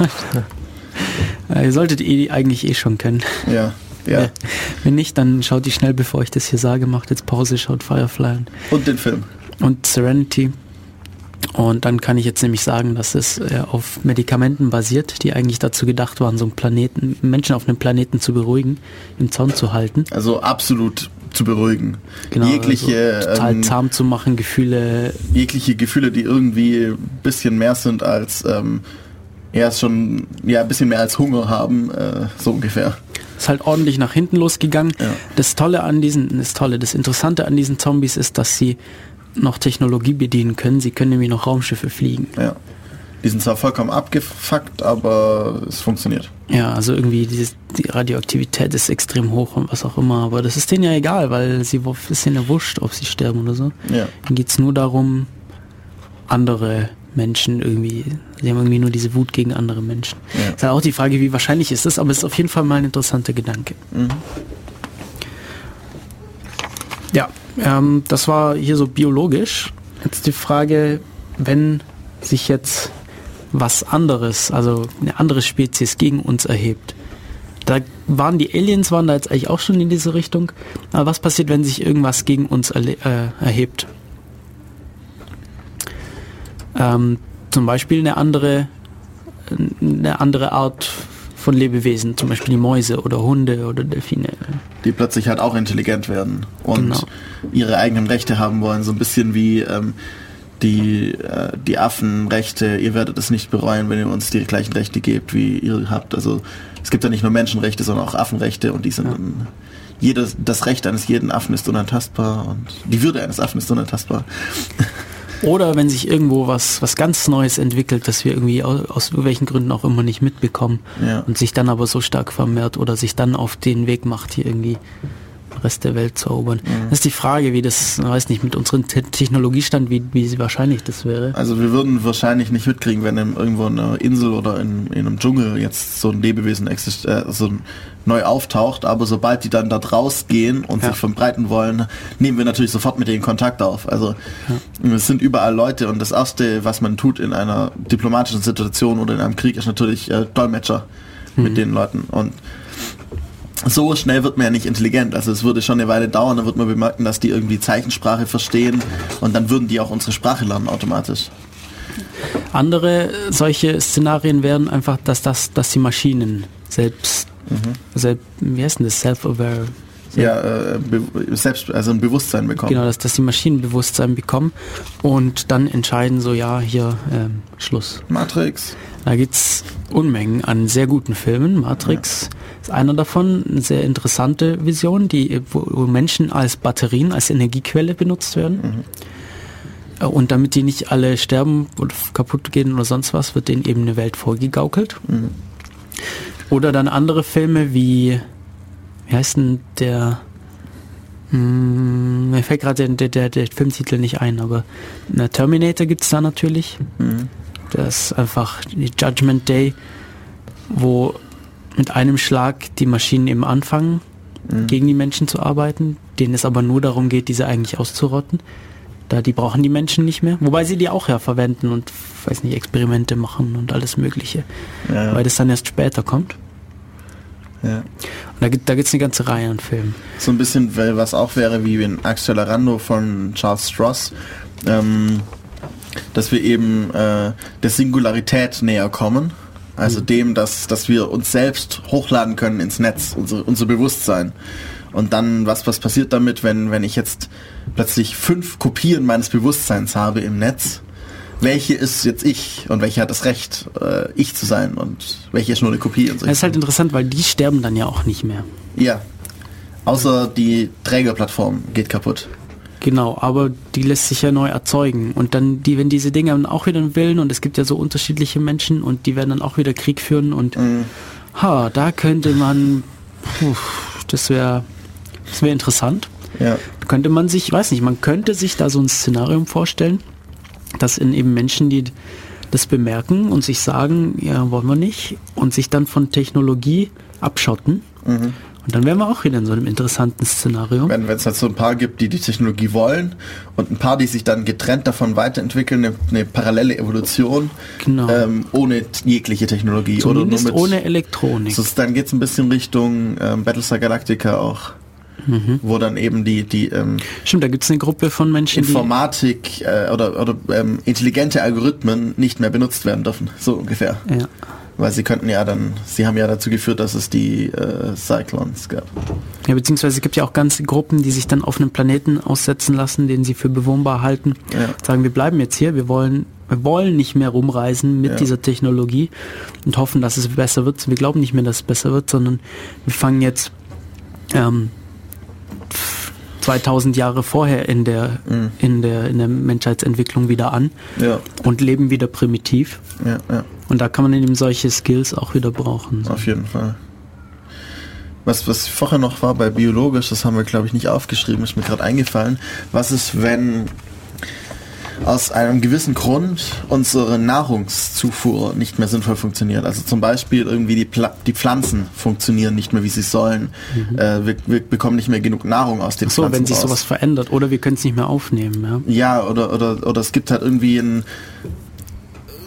Äh, Ihr solltet eh eigentlich eh schon kennen. Ja, ja. Wenn nicht, dann schaut die schnell, bevor ich das hier sage, macht jetzt Pause, schaut Firefly an. Und den Film. und Serenity. Und dann kann ich jetzt nämlich sagen, dass es äh, auf Medikamenten basiert, die eigentlich dazu gedacht waren, so einen Planeten, Menschen auf einem Planeten zu beruhigen, im Zaun zu halten. Also absolut zu beruhigen. Genau, jegliche, also total ähm, zahm zu machen, Gefühle. jegliche Gefühle, die irgendwie ein bisschen mehr sind als ähm, ja schon ja ein bisschen mehr als Hunger haben, äh, so ungefähr. Ist halt ordentlich nach hinten losgegangen. Ja. Das Tolle an diesen, das Tolle, das Interessante an diesen Zombies ist, dass sie noch Technologie bedienen können. Sie können nämlich noch Raumschiffe fliegen. Ja. Die sind zwar vollkommen abgefuckt, aber es funktioniert. Ja, also irgendwie die, die Radioaktivität ist extrem hoch und was auch immer, aber das ist denen ja egal, weil sie es ist ihnen ja wurscht, ob sie sterben oder so. Ja. Dann geht's nur darum, andere Menschen irgendwie, sie haben irgendwie nur diese Wut gegen andere Menschen. Ja. Ist halt auch die Frage, wie wahrscheinlich ist das, aber es ist auf jeden Fall mal ein interessanter Gedanke. Mhm. Ja, Ähm, das war hier so biologisch. Jetzt die Frage, wenn sich jetzt was anderes, also eine andere Spezies gegen uns erhebt. Da waren die Aliens, waren da jetzt eigentlich auch schon in diese Richtung. Aber was passiert, wenn sich irgendwas gegen uns äh, erhebt? Ähm, zum Beispiel eine andere, eine andere Art von Lebewesen, zum Beispiel die Mäuse oder Hunde oder Delfine. Die plötzlich halt auch intelligent werden und Genau. ihre eigenen Rechte haben wollen. So ein bisschen wie ähm, die, äh, die Affenrechte. Ihr werdet es nicht bereuen, wenn ihr uns die gleichen Rechte gebt, wie ihr habt. Also es gibt ja nicht nur Menschenrechte, sondern auch Affenrechte und die sind dann jedes, das Recht eines jeden Affen ist unantastbar und die Würde eines Affen ist unantastbar. Oder wenn sich irgendwo was, was ganz Neues entwickelt, das wir irgendwie aus, aus welchen Gründen auch immer nicht mitbekommen Ja. und sich dann aber so stark vermehrt oder sich dann auf den Weg macht, hier irgendwie Rest der Welt zu erobern. Das ist die Frage, wie das, weiß nicht, mit unserem Te Technologiestand, wie, wie wahrscheinlich das wäre. Also wir würden wahrscheinlich nicht mitkriegen, wenn in irgendwo in einer Insel oder in, in einem Dschungel jetzt so ein Lebewesen exist äh, so neu auftaucht, aber sobald die dann da rausgehen und Ja. sich verbreiten wollen, nehmen wir natürlich sofort mit denen Kontakt auf. Also es sind überall Leute und das erste, was man tut in einer diplomatischen Situation oder in einem Krieg, ist natürlich äh, Dolmetscher mit den Leuten und so schnell wird man ja nicht intelligent. Also es würde schon eine Weile dauern, dann wird man bemerken, dass die irgendwie Zeichensprache verstehen und dann würden die auch unsere Sprache lernen automatisch. Andere solche Szenarien wären einfach, dass das, dass die Maschinen selbst, selbst wie heißt denn das, self-aware, ja, äh, selbst, also ein Bewusstsein bekommen. genau, dass, dass die Maschinen Bewusstsein bekommen und dann entscheiden so, ja, hier, ähm, Schluss. Matrix. Da gibt's Unmengen an sehr guten Filmen. Matrix ist einer davon, eine sehr interessante Vision, die, wo, Menschen als Batterien, als Energiequelle benutzt werden. Äh, Und damit die nicht alle sterben oder kaputt gehen oder sonst was, wird denen eben eine Welt vorgegaukelt. Oder dann andere Filme wie, wie heißt denn der, hm, mir fällt gerade der, der, der Filmtitel nicht ein, aber na, Terminator gibt's da natürlich. Das ist einfach die Judgment Day, wo mit einem Schlag die Maschinen eben anfangen, gegen die Menschen zu arbeiten, denen es aber nur darum geht, diese eigentlich auszurotten. Da die brauchen die Menschen nicht mehr. Wobei sie die auch ja verwenden und weiß nicht, Experimente machen und alles Mögliche. Ja. Weil das dann erst später kommt. Ja. Und da gibt da gibt's eine ganze Reihe an Filmen. So ein bisschen, weil was auch wäre wie in Accelerando von Charles Stross, ähm, dass wir eben äh, der Singularität näher kommen. Also dem, dass, dass wir uns selbst hochladen können ins Netz, unser, unser Bewusstsein. Und dann, was, was passiert damit, wenn, wenn ich jetzt plötzlich fünf Kopien meines Bewusstseins habe im Netz? Welche ist jetzt ich und welche hat das Recht, äh, ich zu sein und welche ist nur eine Kopie? Und so. Das ist halt interessant, weil die sterben dann ja auch nicht mehr. Ja. Außer die Trägerplattform geht kaputt. Genau, aber die lässt sich ja neu erzeugen. Und dann, die, wenn diese Dinge dann auch wieder einen Willen und es gibt ja so unterschiedliche Menschen und die werden dann auch wieder Krieg führen und ha, da könnte man, puh, das wäre das wäre interessant. Ja. Könnte man sich, weiß nicht, man könnte sich da so ein Szenarium vorstellen, dass in eben Menschen, die das bemerken und sich sagen, ja, wollen wir nicht, und sich dann von Technologie abschotten. Und dann wären wir auch wieder in so einem interessanten Szenario. Wenn es halt so ein paar gibt, die die Technologie wollen und ein paar, die sich dann getrennt davon weiterentwickeln, eine, eine parallele Evolution Genau. ähm, ohne jegliche Technologie. Zumindest oder nur mit, ohne Elektronik. So, dann geht es ein bisschen Richtung ähm, Battlestar Galactica auch, Mhm. wo dann eben die, die ähm, Stimmt, da gibt es eine Gruppe von Menschen, die Informatik äh, oder, oder ähm, intelligente Algorithmen nicht mehr benutzt werden dürfen. So ungefähr. Ja. Weil sie könnten ja dann, sie haben ja dazu geführt, dass es die äh, Cyclones gab. Ja, beziehungsweise es gibt ja auch ganze Gruppen, die sich dann auf einem Planeten aussetzen lassen, den sie für bewohnbar halten. Ja. Sagen, wir bleiben jetzt hier, wir wollen, wir wollen nicht mehr rumreisen mit Ja. dieser Technologie und hoffen, dass es besser wird. Wir glauben nicht mehr, dass es besser wird, sondern wir fangen jetzt ähm, 2000 Jahre vorher in der, Mhm. in der, in der Menschheitsentwicklung wieder an Ja, und leben wieder primitiv. ja, ja. Und da kann man eben solche Skills auch wieder brauchen. Auf jeden Fall. Was, was vorher noch war bei biologisch, das haben wir glaube ich nicht aufgeschrieben, ist mir gerade eingefallen. Was ist, wenn aus einem gewissen Grund unsere Nahrungszufuhr nicht mehr sinnvoll funktioniert. Also zum Beispiel irgendwie die, Pla die Pflanzen funktionieren nicht mehr, wie sie sollen. Mhm. Äh, wir, wir bekommen nicht mehr genug Nahrung aus den Ach so, Pflanzen wenn sich raus. sowas verändert oder wir können es nicht mehr aufnehmen. Ja. Ja, oder, oder, oder es gibt halt irgendwie einen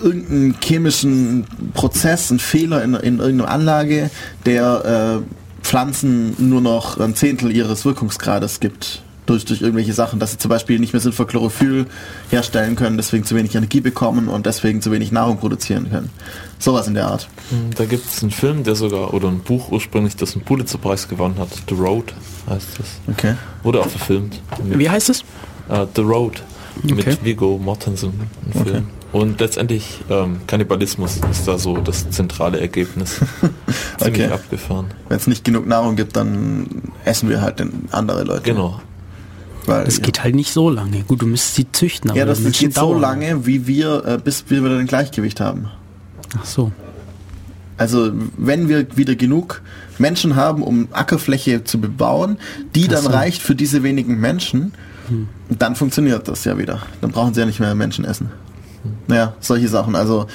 irgendeinen chemischen Prozess, einen Fehler in, in irgendeiner Anlage, der äh, Pflanzen nur noch ein Zehntel ihres Wirkungsgrades gibt. Durch, durch irgendwelche Sachen, dass sie zum Beispiel nicht mehr sinnvoll Chlorophyll herstellen können, deswegen zu wenig Energie bekommen und deswegen zu wenig Nahrung produzieren können. Sowas in der Art. Hm, Da gibt es einen Film, der sogar, oder ein Buch ursprünglich, das einen Pulitzer-Preis gewonnen hat. The Road heißt das. Okay. Wurde auch verfilmt. Wie heißt es? Äh, The Road. Okay. Mit Viggo Mortensen. Ein Film. Okay. Und letztendlich ähm, Kannibalismus ist da so das zentrale Ergebnis. Ziemlich Okay. abgefahren. Wenn es nicht genug Nahrung gibt, dann essen wir halt den andere Leute. Genau. Weil, Das geht halt nicht so lange. Gut, du müsstest sie züchten, aber ja, das, das geht so dauern. lange, wie wir, äh, bis wir wieder ein Gleichgewicht haben. Ach so. Also wenn wir wieder genug Menschen haben, um Ackerfläche zu bebauen, die dann so. reicht für diese wenigen Menschen, dann funktioniert das ja wieder. Dann brauchen sie ja nicht mehr Menschen essen. Ja, solche Sachen. Also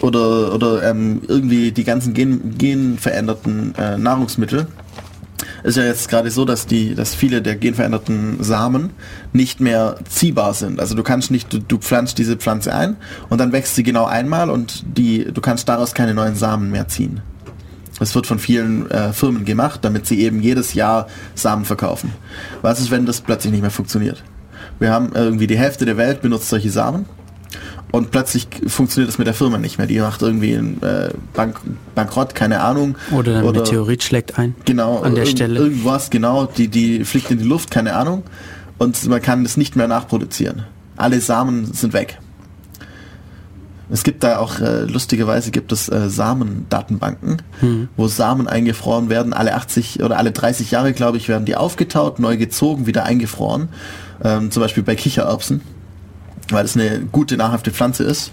oder oder ähm, irgendwie die ganzen gen, genveränderten äh, Nahrungsmittel. Ist ja jetzt gerade so, dass die, dass viele der genveränderten Samen nicht mehr ziehbar sind. Also du kannst nicht, du, du pflanzt diese Pflanze ein und dann wächst sie genau einmal und die, du kannst daraus keine neuen Samen mehr ziehen. Das wird von vielen äh, Firmen gemacht, damit sie eben jedes Jahr Samen verkaufen. Was ist, wenn das plötzlich nicht mehr funktioniert? Wir haben irgendwie die Hälfte der Welt benutzt solche Samen und plötzlich funktioniert das mit der Firma nicht mehr. Die macht irgendwie einen äh, Bank Bankrott, keine Ahnung. Oder ein Meteorit schlägt ein. Genau, An der Stelle. Irgendwas, genau, die, die fliegt in die Luft, keine Ahnung. Und man kann das nicht mehr nachproduzieren. Alle Samen sind weg. Es gibt da auch, äh, lustigerweise gibt es äh, Samendatenbanken, Hm. wo Samen eingefroren werden. Alle 80 oder alle 30 Jahre, glaube ich, werden die aufgetaut, neu gezogen, wieder eingefroren. Ähm, zum Beispiel bei Kichererbsen, weil es eine gute, nahrhafte Pflanze ist.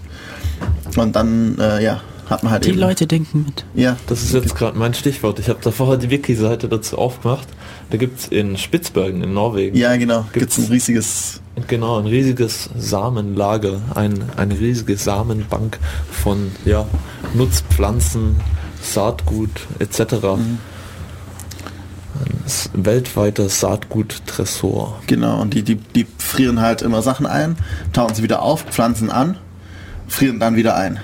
Und dann, äh, ja, hat man halt Die eben... Leute denken mit. Ja, Das ist jetzt gerade mein Stichwort. Ich habe da vorher die Wiki-Seite dazu aufgemacht. Da gibt es in Spitzbergen in Norwegen. ja genau, gibt's Gibt's- ein riesiges Genau, ein riesiges Samenlager, ein, eine riesige Samenbank von ja, Nutzpflanzen, Saatgut etc. Ein s- weltweiter Saatgut-Tresor. Genau, und die, die, die frieren halt immer Sachen ein, tauen sie wieder auf, pflanzen an, frieren dann wieder ein.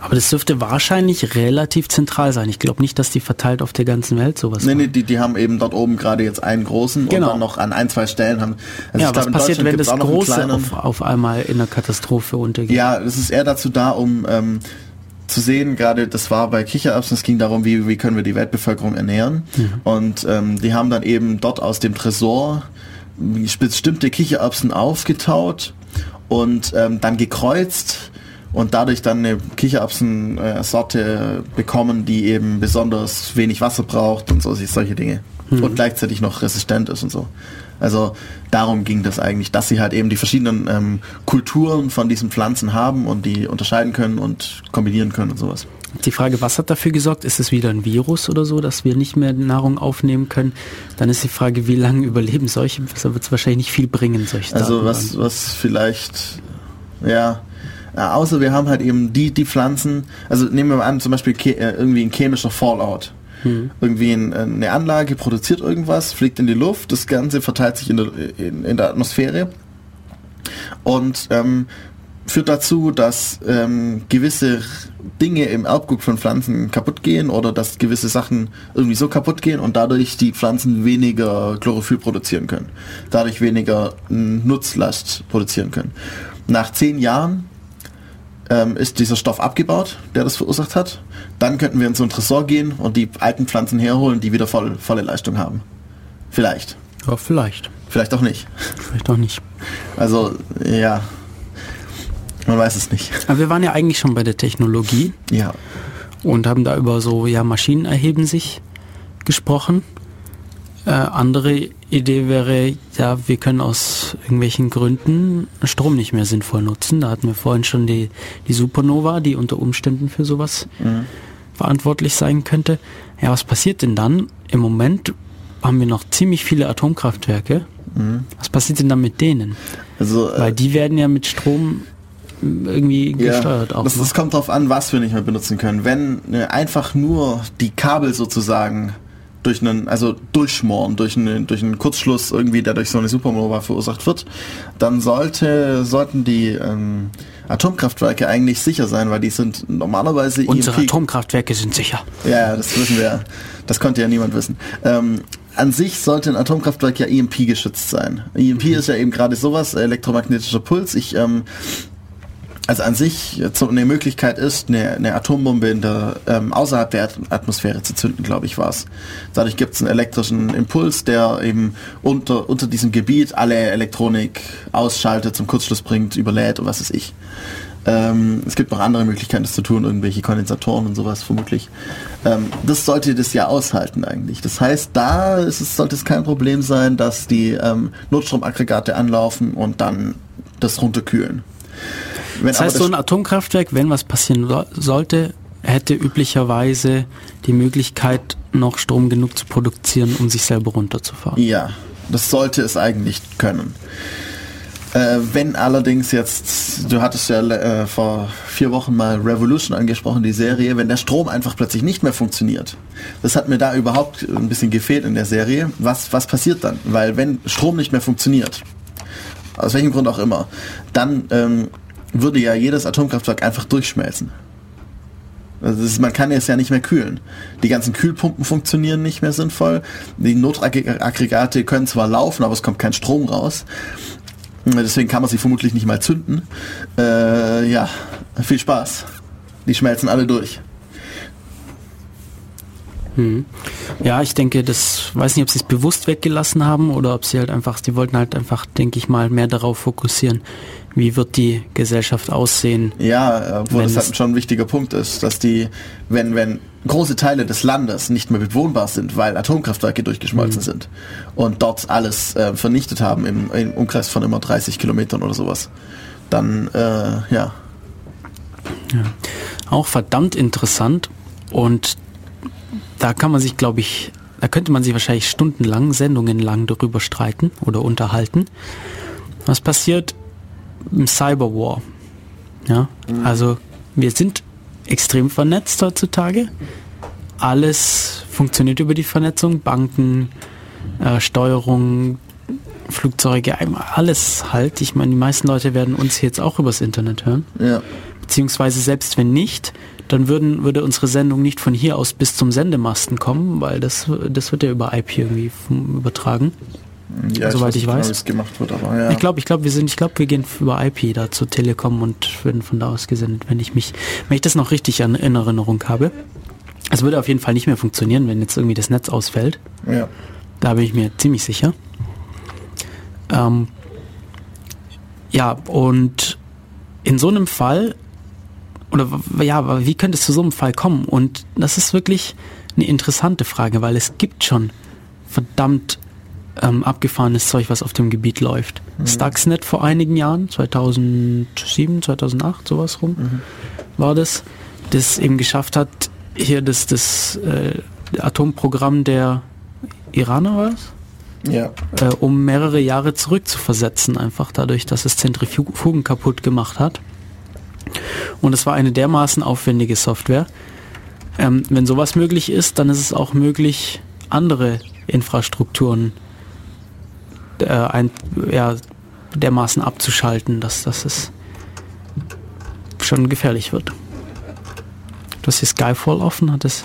Aber das dürfte wahrscheinlich relativ zentral sein. Ich glaube nicht, dass die verteilt auf der ganzen Welt sowas Nee, machen. nee, die, die haben eben dort oben gerade jetzt einen großen Genau. und dann noch an ein, zwei Stellen haben. Also ja, was glaub, in passiert, Deutschland wenn das Große auf, auf einmal in einer Katastrophe untergeht? Ja, das ist eher dazu da, um ähm, zu sehen, gerade das war bei Kichererbsen, es ging darum, wie, wie können wir die Weltbevölkerung ernähren. Und ähm, die haben dann eben dort aus dem Tresor bestimmte Kichererbsen aufgetaut und ähm, dann gekreuzt und dadurch dann eine Kichererbsen-Sorte bekommen, die eben besonders wenig Wasser braucht und so, solche Dinge. Und gleichzeitig noch resistent ist und so. Also darum ging das eigentlich, dass sie halt eben die verschiedenen ähm, Kulturen von diesen Pflanzen haben und die unterscheiden können und kombinieren können und sowas. Die Frage, was hat dafür gesorgt? Ist es wieder ein Virus oder so, dass wir nicht mehr Nahrung aufnehmen können? Dann ist die Frage, wie lange überleben solche? Da wird es wahrscheinlich nicht viel bringen, solche Also was, was vielleicht, ja, außer wir haben halt eben die, die Pflanzen, also nehmen wir mal an, zum Beispiel äh, irgendwie ein chemischer Fallout. Irgendwie ein, eine Anlage produziert irgendwas, fliegt in die Luft, das Ganze verteilt sich in der, in, in der Atmosphäre und ähm, führt dazu, dass ähm, gewisse Dinge im Erbgut von Pflanzen kaputt gehen oder dass gewisse Sachen irgendwie so kaputt gehen und dadurch die Pflanzen weniger Chlorophyll produzieren können. Dadurch weniger Nutzlast produzieren können. Nach zehn Jahren ähm, ist dieser Stoff abgebaut, der das verursacht hat. Dann könnten wir in so einen Tresor gehen und die alten Pflanzen herholen, die wieder voll, volle Leistung haben. Vielleicht. Ja, vielleicht. Vielleicht auch nicht. Vielleicht auch nicht. Also, ja. Man weiß es nicht. Aber wir waren ja eigentlich schon bei der Technologie Ja. und haben da über so, ja, Maschinen erheben sich gesprochen. Äh, andere Idee wäre, ja, wir können aus irgendwelchen Gründen Strom nicht mehr sinnvoll nutzen. Da hatten wir vorhin schon die, die Supernova, die unter Umständen für sowas verantwortlich sein könnte. Ja, was passiert denn dann? Im Moment haben wir noch ziemlich viele Atomkraftwerke. Was passiert denn dann mit denen? Also, äh, Weil die werden ja mit Strom irgendwie gesteuert auch. Das, ne? das kommt drauf an, was wir nicht mehr benutzen können. Wenn ne, einfach nur die Kabel sozusagen durch einen, also durchschmoren, durch einen, durch einen Kurzschluss irgendwie, der durch so eine Supernova verursacht wird, dann sollte, sollten die ähm, Atomkraftwerke eigentlich sicher sein, weil die sind normalerweise Unsere EMP Atomkraftwerke sind sicher. ja, das wissen wir. ja. Das konnte ja niemand wissen. Ähm, an sich sollte ein Atomkraftwerk ja EMP geschützt sein. EMP Mhm. ist ja eben gerade sowas, elektromagnetischer Puls. Ich, ähm, also an sich so eine Möglichkeit ist, eine, eine Atombombe in der, ähm, außerhalb der At- Atmosphäre zu zünden, glaube ich, war's. Dadurch gibt es einen elektrischen Impuls, der eben unter, unter diesem Gebiet alle Elektronik ausschaltet, zum Kurzschluss bringt, überlädt und was weiß ich. Ähm, es gibt noch andere Möglichkeiten, das zu tun, irgendwelche Kondensatoren und sowas vermutlich. Ähm, das sollte das ja aushalten eigentlich. Das heißt, da es, sollte es kein Problem sein, dass die ähm, Notstromaggregate anlaufen und dann das runterkühlen. Wenn Das heißt, aber so ein Atomkraftwerk, wenn was passieren so- sollte, hätte üblicherweise die Möglichkeit, noch Strom genug zu produzieren, um sich selber runterzufahren. Ja, das sollte es eigentlich können. Äh, wenn allerdings jetzt, du hattest ja äh, vor vier Wochen mal Revolution angesprochen, die Serie, wenn der Strom einfach plötzlich nicht mehr funktioniert. Das hat mir da überhaupt ein bisschen gefehlt in der Serie. Was, was passiert dann? Weil wenn Strom nicht mehr funktioniert, aus welchem Grund auch immer, dann ähm, würde ja jedes Atomkraftwerk einfach durchschmelzen. Also ist, man kann es ja nicht mehr kühlen. Die ganzen Kühlpumpen funktionieren nicht mehr sinnvoll. Die Notaggregate können zwar laufen, aber es kommt kein Strom raus. Deswegen kann man sie vermutlich nicht mal zünden. Äh, ja, viel Spaß. Die schmelzen alle durch. Hm. Ja, ich denke, das weiß nicht, ob sie es bewusst weggelassen haben oder ob sie halt einfach, sie wollten halt einfach, denke ich mal, mehr darauf fokussieren, wie wird die Gesellschaft aussehen. Ja, obwohl wenn das halt schon ein wichtiger Punkt ist, dass die, wenn, wenn große Teile des Landes nicht mehr bewohnbar sind, weil Atomkraftwerke durchgeschmolzen sind und dort alles äh, vernichtet haben im, im Umkreis von immer 30 Kilometern oder sowas, dann, äh, ja. Auch verdammt interessant und da kann man sich, glaube ich, da könnte man sich wahrscheinlich stundenlang, Sendungen lang darüber streiten oder unterhalten. Was passiert im Cyberwar? Ja, also wir sind extrem vernetzt heutzutage. Alles funktioniert über die Vernetzung, Banken, äh, Steuerung, Flugzeuge, alles halt. Ich meine, die meisten Leute werden uns jetzt auch übers Internet hören. Ja. Beziehungsweise selbst wenn nicht, dann würden, würde unsere Sendung nicht von hier aus bis zum Sendemasten kommen, weil das, das wird ja über IP irgendwie übertragen. ja Soweit ich weiß. gemacht wird, aber ja. Ich glaube, ich glaube, wir sind, ich glaube, wir gehen über IP da zur Telekom und werden von da aus gesendet, wenn ich mich, wenn ich das noch richtig an, in Erinnerung habe. Es würde auf jeden Fall nicht mehr funktionieren, wenn jetzt irgendwie das Netz ausfällt. ja. Da bin ich mir ziemlich sicher. Ähm, ja, und in so einem Fall, oder ja, aber wie könnte es zu so einem Fall kommen? Und das ist wirklich eine interessante Frage, weil es gibt schon verdammt ähm, abgefahrenes Zeug, was auf dem Gebiet läuft. Stuxnet vor einigen Jahren, 2007, 2008, sowas rum, war das, das eben geschafft hat, hier das, das äh, Atomprogramm der Iraner war es? Ja. äh, um mehrere Jahre zurück zu versetzen, einfach dadurch, dass es Zentrifugen kaputt gemacht hat. Und es war eine dermaßen aufwendige Software. Ähm, wenn sowas möglich ist, dann ist es auch möglich, andere Infrastrukturen äh, ein, ja, dermaßen abzuschalten, dass, dass es schon gefährlich wird. Du hast hier Skyfall offen, hat es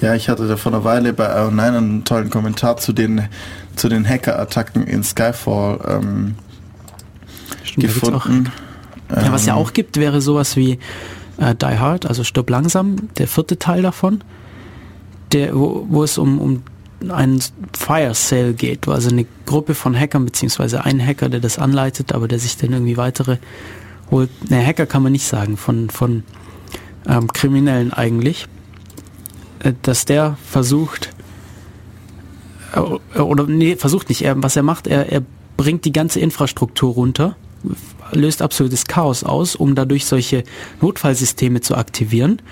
Ja, ich hatte da vor einer Weile bei Iron 9 einen tollen Kommentar zu den, zu den Hacker-Attacken in Skyfall ähm, Stimmt, da gefunden. Ja, was ja Ähm, auch gibt, wäre sowas wie äh, Die Hard, also Stirb langsam, der vierte Teil davon, der, wo, wo es um, um einen Fire Sale geht, wo also eine Gruppe von Hackern, beziehungsweise ein Hacker, der das anleitet, aber der sich dann irgendwie weitere holt. Ne, Hacker kann man nicht sagen, von, von ähm, Kriminellen eigentlich, äh, dass der versucht, äh, oder nee, versucht nicht, er, was er macht, er, er bringt die ganze Infrastruktur runter, löst absolutes Chaos aus, um dadurch solche Notfallsysteme zu aktivieren,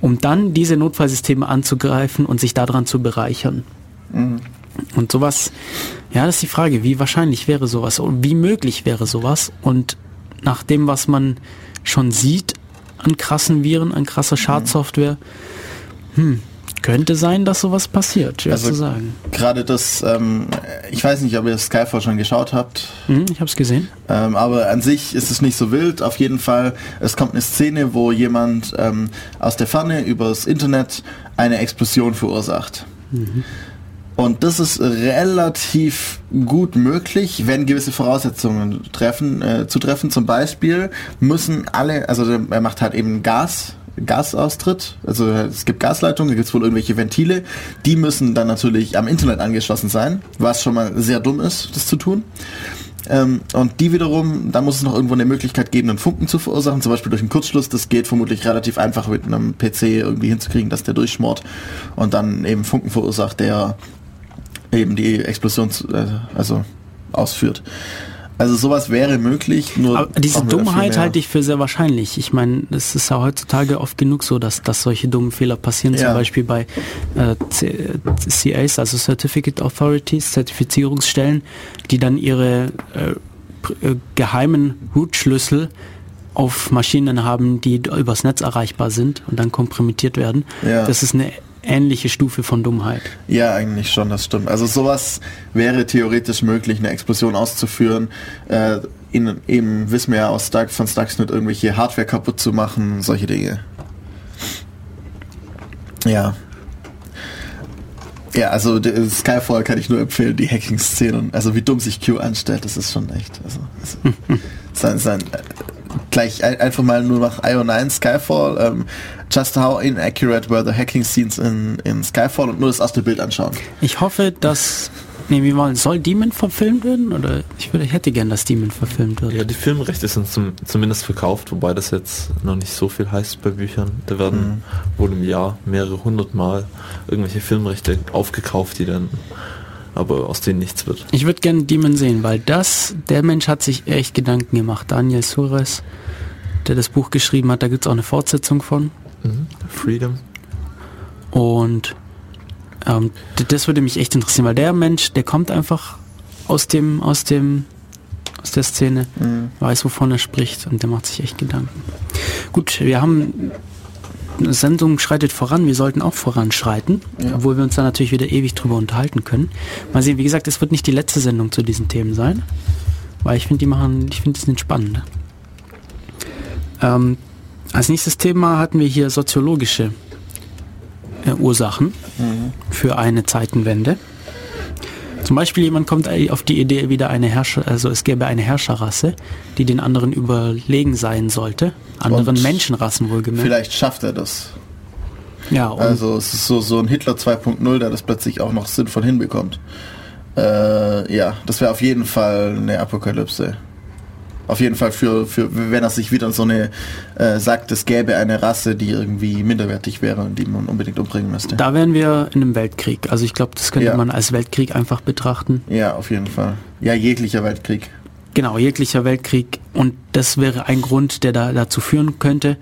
um dann diese Notfallsysteme anzugreifen und sich daran zu bereichern. Mhm. Und sowas, ja, das ist die Frage, wie wahrscheinlich wäre sowas und wie möglich wäre sowas. Und nach dem, was man schon sieht an krassen Viren, an krasser Schadsoftware, hm, könnte sein, dass sowas passiert, schwer Also zu sagen. Gerade das, ähm, ich weiß nicht, ob ihr Skyfall schon geschaut habt, Hm, ich habe es gesehen. ähm, aber an sich ist es nicht so wild. Auf jeden Fall, es kommt eine Szene, wo jemand ähm, aus der Ferne übers Internet eine Explosion verursacht. Und das ist relativ gut möglich, wenn gewisse Voraussetzungen treffen, äh, zu treffen. Zum Beispiel müssen alle, also er macht halt eben Gas, Gasaustritt, also es gibt Gasleitungen, da gibt es wohl irgendwelche Ventile, die müssen dann natürlich am Internet angeschlossen sein, was schon mal sehr dumm ist, das zu tun. Ähm, und die wiederum, da muss es noch irgendwo eine Möglichkeit geben, einen Funken zu verursachen, zum Beispiel durch einen Kurzschluss. Das geht vermutlich relativ einfach mit einem PC irgendwie hinzukriegen, dass der durchschmort und dann eben Funken verursacht, der eben die Explosion äh, also ausführt. Also sowas wäre möglich, nur Aber diese Dummheit halte ich für sehr wahrscheinlich. Ich meine, es ist ja heutzutage oft genug so, dass, dass solche dummen Fehler passieren, zum Ja. Beispiel bei äh, CAs, also Certificate Authorities, Zertifizierungsstellen, die dann ihre äh, äh, geheimen Root-Schlüssel auf Maschinen haben, die übers Netz erreichbar sind und dann kompromittiert werden. Ja. Das ist eine ähnliche Stufe von Dummheit. Ja, eigentlich schon, das stimmt. Also sowas wäre theoretisch möglich, eine Explosion auszuführen. Äh, in, eben wissen wir ja aus Stark, von Stuxnet irgendwelche Hardware kaputt zu machen, solche Dinge. Ja. Ja, also Skyfall kann ich nur empfehlen, die Hacking-Szenen. Also wie dumm sich Q anstellt, das ist schon echt. Also, also sein, sein, äh, gleich ein, einfach mal nur nach IO9 Skyfall. Ähm, just how inaccurate were the hacking scenes in, in Skyfall und nur das erste Bild anschauen. Ich hoffe, dass... Nee, wie wollen, soll Demon verfilmt werden? Oder ich würde, ich hätte gern, dass Demon verfilmt wird. Ja, die Filmrechte sind zum, zumindest verkauft, wobei das jetzt noch nicht so viel heißt bei Büchern. Da werden wohl im Jahr mehrere hundert Mal irgendwelche Filmrechte aufgekauft, die dann aber aus denen nichts wird. Ich würde gerne Demon sehen, weil das, der Mensch hat sich echt Gedanken gemacht. Daniel Suarez, der das Buch geschrieben hat, da gibt es auch eine Fortsetzung von. Freedom. Und ähm, das würde mich echt interessieren, weil der Mensch, der kommt einfach aus dem, aus dem, aus der Szene, weiß, wovon er spricht und der macht sich echt Gedanken. Gut, wir haben eine Sendung schreitet voran, wir sollten auch voranschreiten, obwohl wir uns da natürlich wieder ewig drüber unterhalten können. Mal sehen, wie gesagt, es wird nicht die letzte Sendung zu diesen Themen sein, weil ich finde, die machen, ich finde, die sind spannend. Ähm, als nächstes Thema hatten wir hier soziologische äh, Ursachen für eine Zeitenwende. Zum Beispiel jemand kommt auf die Idee, wieder eine Herrscher, also es gäbe eine Herrscherrasse, die den anderen überlegen sein sollte. Anderen Und Menschenrassen wohlgemerkt. Vielleicht schafft er das. Ja, Also es ist so, so ein Hitler 2.0, der das plötzlich auch noch sinnvoll hinbekommt. Äh, ja, das wäre auf jeden Fall eine Apokalypse. Auf jeden Fall für, für wenn er sich wieder so eine äh, sagt, es gäbe eine Rasse, die irgendwie minderwertig wäre und die man unbedingt umbringen müsste. da wären wir in einem Weltkrieg. Also ich glaube, das könnte Ja. man als Weltkrieg einfach betrachten. Ja, auf jeden Fall. Ja, jeglicher Weltkrieg. Genau, jeglicher Weltkrieg. Und das wäre ein Grund, der da dazu führen könnte.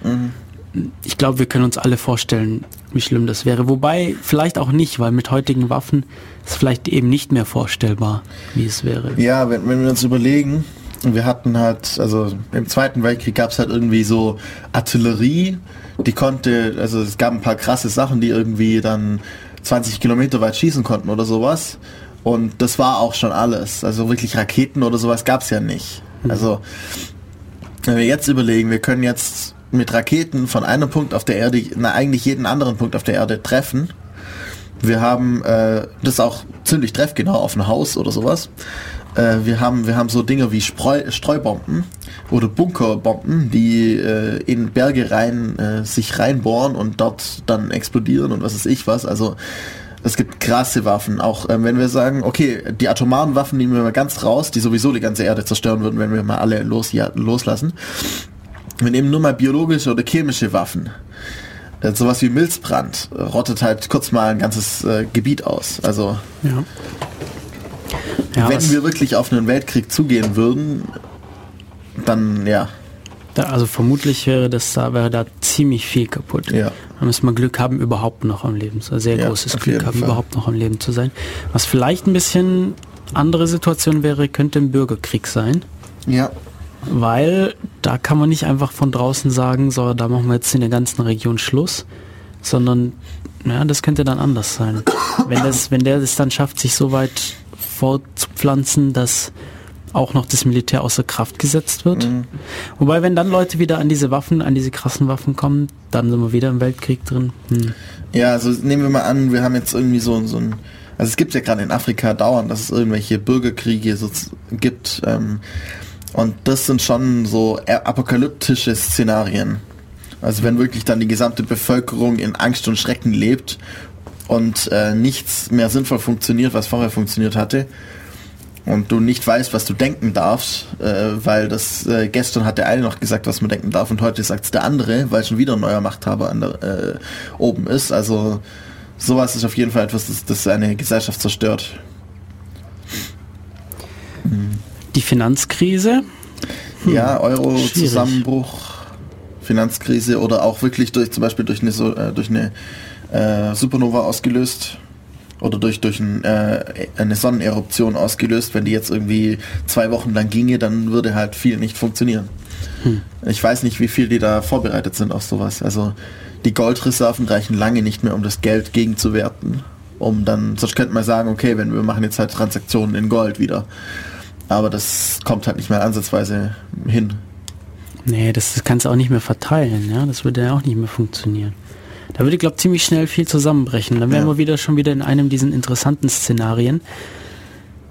Ich glaube, wir können uns alle vorstellen, wie schlimm das wäre. Wobei vielleicht auch nicht, weil mit heutigen Waffen ist vielleicht eben nicht mehr vorstellbar, wie es wäre. Ja, wenn, wenn wir uns überlegen, wir hatten halt, also im Zweiten Weltkrieg gab es halt irgendwie so Artillerie, die konnte, also es gab ein paar krasse Sachen, die irgendwie dann 20 Kilometer weit schießen konnten oder sowas. Und das war auch schon alles. Also wirklich Raketen oder sowas gab es ja nicht. Also wenn wir jetzt überlegen, wir können jetzt mit Raketen von einem Punkt auf der Erde, na eigentlich jeden anderen Punkt auf der Erde treffen. Wir haben äh, das auch ziemlich treffgenau auf ein Haus oder sowas. Äh, wir haben wir haben so Dinge wie Spreu, Streubomben oder Bunkerbomben, die äh, in Berge rein äh, sich reinbohren und dort dann explodieren und was weiß ich was. Also es gibt krasse Waffen. Auch ähm, wenn wir sagen, okay, die atomaren Waffen nehmen wir mal ganz raus, die sowieso die ganze Erde zerstören würden, wenn wir mal alle los, ja, loslassen. Wir nehmen nur mal biologische oder chemische Waffen. Äh, sowas wie Milzbrand rottet halt kurz mal ein ganzes äh, Gebiet aus. Also Ja. Ja, wenn wir wirklich auf einen Weltkrieg zugehen würden, dann ja. Da, also vermutlich wäre das da, wäre da ziemlich viel kaputt. Ja. Da müssen wir Glück haben, überhaupt noch am Leben zu sein. Sehr Ja, großes Glück haben, Fall. überhaupt noch am Leben zu sein. Was vielleicht ein bisschen andere Situation wäre, könnte ein Bürgerkrieg sein. Ja. Weil da kann man nicht einfach von draußen sagen, so, da machen wir jetzt in der ganzen Region Schluss, sondern ja, das könnte dann anders sein. Wenn, das, wenn der es dann schafft, sich so weit fortzupflanzen, dass auch noch das Militär außer Kraft gesetzt wird. Wobei, wenn dann Leute wieder an diese Waffen, an diese krassen Waffen kommen, dann sind wir wieder im Weltkrieg drin. Hm. Ja, also nehmen wir mal an, wir haben jetzt irgendwie so, so ein, also es gibt ja gerade in Afrika dauernd, dass es irgendwelche Bürgerkriege so gibt. Ähm, und das sind schon so apokalyptische Szenarien. Also wenn wirklich dann die gesamte Bevölkerung in Angst und Schrecken lebt und äh, nichts mehr sinnvoll funktioniert, was vorher funktioniert hatte. Und du nicht weißt, was du denken darfst, äh, weil das äh, gestern hat der eine noch gesagt, was man denken darf und heute sagt es der andere, weil schon wieder ein neuer Machthaber an der, äh, oben ist. Also sowas ist auf jeden Fall etwas, das, das eine Gesellschaft zerstört. Die Finanzkrise, Ja, Euro Schwierig. Zusammenbruch, Finanzkrise oder auch wirklich durch zum Beispiel durch eine, so, äh, durch eine äh, Supernova ausgelöst oder durch, durch ein, äh, eine Sonneneruption ausgelöst. Wenn die jetzt irgendwie zwei Wochen lang ginge, dann würde halt viel nicht funktionieren. Ich weiß nicht, wie viel die da vorbereitet sind auf sowas. Also die Goldreserven reichen lange nicht mehr, um das Geld gegenzuwerten. Um dann, sonst könnte man sagen, okay, wenn wir machen jetzt halt Transaktionen in Gold wieder. Aber das kommt halt nicht mehr ansatzweise hin. Nee, das, das kannst du auch nicht mehr verteilen, ja. Das würde ja auch nicht mehr funktionieren. Da würde, glaube ziemlich schnell viel zusammenbrechen. Dann wären Ja. wir wieder schon wieder in einem diesen interessanten Szenarien.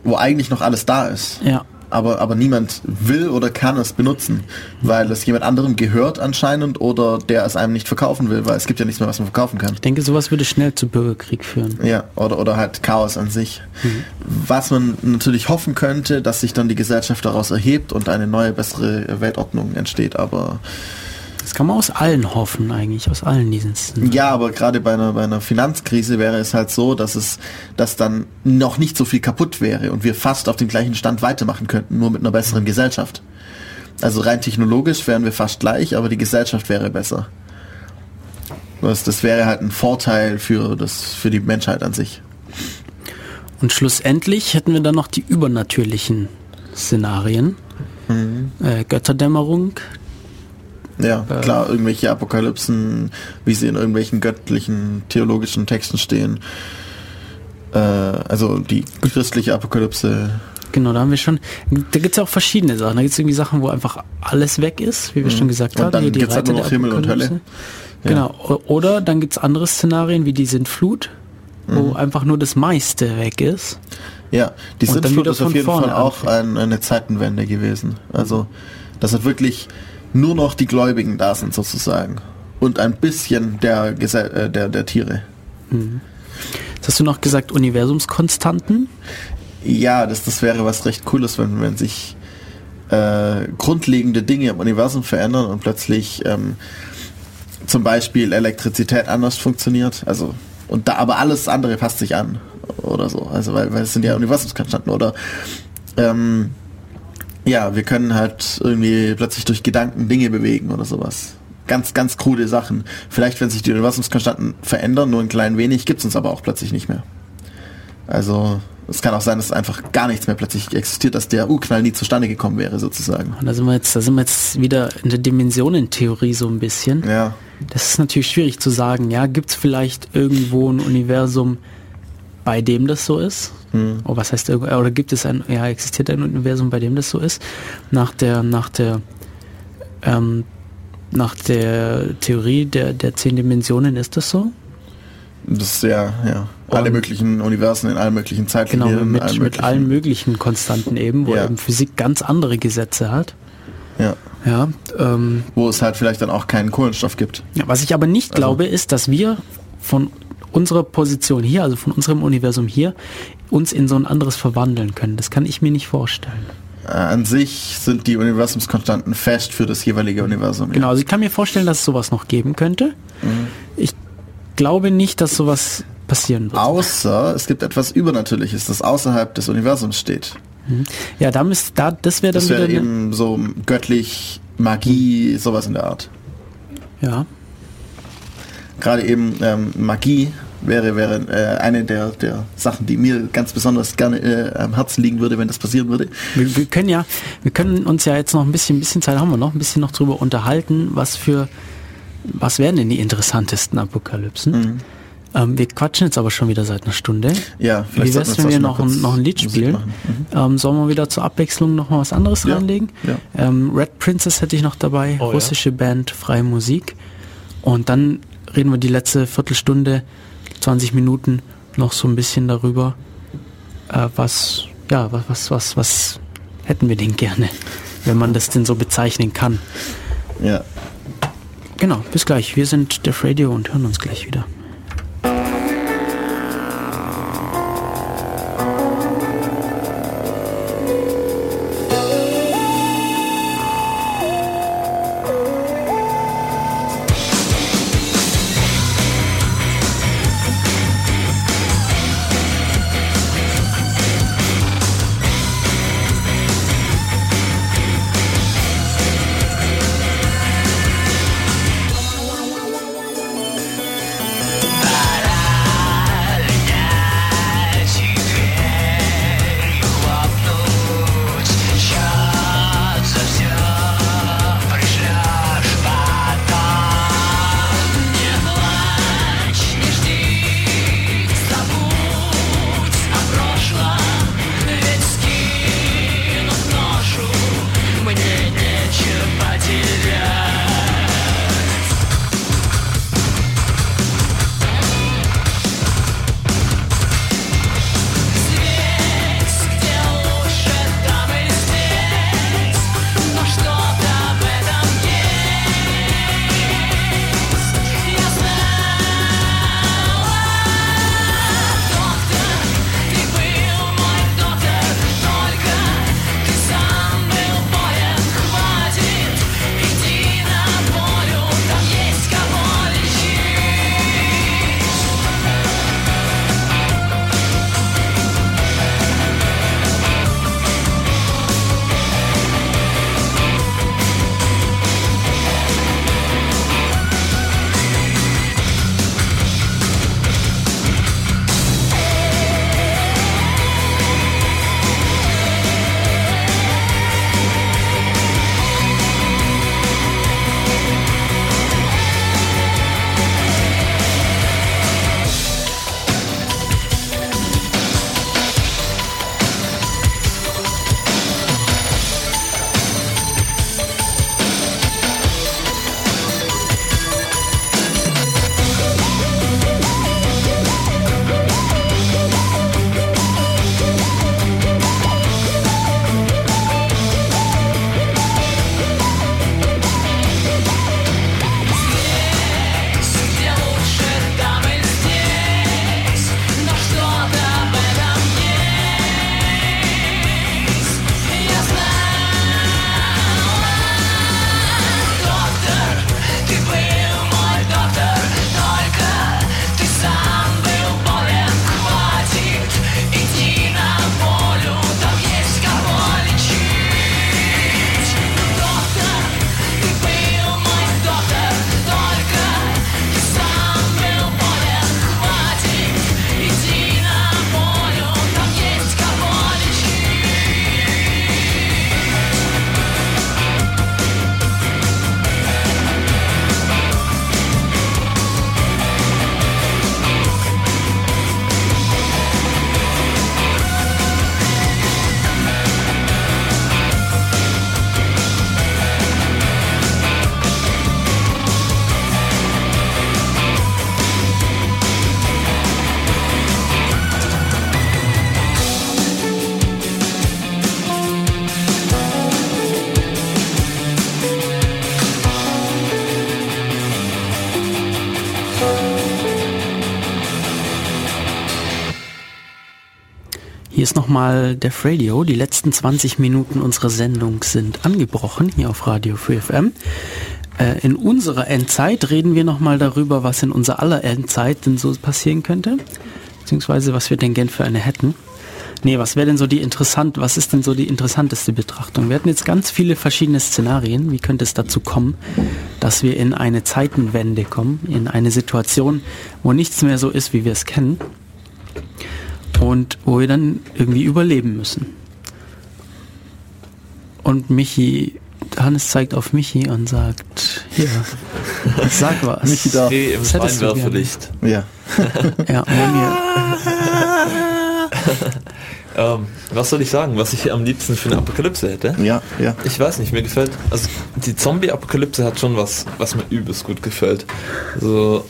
Wo eigentlich noch alles da ist. Ja. Aber, aber niemand will oder kann es benutzen, weil es jemand anderem gehört anscheinend oder der es einem nicht verkaufen will, weil es gibt ja nichts mehr, was man verkaufen kann. Ich denke, sowas würde schnell zu Bürgerkrieg führen. Ja, oder, oder halt Chaos an sich. Was man natürlich hoffen könnte, dass sich dann die Gesellschaft daraus erhebt und eine neue, bessere Weltordnung entsteht, aber Das kann man aus allen hoffen, eigentlich, aus allen diesen ja, aber gerade bei einer, bei einer Finanzkrise wäre es halt so, dass es, dass dann noch nicht so viel kaputt wäre und wir fast auf dem gleichen Stand weitermachen könnten, nur mit einer besseren Gesellschaft. Also rein technologisch wären wir fast gleich, aber die Gesellschaft wäre besser. Das, das wäre halt ein Vorteil für das, für die Menschheit an sich. Und schlussendlich hätten wir dann noch die übernatürlichen Szenarien. Äh, Götterdämmerung, Ja, klar, irgendwelche Apokalypsen, wie sie in irgendwelchen göttlichen, theologischen Texten stehen. Äh, also die christliche Apokalypse. Genau, da haben wir schon. Da gibt es ja auch verschiedene Sachen. Da gibt es irgendwie Sachen, wo einfach alles weg ist, wie wir schon gesagt Und haben. dann die gibt's halt nur noch Himmel und. Hölle. Genau. O- Oder dann gibt es andere Szenarien wie die Sintflut, Mhm. wo einfach nur das meiste weg ist. Ja, die Sintflut ist auf jeden Fall auch ein, eine Zeitenwende gewesen. Also, dass halt wirklich nur noch die Gläubigen da sind sozusagen. Und ein bisschen der, Gesell äh, der, der Tiere. Jetzt hast du noch gesagt Universumskonstanten. Ja, das, das wäre was recht Cooles, wenn, wenn sich äh, grundlegende Dinge im Universum verändern und plötzlich ähm, zum Beispiel Elektrizität anders funktioniert. Also und da aber alles andere passt sich an oder so. Also weil, weil es sind ja Universumskonstanten oder ähm, ja, wir können halt irgendwie plötzlich durch Gedanken Dinge bewegen oder sowas. Ganz, ganz krude Sachen. Vielleicht, wenn sich die Universumskonstanten verändern, nur ein klein wenig, gibt es uns aber auch plötzlich nicht mehr. Also es kann auch sein, dass einfach gar nichts mehr plötzlich existiert, dass der U-Knall nie zustande gekommen wäre, sozusagen. Und da sind wir jetzt, da sind wir jetzt wieder in der Dimensionentheorie so ein bisschen. Ja. Das ist natürlich schwierig zu sagen. Ja, gibt es vielleicht irgendwo ein Universum, bei dem das so ist? Oh, was heißt oder gibt es ein, ja, existiert ein Universum, bei dem das so ist? Nach der, nach der, ähm, nach der Theorie der, der zehn Dimensionen ist das so? Das ist ja, ja. Alle Und- möglichen Universen in allen möglichen Genau, Zeitlinien. mit, allen mit allen möglichen Konstanten eben, wo Ja. eben Physik ganz andere Gesetze hat. Ja. Ja, ähm, Wo es halt vielleicht dann auch keinen Kohlenstoff gibt. Ja, was ich aber nicht Also- glaube, ist, dass wir von unserer Position hier, also von unserem Universum hier, uns in so ein anderes verwandeln können. Das kann ich mir nicht vorstellen. Äh, an sich sind die Universumskonstanten fest für das jeweilige Universum. Genau, also ich kann mir vorstellen, dass es sowas noch geben könnte. Ich glaube nicht, dass sowas passieren wird. Außer es gibt etwas Übernatürliches, das außerhalb des Universums steht. Ja, da müsst, da, das wäre dann Das wieder wäre eine, eben so göttlich Magie, sowas in der Art. Ja. Gerade eben ähm, Magie wäre, wäre äh, eine der, der Sachen, die mir ganz besonders gerne äh, am Herzen liegen würde, wenn das passieren würde. Wir, wir können ja, wir können uns ja jetzt noch ein bisschen, ein bisschen Zeit haben wir noch, ein bisschen noch drüber unterhalten, was für, was wären denn die interessantesten Apokalypsen? Mhm. Ähm, wir quatschen jetzt aber schon wieder seit einer Stunde. Ja, vielleicht Wie wär's, wenn wir noch ein, noch ein Lied Musik spielen? Mhm. Ähm, sollen wir wieder zur Abwechslung noch mal was anderes Ja, reinlegen? ja. Ähm, Red Princess hätte ich noch dabei, Oh, ja. russische Band, freie Musik. Und dann reden wir die letzte Viertelstunde, 20 Minuten noch so ein bisschen darüber, äh, was, ja, was, was, was, was hätten wir denn gerne, wenn man das denn so bezeichnen kann. Ja. Genau, bis gleich. Wir sind Def Radio und hören uns gleich wieder. Hier ist nochmal Def Radio. Die letzten 20 Minuten unserer Sendung sind angebrochen hier auf Radio Free FM. Äh, in unserer Endzeit reden wir nochmal darüber, was in unserer aller Endzeit denn so passieren könnte, beziehungsweise was wir denn gern für eine hätten. Nee, was wäre denn so die interessant, was ist denn so die interessanteste Betrachtung? Wir hatten jetzt ganz viele verschiedene Szenarien. Wie könnte es dazu kommen, dass wir in eine Zeitenwende kommen, in eine Situation, wo nichts mehr so ist, wie wir es kennen und wo wir dann irgendwie überleben müssen? Und Michi, Hannes zeigt auf Michi und sagt, hier, sag was. Michi darf. Dreh im? Scheinwerferlicht. Ja. Ja, Ähm, was soll ich sagen, was ich am liebsten für eine Apokalypse hätte? Ja, ja. Ich weiß nicht, mir gefällt, also die Zombie-Apokalypse hat schon was, was mir übelst gut gefällt. So,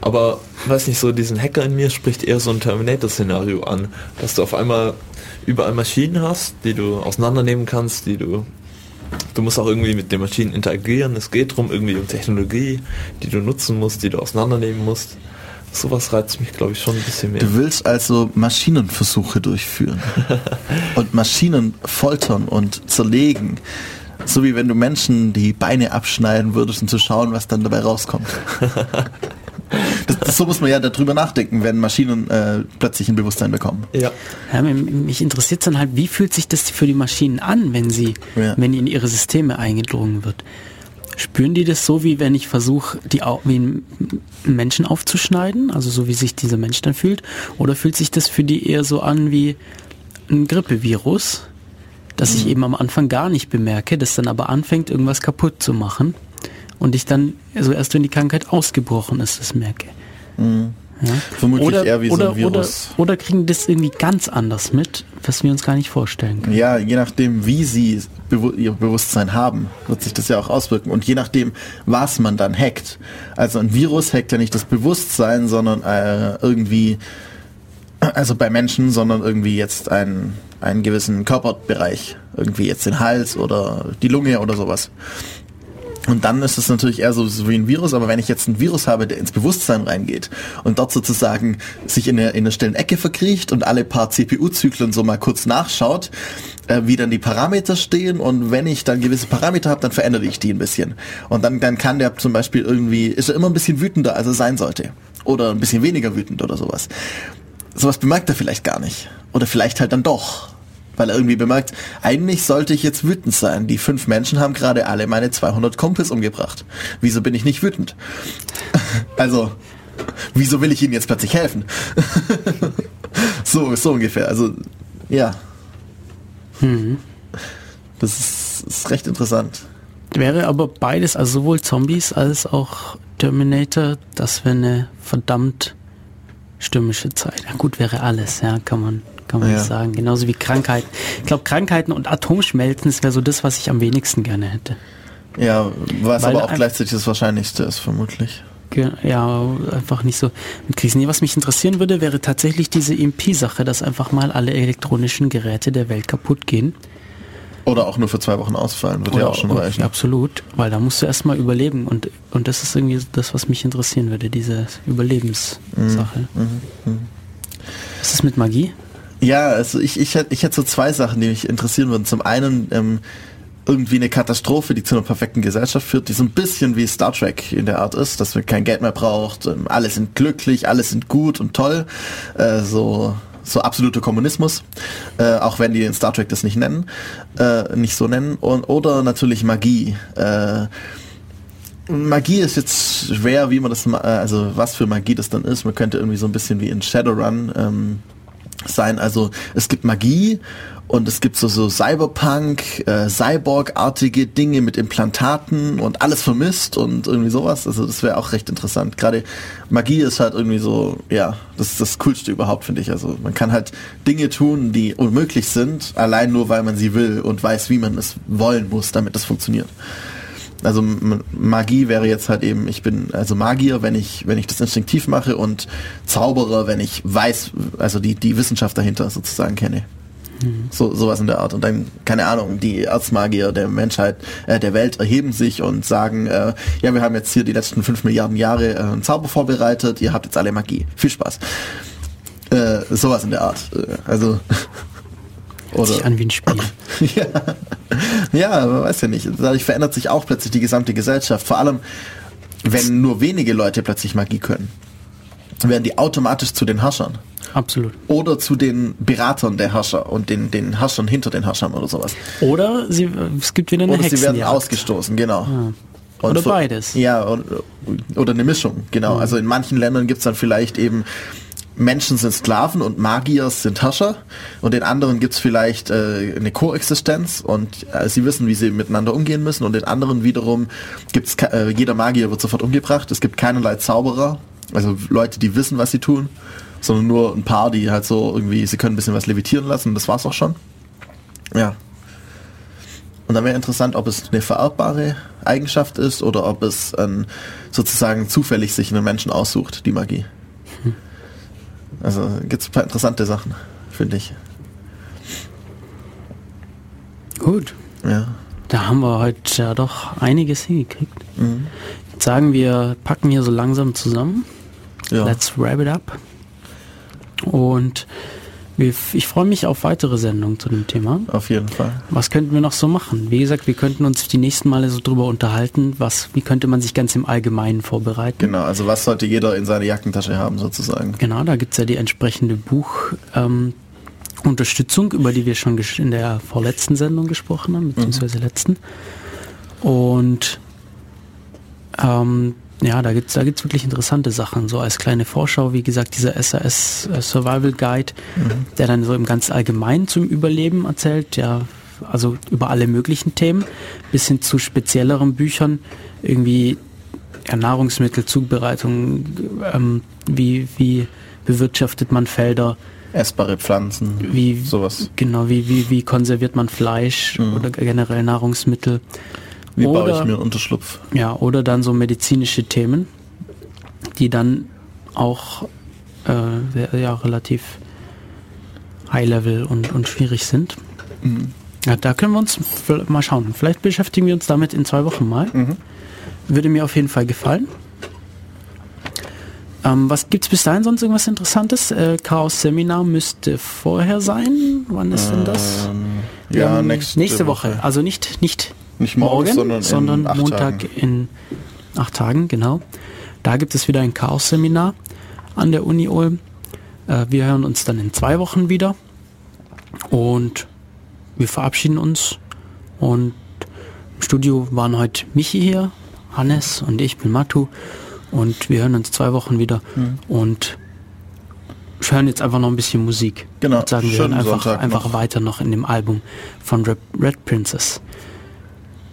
aber weiß nicht, so diesen Hacker in mir spricht eher so ein Terminator-Szenario an, dass du auf einmal überall Maschinen hast, die du auseinandernehmen kannst, die du Du musst auch irgendwie mit den Maschinen interagieren. Es geht darum, irgendwie um Technologie, die du nutzen musst, die du auseinandernehmen musst. Sowas reizt mich, glaube ich, schon ein bisschen mehr. Du willst also Maschinenversuche durchführen und Maschinen foltern und zerlegen. So wie wenn du Menschen die Beine abschneiden würdest, um zu schauen, was dann dabei rauskommt. Das, das, so muss man ja darüber nachdenken, wenn Maschinen äh, plötzlich ein Bewusstsein bekommen. Ja. Ja, mich- mich interessiert dann halt, wie fühlt sich das für die Maschinen an, wenn sie, Ja. wenn in ihre Systeme eingedrungen wird? Spüren die das so, wie wenn ich versuche, die wie einen Menschen aufzuschneiden, also so wie sich dieser Mensch dann fühlt? Oder fühlt sich das für die eher so an wie ein Grippevirus, das ich eben am Anfang gar nicht bemerke, das dann aber anfängt, irgendwas kaputt zu machen und ich dann, also erst wenn die Krankheit ausgebrochen ist, das merke? Ja. Vermutlich oder, eher wie oder, so ein Virus. Oder, oder kriegen das irgendwie ganz anders mit, was wir uns gar nicht vorstellen können. Ja, je nachdem, wie sie bewu ihr Bewusstsein haben, wird sich das ja auch auswirken. Und je nachdem, was man dann hackt. Also ein Virus hackt ja nicht das Bewusstsein, sondern äh, irgendwie, also bei Menschen, sondern irgendwie jetzt einen, einen gewissen Körperbereich. Irgendwie jetzt den Hals oder die Lunge oder sowas. Und dann ist es natürlich eher so, wie ein Virus, aber wenn ich jetzt ein Virus habe, der ins Bewusstsein reingeht und dort sozusagen sich in eine, in eine stillen Ecke verkriecht und alle paar CPU-Zyklen so mal kurz nachschaut, äh, wie dann die Parameter stehen und wenn ich dann gewisse Parameter habe, dann verändere ich die ein bisschen. Und dann, dann kann der zum Beispiel irgendwie, ist er immer ein bisschen wütender, als er sein sollte. Oder ein bisschen weniger wütend oder sowas. Sowas bemerkt er vielleicht gar nicht. Oder vielleicht halt dann doch. Weil er irgendwie bemerkt, eigentlich sollte ich jetzt wütend sein. Die fünf Menschen haben gerade alle meine 200 Kumpels umgebracht. Wieso bin ich nicht wütend? Also, wieso will ich ihnen jetzt plötzlich helfen? so, so ungefähr. Also, ja. Das ist, ist recht interessant. Wäre aber beides, also sowohl Zombies als auch Terminator, das wäre eine verdammt stürmische Zeit. Ja gut, wäre alles, ja, kann man, kann man Ja. nicht sagen. Genauso wie Krankheiten. Ich glaube, Krankheiten und Atomschmelzen, das wäre so das, was ich am wenigsten gerne hätte. Ja, was Weil aber auch gleichzeitig das Wahrscheinlichste ist, vermutlich. Ja, einfach nicht so mitkriegen. Nee, was mich interessieren würde, wäre tatsächlich diese EMP-Sache, dass einfach mal alle elektronischen Geräte der Welt kaputt gehen. Oder auch nur für zwei Wochen ausfallen, wird ja auch schon reichen. Absolut, weil da musst du erstmal überleben und, und das ist irgendwie das, was mich interessieren würde, diese Überlebenssache. Mhm, Was ist mit Magie? Ja, also ich, ich hätte ich hätte so zwei Sachen, die mich interessieren würden. Zum einen ähm, irgendwie eine Katastrophe, die zu einer perfekten Gesellschaft führt, die so ein bisschen wie Star Trek in der Art ist, dass man kein Geld mehr braucht, ähm, alle sind glücklich, alle sind gut und toll. Äh, so so absoluter Kommunismus, äh, auch wenn die in Star Trek das nicht nennen, äh, nicht so nennen. Und, oder natürlich Magie. Äh, Magie ist jetzt schwer, wie man das, äh, also was für Magie das dann ist. Man könnte irgendwie so ein bisschen wie in Shadowrun ähm, sein. Also es gibt Magie und es gibt so, so Cyberpunk, äh, Cyborg-artige Dinge mit Implantaten und alles vermisst und irgendwie sowas. Also das wäre auch recht interessant. Gerade Magie ist halt irgendwie so, ja, das ist das Coolste überhaupt, finde ich. Also man kann halt Dinge tun, die unmöglich sind, allein nur weil man sie will und weiß, wie man es wollen muss, damit das funktioniert. Also Magie wäre jetzt halt eben, ich bin also Magier, wenn ich, wenn ich das instinktiv mache und Zauberer, wenn ich weiß, also die, die Wissenschaft dahinter sozusagen kenne. So, sowas in der Art. Und dann, keine Ahnung, die Erzmagier der Menschheit, äh, der Welt erheben sich und sagen, äh, ja, wir haben jetzt hier die letzten fünf Milliarden Jahre äh, einen Zauber vorbereitet, ihr habt jetzt alle Magie. Viel Spaß. Äh, sowas in der Art. Äh, also. Hört sich an wie ein Spiel. ja. ja, man weiß ja nicht. Dadurch verändert sich auch plötzlich die gesamte Gesellschaft. Vor allem, wenn nur wenige Leute plötzlich Magie können, werden die automatisch zu den Herrschern. Absolut. Oder zu den Beratern der Herrscher und den, den Herrschern hinter den Herrschern oder sowas. Oder sie, es gibt wieder eine Oder sie werden ausgestoßen, genau. Und Oder für- beides. Ja, oder, oder eine Mischung, genau. Also in manchen Ländern gibt's dann vielleicht eben Menschen sind Sklaven und Magier sind Herrscher und in anderen gibt's vielleicht äh, eine Koexistenz und äh, sie wissen, wie sie miteinander umgehen müssen und in anderen wiederum gibt's äh, jeder Magier wird sofort umgebracht. Es gibt keinerlei Zauberer, also Leute, die wissen, was sie tun, sondern nur ein paar, die halt so irgendwie, sie können ein bisschen was levitieren lassen, das war's auch schon. Ja. Und dann wäre interessant, ob es eine vererbbare Eigenschaft ist oder ob es ähm, sozusagen zufällig sich einen Menschen aussucht, die Magie. Also gibt es ein paar interessante Sachen, finde ich. Gut. Ja. Da haben wir heute ja doch einiges hingekriegt. Mhm. Würde sagen, wir packen hier so langsam zusammen. Ja. Let's wrap it up. Und ich freue mich auf weitere Sendungen zu dem Thema. Auf jeden Fall. Was könnten wir noch so machen? Wie gesagt, wir könnten uns die nächsten Male so drüber unterhalten, was, wie könnte man sich ganz im Allgemeinen vorbereiten. Genau, also was sollte jeder in seiner Jackentasche haben sozusagen. Genau, da gibt's ja die entsprechende Buch ähm, Unterstützung, über die wir schon in der vorletzten Sendung gesprochen haben, beziehungsweise letzten. Und ähm, ja, da gibt's da gibt's wirklich interessante Sachen. So als kleine Vorschau, wie gesagt, dieser SAS äh, Survival Guide, der dann so im ganz Allgemeinen zum Überleben erzählt, ja, also über alle möglichen Themen, bis hin zu spezielleren Büchern, irgendwie ja, Nahrungsmittelzubereitung, ähm, wie, wie bewirtschaftet man Felder, Essbare Pflanzen, wie sowas. Genau, wie, wie, wie konserviert man Fleisch oder generell Nahrungsmittel. Wie baue Oder- ich mir Unterschlupf? Ja, oder dann so medizinische Themen, die dann auch äh, ja, relativ high-level und, und schwierig sind. Mhm. Ja, da können wir uns mal schauen. Vielleicht beschäftigen wir uns damit in zwei Wochen mal. Mhm. Würde mir auf jeden Fall gefallen. Ähm, was gibt's bis dahin sonst irgendwas Interessantes? Äh, Chaos Seminar müsste vorher sein. Wann ist denn das? Ähm, ja, Ähm, nächste, nächste Woche. Also nicht, nicht, Nicht morgen, morgen, sondern in acht Montag Tagen. in acht Tagen, genau. Da gibt es wieder ein Chaos-Seminar an der Uni Ulm. Äh, wir hören uns dann in zwei Wochen wieder. Und wir verabschieden uns. Und im Studio waren heute Michi hier, Hannes und ich bin Matu. Und wir hören uns zwei Wochen wieder. Mhm. Und hören jetzt einfach noch ein bisschen Musik. Genau, Und sagen wir einfach, Sonntag einfach noch. weiter noch in dem Album von Red Princess.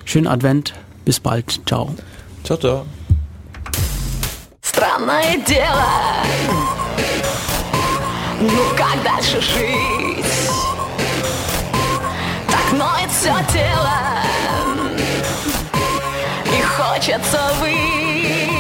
Schönen Advent, bis bald, ciao. Ciao, ciao. Странное дело Ну как дальше жить? Так ноет все тело И хочется выть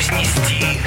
снести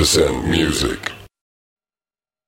100% music.